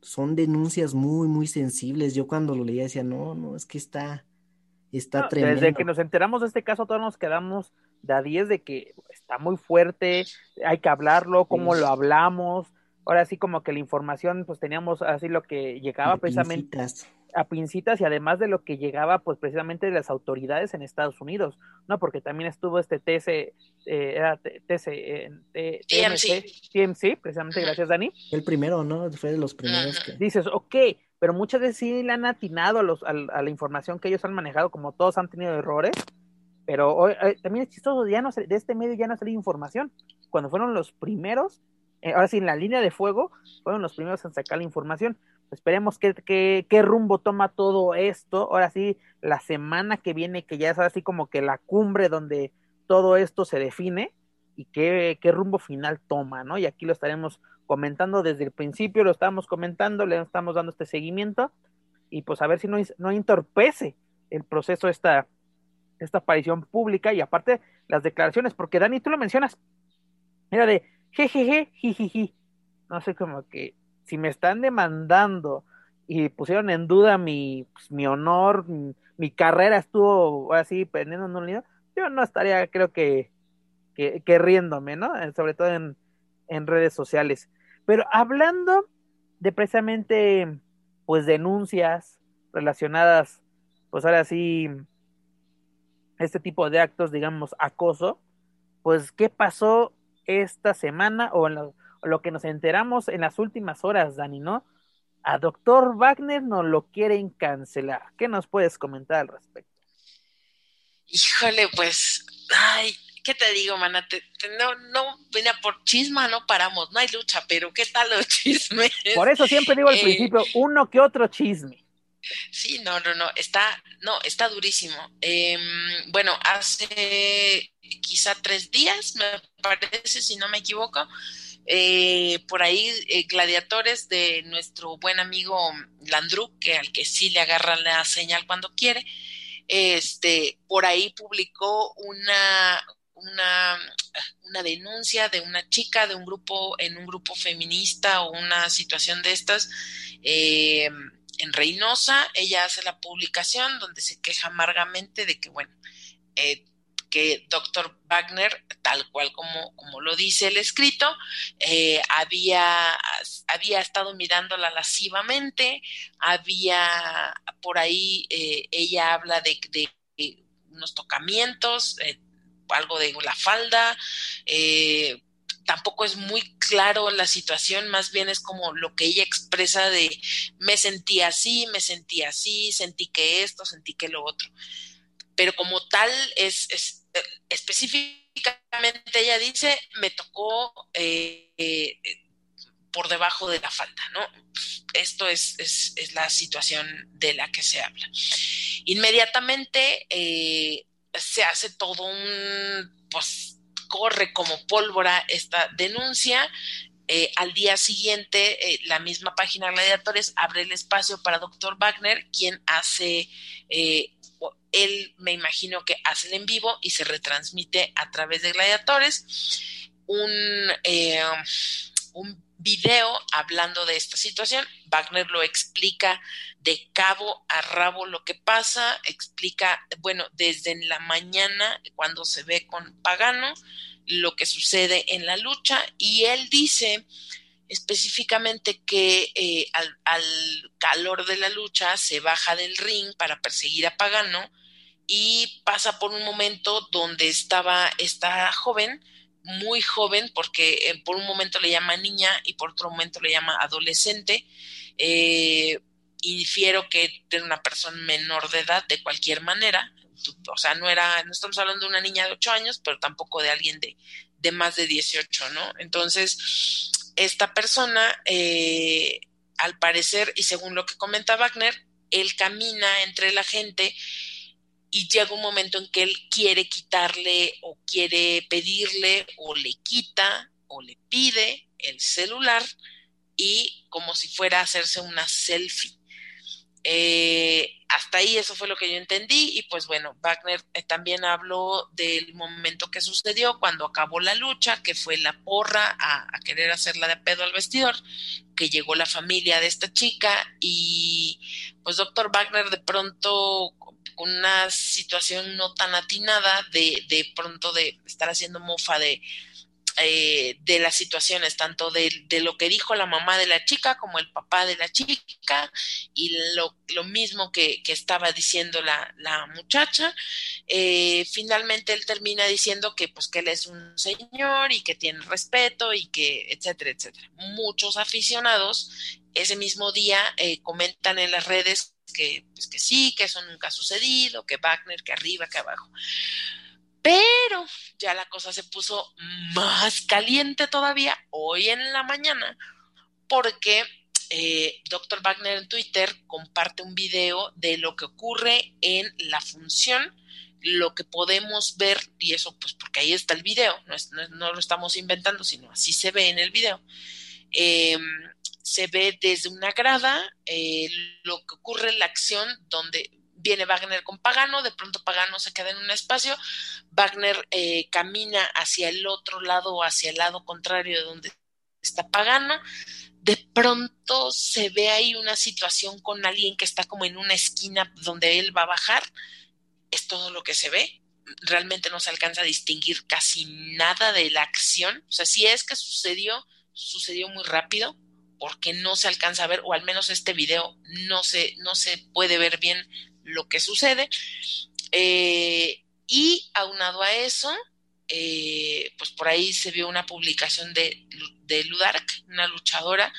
son denuncias muy, muy sensibles. Yo cuando lo leía decía, no, no, es que está, está tremendo. Desde que nos enteramos de este caso, todos nos quedamos de a 10 de que está muy fuerte, hay que hablarlo, cómo lo hablamos. Ahora sí, como que la información, pues teníamos así lo que llegaba precisamente a pincitas y además de lo que llegaba pues precisamente de las autoridades en Estados Unidos, ¿no? Porque también estuvo este TC, eh, era TC, eh, TMC, TMC, precisamente, gracias Dani. El primero, ¿no? Fue de los primeros que... Dices, ok, pero muchas veces sí le han atinado a, los, a, la información que ellos han manejado, como todos han tenido errores, pero eh, también es chistoso, ya no de este medio ya no salió información. Cuando fueron los primeros, eh, ahora sí, en la línea de fuego, fueron los primeros en sacar la información Esperemos qué que, rumbo toma todo esto. Ahora sí, la semana que viene, que ya es así como que la cumbre donde todo esto se define y qué, qué rumbo final toma, ¿no? Y aquí lo estaremos comentando desde el principio, lo estamos comentando, le estamos dando este seguimiento y pues a ver si no, no entorpece el proceso esta, esta aparición pública y aparte las declaraciones, porque Dani, tú lo mencionas, era de jejeje, jijiji, no sé, como que si me están demandando y pusieron en duda mi, pues, mi honor, mi, carrera estuvo así pendiendo en un lío, yo no estaría, creo que, que, riéndome, ¿no? Eh, sobre todo en, en redes sociales. Pero hablando de precisamente, pues, denuncias relacionadas, pues ahora sí, este tipo de actos, digamos, acoso, pues, ¿qué pasó esta semana o lo que nos enteramos en las últimas horas, Dani, ¿no? A doctor Wagner no lo quieren cancelar. ¿Qué nos puedes comentar al respecto? Híjole, pues, ay, ¿qué te digo, mana? no, no, venía por chisma, no paramos, no hay lucha, pero ¿qué tal los chismes? Por eso siempre digo al eh, principio, uno que otro chisme. Sí, no, no, no, está, no, está durísimo. Em, bueno, hace quizá tres días, me parece, si no me equivoco, eh, por ahí eh, gladiadores de nuestro buen amigo Landru, que al que sí le agarra la señal cuando quiere, este, por ahí publicó una, una, una denuncia de una chica de un grupo, en un grupo feminista o una situación de estas, eh, en Reynosa, ella hace la publicación donde se queja amargamente de que, bueno, eh, que doctor Wagner, tal cual como, como lo dice el escrito, eh, había, había estado mirándola lascivamente, había por ahí, eh, ella habla de, unos tocamientos, eh, algo de la falda, tampoco es muy claro la situación, más bien es como lo que ella expresa de me sentí así, me sentí así, sentí que esto, sentí que lo otro. Pero como tal es, es específicamente ella dice, me tocó eh, eh, por debajo de la falda, ¿no? Esto es, la situación de la que se habla. Inmediatamente eh, se hace todo un, pues corre como pólvora esta denuncia. al día siguiente, la misma página Gladiadores abre el espacio para Dr. Wagner, quien hace él me imagino que hace el en vivo y se retransmite a través de Gladiadores un, eh, un video hablando de esta situación. Wagner lo explica de cabo a rabo lo que pasa, explica, bueno, desde la mañana cuando se ve con Pagano, lo que sucede en la lucha y él dice específicamente que eh, al, al, calor de la lucha se baja del ring para perseguir a Pagano y pasa por un momento donde estaba esta joven, muy joven, porque eh, por un momento le llama niña y por otro momento le llama adolescente. Eh, infiero que era una persona menor de edad de cualquier manera. O sea, no era, no estamos hablando de una niña de 8 años, pero tampoco de alguien de, de más de 18, ¿no? Entonces, esta persona, eh, al parecer, y según lo que comenta Wagner, él camina entre la gente y llega un momento en que él quiere quitarle o quiere pedirle o le quita o le pide el celular y como si fuera a hacerse una selfie. Eh, hasta ahí eso fue lo que yo entendí y pues bueno, Wagner eh, también habló del momento que sucedió cuando acabó la lucha, que fue la porra a, a, querer hacerla de pedo al vestidor, que llegó la familia de esta chica y pues doctor Wagner de pronto una situación no tan atinada de, de pronto de estar haciendo mofa de eh, de las situaciones, tanto de, de, lo que dijo la mamá de la chica como el papá de la chica y lo, lo mismo que, que, estaba diciendo la, la muchacha. Eh, finalmente él termina diciendo que pues que él es un señor y que tiene respeto y que etcétera, etcétera. Muchos aficionados ese mismo día eh, comentan en las redes que, pues que sí, que eso nunca ha sucedido, que Wagner, que arriba, que abajo. Pero ya la cosa se puso más caliente todavía hoy en la mañana porque eh, Dr. Wagner en Twitter comparte un video de lo que ocurre en la función, lo que podemos ver, y eso pues porque ahí está el video, no, no, no lo estamos inventando, sino así se ve en el video. Eh, se ve desde una grada eh, lo que ocurre en la acción donde viene Wagner con Pagano, de pronto Pagano se queda en un espacio, Wagner eh, camina hacia el otro lado, hacia el lado contrario de donde está Pagano, de pronto se ve ahí una situación con alguien que está como en una esquina donde él va a bajar, es todo lo que se ve, realmente no se alcanza a distinguir casi nada de la acción, o sea, si es que sucedió, sucedió muy rápido, porque no se alcanza a ver, o al menos este video no se, no se puede ver bien lo que sucede. Eh, y aunado a eso, eh, pues por ahí se vio una publicación de, de Ludark, una luchadora,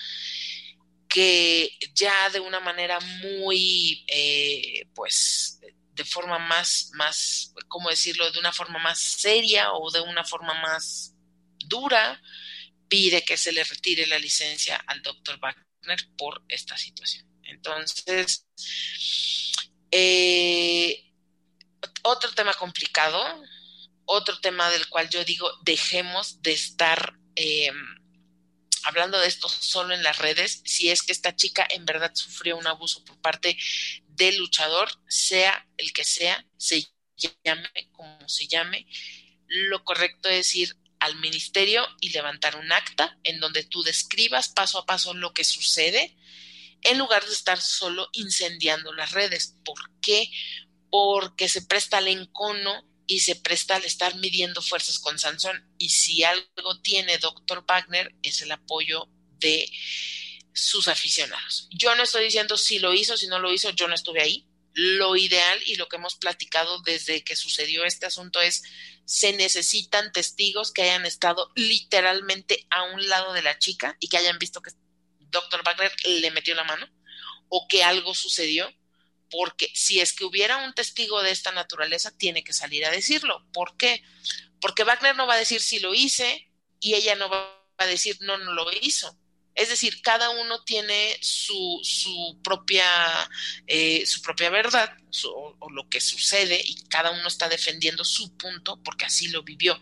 que ya de una manera muy, eh, pues, de forma más, más, ¿cómo decirlo?, de una forma más seria o de una forma más dura, pide que se le retire la licencia al doctor Wagner por esta situación. Entonces, eh, otro tema complicado, otro tema del cual yo digo, dejemos de estar eh, hablando de esto solo en las redes, si es que esta chica en verdad sufrió un abuso por parte del luchador, sea el que sea, se llame como se llame, lo correcto es ir al ministerio y levantar un acta en donde tú describas paso a paso lo que sucede, en lugar de estar solo incendiando las redes. ¿Por qué? Porque se presta al encono y se presta al estar midiendo fuerzas con Sansón. Y si algo tiene Dr. Wagner es el apoyo de sus aficionados. Yo no estoy diciendo si lo hizo, si no lo hizo, yo no estuve ahí. Lo ideal y lo que hemos platicado desde que sucedió este asunto es se necesitan testigos que hayan estado literalmente a un lado de la chica y que hayan visto que doctor Wagner le metió la mano o que algo sucedió, porque si es que hubiera un testigo de esta naturaleza, tiene que salir a decirlo. ¿Por qué? Porque Wagner no va a decir si lo hice y ella no va a decir no, no lo hizo. Es decir, cada uno tiene su, propia, eh, su propia verdad o lo que sucede y cada uno está defendiendo su punto porque así lo vivió.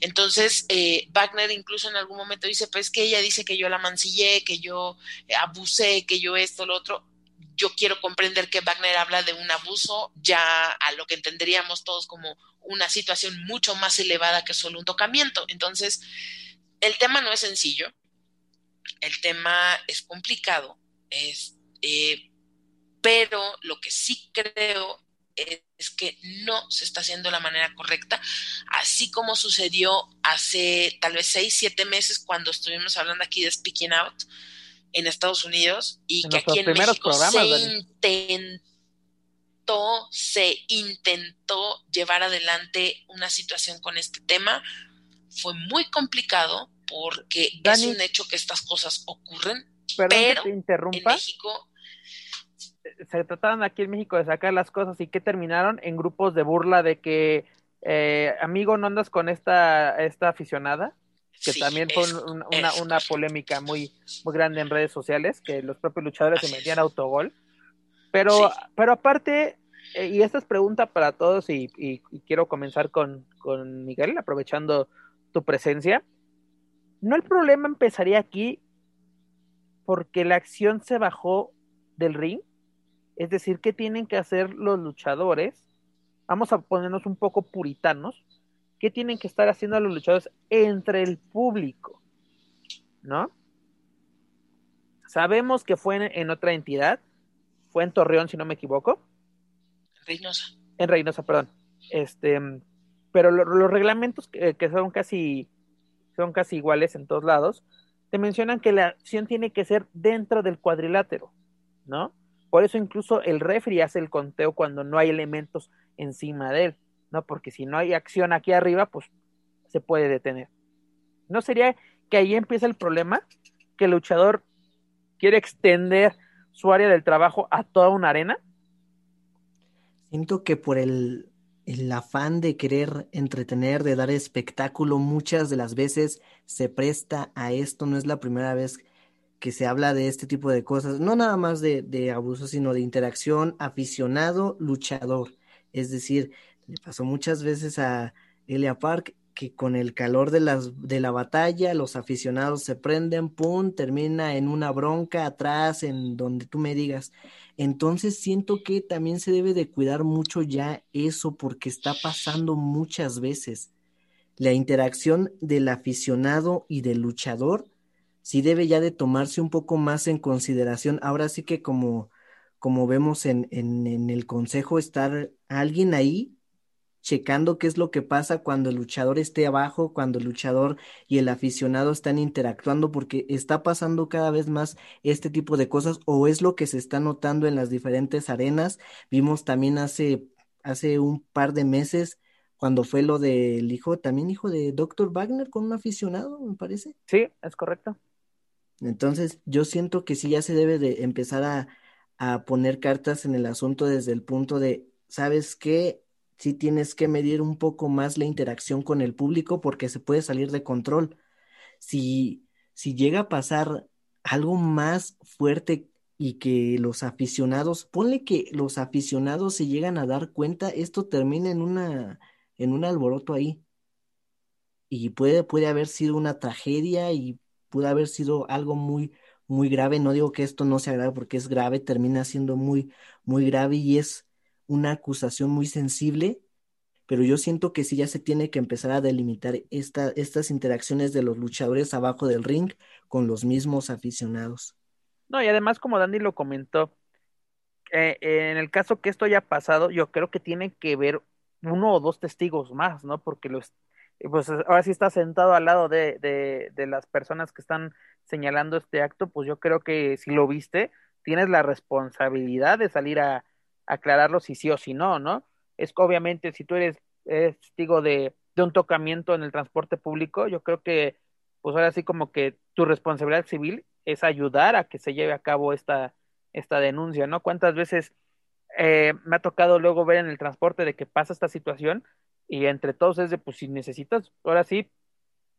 Entonces, eh, Wagner incluso en algún momento dice, pues que ella dice que yo la mancillé, que yo abusé, que yo esto, lo otro. Yo quiero comprender que Wagner habla de un abuso ya a lo que entenderíamos todos como una situación mucho más elevada que solo un tocamiento. Entonces, el tema no es sencillo el tema es complicado, es, eh, pero lo que sí creo es que no se está haciendo de la manera correcta, así como sucedió hace tal vez seis, siete meses cuando estuvimos hablando aquí de Speaking Out en Estados Unidos y que aquí en México se intentó, se intentó llevar adelante una situación con este tema. Fue muy complicado, porque Dani, es un hecho que estas cosas ocurren, pero te en México se trataron aquí en México de sacar las cosas y que terminaron en grupos de burla de que eh, amigo no andas con esta esta aficionada que sí, también fue un, un, una, una, polémica muy muy grande en redes sociales que los propios luchadores se metían autogol. Pero sí. pero aparte eh, y esta es pregunta para todos y, y, y quiero comenzar con, con Miguel aprovechando tu presencia no el problema empezaría aquí porque la acción se bajó del ring. Es decir, ¿qué tienen que hacer los luchadores? Vamos a ponernos un poco puritanos. ¿Qué tienen que estar haciendo los luchadores entre el público? ¿No? Sabemos que fue en, otra entidad, fue en Torreón, si no me equivoco. Reynosa. En Reynosa, perdón. Este, pero los reglamentos que, que, son casi son casi iguales en todos lados, te mencionan que la acción tiene que ser dentro del cuadrilátero, ¿no? Por eso incluso el refri hace el conteo cuando no hay elementos encima de él, ¿no? Porque si no hay acción aquí arriba, pues se puede detener. ¿No sería que ahí empieza el problema? Que el luchador quiere extender su área del trabajo a toda una arena? Siento que por el, el afán de querer entretener, de dar espectáculo, muchas de las veces se presta a esto. No es la primera vez que se habla de este tipo de cosas, no nada más de, de abuso, sino de interacción aficionado-luchador. Es decir, le pasó muchas veces a Elia Park que con el calor de, las, de la batalla los aficionados se prenden, pum, termina en una bronca atrás, en donde tú me digas. Entonces siento que también se debe de cuidar mucho ya eso porque está pasando muchas veces. La interacción del aficionado y del luchador sí debe ya de tomarse un poco más en consideración. Ahora sí que como, como vemos en, en, en el consejo, estar alguien ahí checando qué es lo que pasa cuando el luchador esté abajo, cuando el luchador y el aficionado están interactuando, porque está pasando cada vez más este tipo de cosas o es lo que se está notando en las diferentes arenas. Vimos también hace, hace un par de meses cuando fue lo del hijo, también hijo de Dr. Wagner con un aficionado, me parece. Sí, es correcto. Entonces, yo siento que sí ya se debe de empezar a, a poner cartas en el asunto desde el punto de, ¿sabes qué? Sí tienes que medir un poco más la interacción con el público porque se puede salir de control. Si, si llega a pasar algo más fuerte y que los aficionados, ponle que los aficionados se llegan a dar cuenta, esto termina en una, en un alboroto ahí. Y puede, puede haber sido una tragedia y puede haber sido algo muy, muy grave. No digo que esto no sea grave porque es grave, termina siendo muy, muy grave y es una acusación muy sensible, pero yo siento que sí ya se tiene que empezar a delimitar esta, estas interacciones de los luchadores abajo del ring con los mismos aficionados. No, y además, como Danny lo comentó, eh, en el caso que esto haya pasado, yo creo que tiene que ver uno o dos testigos más, ¿no? Porque los, pues ahora sí está sentado al lado de, de las personas que están señalando este acto, pues yo creo que si lo viste, tienes la responsabilidad de salir a, aclararlo si sí o si no, ¿no? Es que obviamente si tú eres, testigo de, de, un tocamiento en el transporte público, yo creo que pues ahora sí como que tu responsabilidad civil es ayudar a que se lleve a cabo esta, esta denuncia, ¿no? ¿Cuántas veces eh, me ha tocado luego ver en el transporte de que pasa esta situación y entre todos es de, pues si necesitas, ahora sí,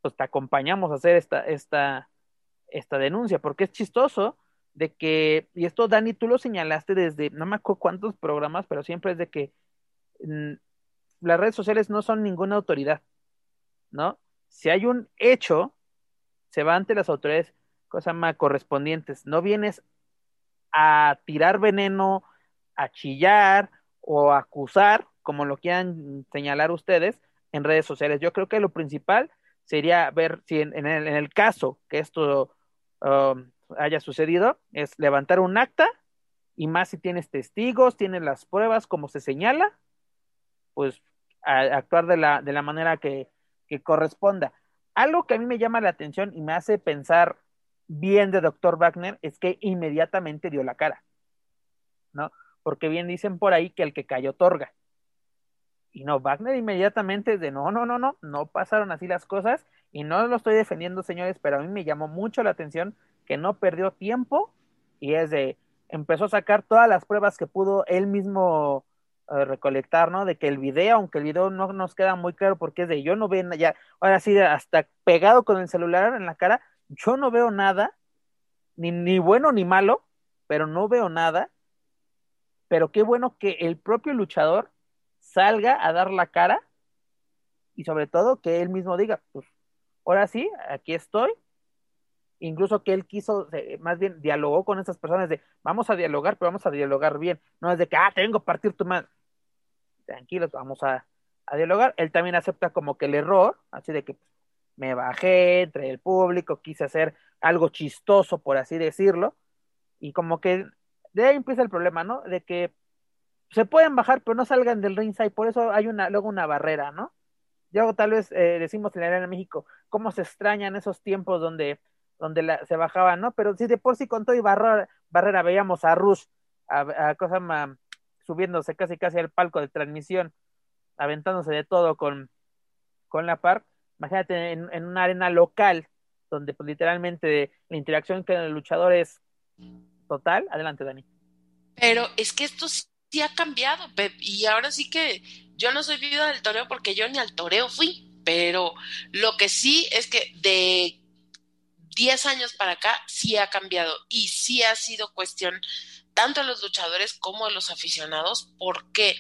pues te acompañamos a hacer esta, esta, esta denuncia, porque es chistoso de que, y esto Dani, tú lo señalaste desde, no me acuerdo cuántos programas, pero siempre es de que mm, las redes sociales no son ninguna autoridad, ¿no? Si hay un hecho, se va ante las autoridades, cosa más correspondientes, no vienes a tirar veneno, a chillar o a acusar, como lo quieran señalar ustedes, en redes sociales. Yo creo que lo principal sería ver si en, el, caso que esto um, haya sucedido es levantar un acta y más si tienes testigos, tienes las pruebas como se señala, pues actuar de la, de la manera que, que corresponda. Algo que a mí me llama la atención y me hace pensar bien de doctor Wagner es que inmediatamente dio la cara, ¿no? Porque bien dicen por ahí que el que cayó otorga. Y no, Wagner inmediatamente de no, no, no, no, no pasaron así las cosas y no lo estoy defendiendo, señores, pero a mí me llamó mucho la atención que no perdió tiempo y es de, empezó a sacar todas las pruebas que pudo él mismo eh, recolectar, ¿no? De que el video, aunque el video no nos queda muy claro porque es de, yo no veo ya, ahora sí, hasta pegado con el celular en la cara, yo no veo nada, ni, ni bueno ni malo, pero no veo nada, pero qué bueno que el propio luchador salga a dar la cara y sobre todo que él mismo diga, pues ahora sí, aquí estoy, incluso que él quiso, más bien dialogó con esas personas de vamos a dialogar, pero vamos a dialogar bien, no es de que, ah, tengo que partir tu mano. Tranquilos, vamos a, a dialogar. Él también acepta como que el error, así de que me bajé entre el público, quise hacer algo chistoso, por así decirlo, y como que de ahí empieza el problema, ¿no? De que se pueden bajar, pero no salgan del ringside, por eso hay una, luego una barrera, ¿no? Yo tal vez eh, decimos en la Arena de México, cómo se extrañan esos tiempos donde, donde la, se bajaban, ¿no? Pero si de por sí con todo y barrera, barrera veíamos a Rush, a, cosa subiéndose casi casi al palco de transmisión, aventándose de todo con, con la par, imagínate en, en una arena local, donde pues, literalmente la interacción con el luchador es total. Adelante, Dani. Pero es que esto sí ha cambiado, y ahora sí que yo no soy viuda del toreo porque yo ni al toreo fui, pero lo que sí es que de 10 años para acá sí ha cambiado y sí ha sido cuestión tanto a los luchadores como a los aficionados. ¿Por qué?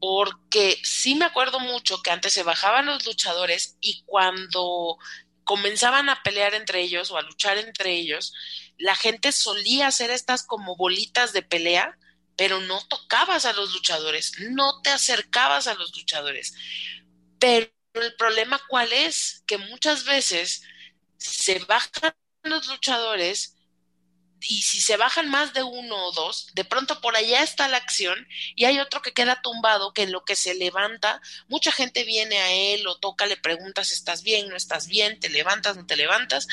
Porque sí me acuerdo mucho que antes se bajaban los luchadores y cuando comenzaban a pelear entre ellos o a luchar entre ellos, la gente solía hacer estas como bolitas de pelea, pero no tocabas a los luchadores, no te acercabas a los luchadores. Pero el problema cuál es? Que muchas veces se bajan los luchadores y si se bajan más de uno o dos, de pronto por allá está la acción y hay otro que queda tumbado que en lo que se levanta, mucha gente viene a él, lo toca, le preguntas, ¿estás bien? ¿No estás bien? ¿Te levantas? ¿No te levantas?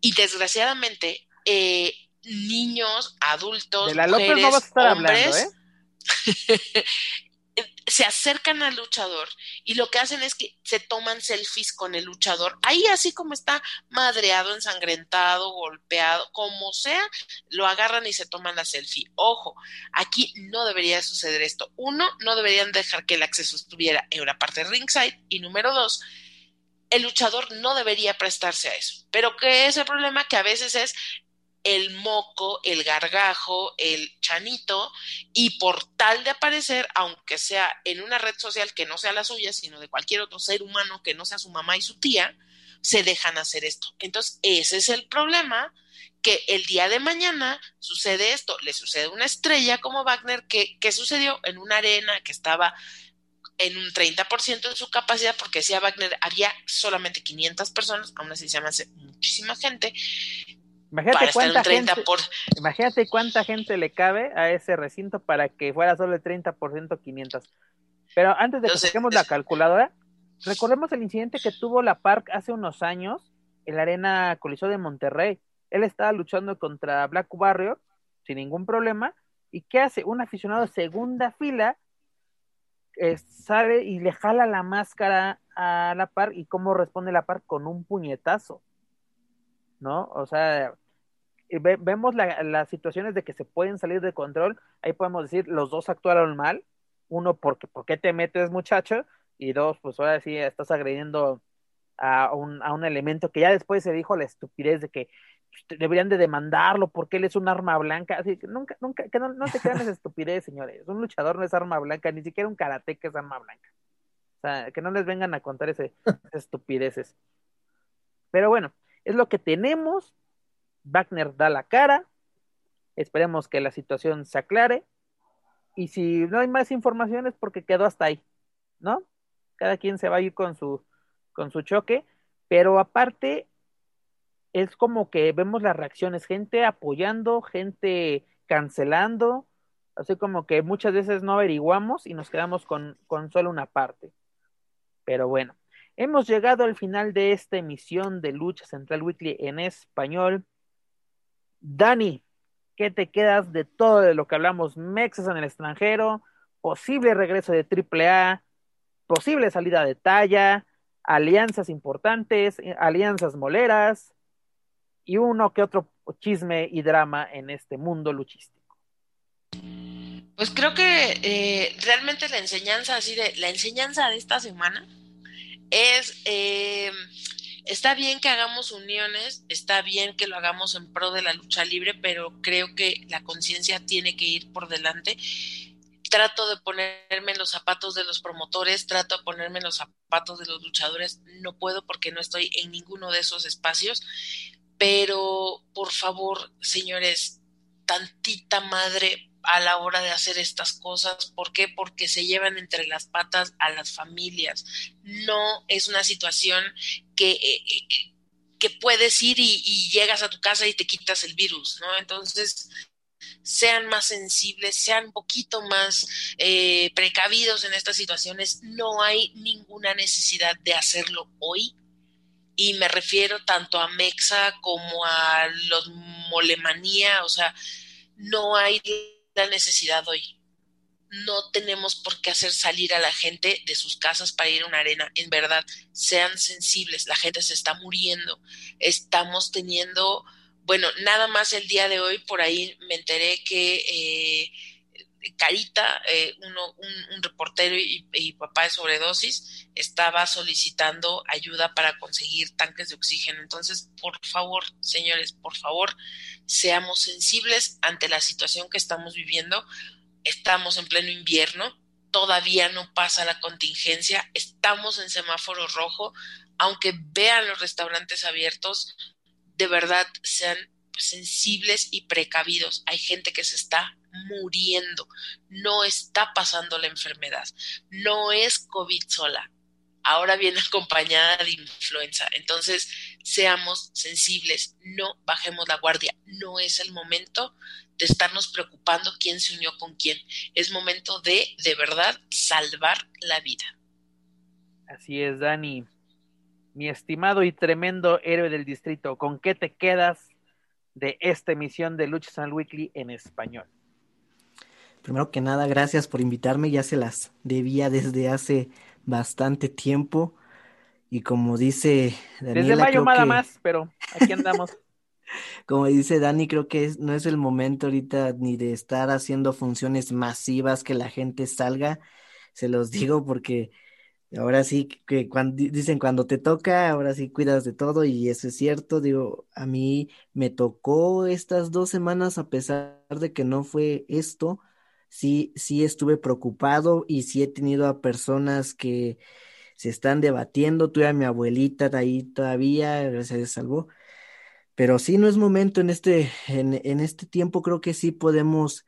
Y desgraciadamente, eh, niños, adultos, de la mujeres, no vas a estar hombres, hablando, ¿eh? se acercan al luchador y lo que hacen es que se toman selfies con el luchador, ahí así como está madreado, ensangrentado, golpeado, como sea, lo agarran y se toman la selfie. Ojo, aquí no debería suceder esto. Uno, no deberían dejar que el acceso estuviera en una parte ringside y número dos, el luchador no debería prestarse a eso. Pero ¿qué es el problema? Que a veces es el moco, el gargajo, el chanito, y por tal de aparecer, aunque sea en una red social que no sea la suya, sino de cualquier otro ser humano que no sea su mamá y su tía, se dejan hacer esto. Entonces, ese es el problema, que el día de mañana sucede esto, le sucede una estrella como Wagner, que, que sucedió en una arena que estaba en un 30% de su capacidad, porque decía Wagner, había solamente 500 personas, aún así se llama muchísima gente, Imagínate cuánta, gente, imagínate cuánta gente le cabe a ese recinto para que fuera solo el 30% 500. Pero antes de que saquemos la calculadora, recordemos el incidente que tuvo la Park hace unos años en la Arena Coliseo de Monterrey. Él estaba luchando contra Black Barrio sin ningún problema. ¿Y qué hace? Un aficionado segunda fila eh, sale y le jala la máscara a la Park. ¿Y cómo responde la Park? Con un puñetazo. ¿No? O sea, vemos las situaciones de que se pueden salir de control, ahí podemos decir, los dos actuaron mal, uno, porque ¿por qué te metes muchacho? Y dos, pues ahora sí estás agrediendo a un, a un elemento que ya después se dijo la estupidez de que pues, deberían de demandarlo porque él es un arma blanca, así que nunca, nunca, que no, no te crean esa estupidez, señores, un luchador no es arma blanca, ni siquiera un karateca es arma blanca. O sea, que no les vengan a contar esas estupideces. Pero bueno, es lo que tenemos, Wagner da la cara, esperemos que la situación se aclare, y si no hay más informaciones porque quedó hasta ahí, ¿no? Cada quien se va a ir con su, con su choque, pero aparte es como que vemos las reacciones, gente apoyando, gente cancelando, así como que muchas veces no averiguamos y nos quedamos con, con solo una parte. Pero bueno, hemos llegado al final de esta emisión de Lucha Central Weekly en español. Dani, ¿qué te quedas de todo de lo que hablamos? Mexas en el extranjero, posible regreso de AAA, posible salida de talla, alianzas importantes, eh, alianzas moleras y uno que otro chisme y drama en este mundo luchístico. Pues creo que eh, realmente la enseñanza así de la enseñanza de esta semana es eh, está bien que hagamos uniones, está bien que lo hagamos en pro de la lucha libre, pero creo que la conciencia tiene que ir por delante. Trato de ponerme en los zapatos de los promotores, trato de ponerme en los zapatos de los luchadores, no puedo porque no estoy en ninguno de esos espacios, pero por favor, señores, tantita madre a la hora de hacer estas cosas. ¿Por qué? Porque se llevan entre las patas a las familias. No es una situación que, eh, eh, que puedes ir y, llegas a tu casa y te quitas el virus, ¿no? Entonces, sean más sensibles, sean un poquito más eh, precavidos en estas situaciones. No hay ninguna necesidad de hacerlo hoy. Y me refiero tanto a Mexa como a los molemanía, o sea, no hay la necesidad hoy. No tenemos por qué hacer salir a la gente de sus casas para ir a una arena. En verdad, sean sensibles. La gente se está muriendo. Estamos teniendo, bueno, nada más el día de hoy por ahí me enteré que eh, Carita, eh, uno, un, reportero y, papá de sobredosis, estaba solicitando ayuda para conseguir tanques de oxígeno. Entonces, por favor, señores, por favor, seamos sensibles ante la situación que estamos viviendo. Estamos en pleno invierno, todavía no pasa la contingencia, estamos en semáforo rojo, aunque vean los restaurantes abiertos, de verdad sean sensibles y precavidos. Hay gente que se está muriendo, no está pasando la enfermedad, no es COVID sola, ahora viene acompañada de influenza. Entonces, seamos sensibles, no bajemos la guardia, no es el momento de estarnos preocupando quién se unió con quién, es momento de, de verdad, salvar la vida. Así es, Dani. Mi estimado y tremendo héroe del distrito, ¿con qué te quedas de esta emisión de Lucha San Weekly en español? Primero que nada, gracias por invitarme, ya se las debía desde hace bastante tiempo. Y como dice Daniela, Desde mayo nada más, pero aquí andamos. como dice Dani, creo que no es el momento ahorita ni de estar haciendo funciones masivas que la gente salga. Se los digo porque ahora sí que cuando dicen cuando te toca, ahora sí cuidas de todo y eso es cierto. Digo, a mí me tocó estas dos semanas a pesar de que no fue esto sí, sí estuve preocupado y sí he tenido a personas que se están debatiendo. Tuve a mi abuelita de ahí todavía, gracias salvó. Pero sí, no es momento en este, en, en este tiempo, creo que sí podemos,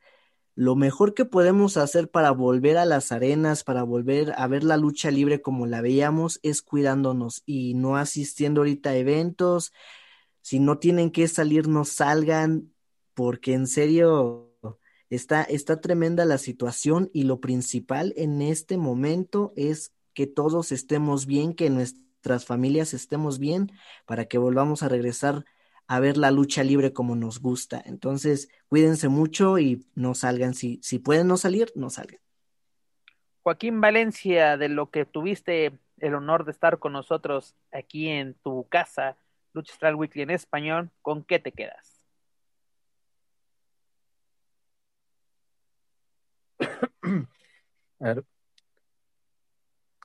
lo mejor que podemos hacer para volver a las arenas, para volver a ver la lucha libre como la veíamos, es cuidándonos y no asistiendo ahorita a eventos. Si no tienen que salir, no salgan, porque en serio, Está, está tremenda la situación y lo principal en este momento es que todos estemos bien, que nuestras familias estemos bien para que volvamos a regresar a ver la lucha libre como nos gusta. Entonces, cuídense mucho y no salgan. Si, si pueden no salir, no salgan. Joaquín Valencia, de lo que tuviste el honor de estar con nosotros aquí en tu casa, Lucha Astral Weekly en español, ¿con qué te quedas? A ver,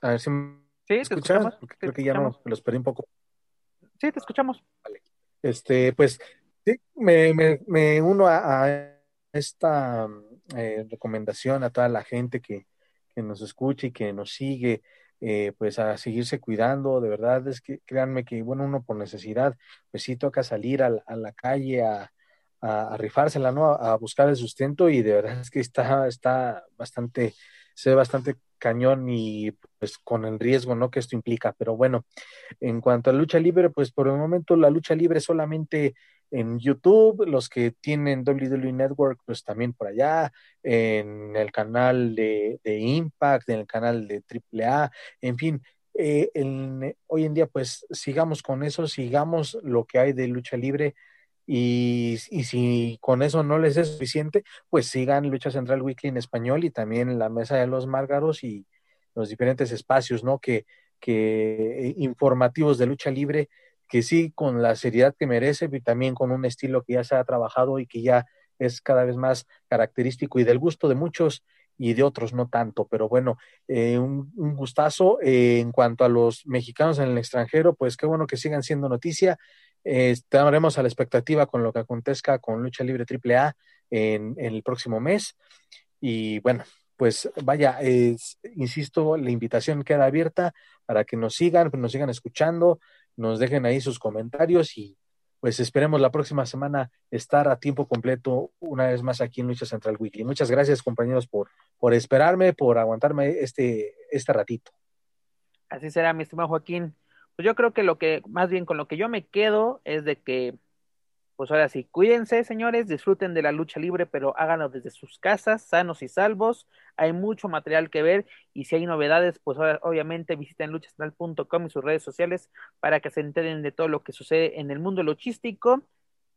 a ver si me sí, escuchas, porque creo que ya no, me los perdí un poco. Sí, te escuchamos. Vale. Este, pues, sí, me, me, uno a, esta eh, recomendación a toda la gente que, que, nos escuche y que nos sigue, eh, pues a seguirse cuidando, de verdad es que créanme que, bueno, uno por necesidad, pues sí toca salir a, a la calle a, a, rifársela, ¿no? A, buscar el sustento y de verdad es que está, está bastante, se ve bastante cañón y pues con el riesgo, ¿no? Que esto implica. Pero bueno, en cuanto a lucha libre, pues por el momento la lucha libre solamente en YouTube, los que tienen WWE Network, pues también por allá, en el canal de, Impact, en el canal de AAA, en fin, eh, hoy en día pues sigamos con eso, sigamos lo que hay de lucha libre, y, y, si con eso no les es suficiente, pues sigan Lucha Central Weekly en español y también la Mesa de los Márgaros y los diferentes espacios, ¿no? Que, que eh, informativos de lucha libre, que sí con la seriedad que merece y también con un estilo que ya se ha trabajado y que ya es cada vez más característico y del gusto de muchos y de otros no tanto, pero bueno, eh, un, gustazo. Eh, en cuanto a los mexicanos en el extranjero, pues qué bueno que sigan siendo noticia. Eh, estaremos a la expectativa con lo que acontezca con Lucha Libre AAA en, en el próximo mes. Y bueno, pues vaya, insisto, la invitación queda abierta para que nos sigan, nos sigan escuchando, nos dejen ahí sus comentarios y pues esperemos la próxima semana estar a tiempo completo una vez más aquí en Lucha Central Weekly. Muchas gracias compañeros por, por esperarme, por aguantarme este, este ratito. Así será, mi estimado Joaquín. Pues yo creo que lo que, más bien con lo que yo me quedo es de que, pues ahora sí, cuídense, señores, disfruten de la lucha libre, pero háganlo desde sus casas, sanos y salvos. Hay mucho material que ver y si hay novedades, pues obviamente visiten luchacentral.com y sus redes sociales para que se enteren de todo lo que sucede en el mundo luchístico.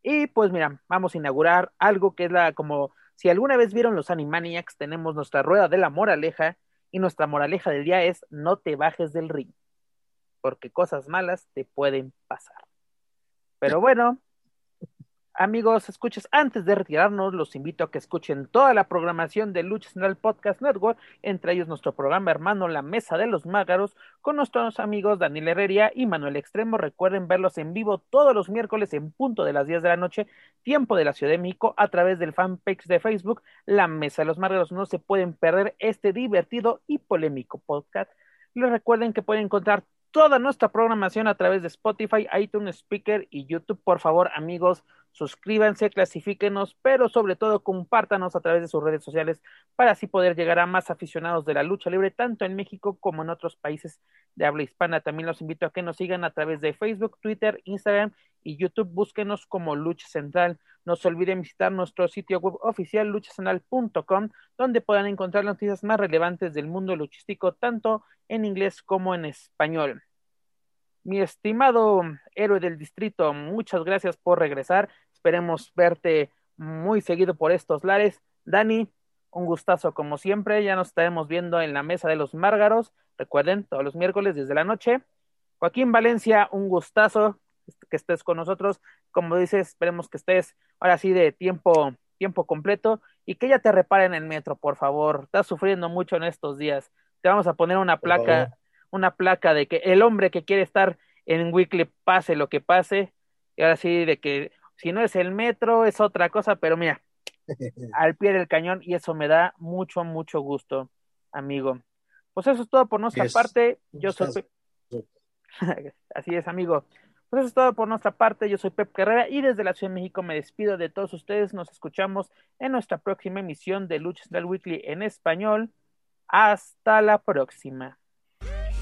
Y pues mira, vamos a inaugurar algo que es la como si alguna vez vieron los Animaniacs, tenemos nuestra rueda de la moraleja y nuestra moraleja del día es no te bajes del ring, porque cosas malas te pueden pasar. Pero bueno, Amigos, escuches, antes de retirarnos, los invito a que escuchen toda la programación de Lucha Central Podcast Network, entre ellos nuestro programa hermano La Mesa de los Mágaros, con nuestros amigos Daniel Herrería y Manuel Extremo. Recuerden verlos en vivo todos los miércoles en punto de las 10 de la noche, tiempo de la Ciudad de México, a través del fanpage de Facebook La Mesa de los Mágaros. No se pueden perder este divertido y polémico podcast. Les recuerden que pueden encontrar toda nuestra programación a través de Spotify, iTunes Speaker y YouTube. Por favor, amigos, suscríbanse, clasifíquenos, pero sobre todo compártanos a través de sus redes sociales para así poder llegar a más aficionados de la lucha libre, tanto en México como en otros países de habla hispana. También los invito a que nos sigan a través de Facebook, Twitter, Instagram y YouTube. Búsquenos como Lucha Central. No se olviden visitar nuestro sitio web oficial luchacentral.com, donde puedan encontrar noticias más relevantes del mundo luchístico, tanto en inglés como en español. Mi estimado héroe del distrito, muchas gracias por regresar. Esperemos verte muy seguido por estos lares. Dani, un gustazo como siempre. Ya nos estaremos viendo en la mesa de los Márgaros. Recuerden, todos los miércoles desde la noche. Joaquín Valencia, un gustazo que estés con nosotros. Como dices, esperemos que estés ahora sí de tiempo, tiempo completo y que ya te reparen el metro, por favor. Estás sufriendo mucho en estos días. Te vamos a poner una placa, una placa de que el hombre que quiere estar en Weekly pase lo que pase. Y ahora sí, de que si no es el metro, es otra cosa, pero mira, al pie del cañón y eso me da mucho, mucho gusto, amigo. Pues eso es todo por nuestra parte. Yo soy... Así es, amigo. Pues eso es todo por nuestra parte. Yo soy Pep Carrera y desde la Ciudad de México me despido de todos ustedes. Nos escuchamos en nuestra próxima emisión de Lucha Central Weekly en español. Hasta la próxima.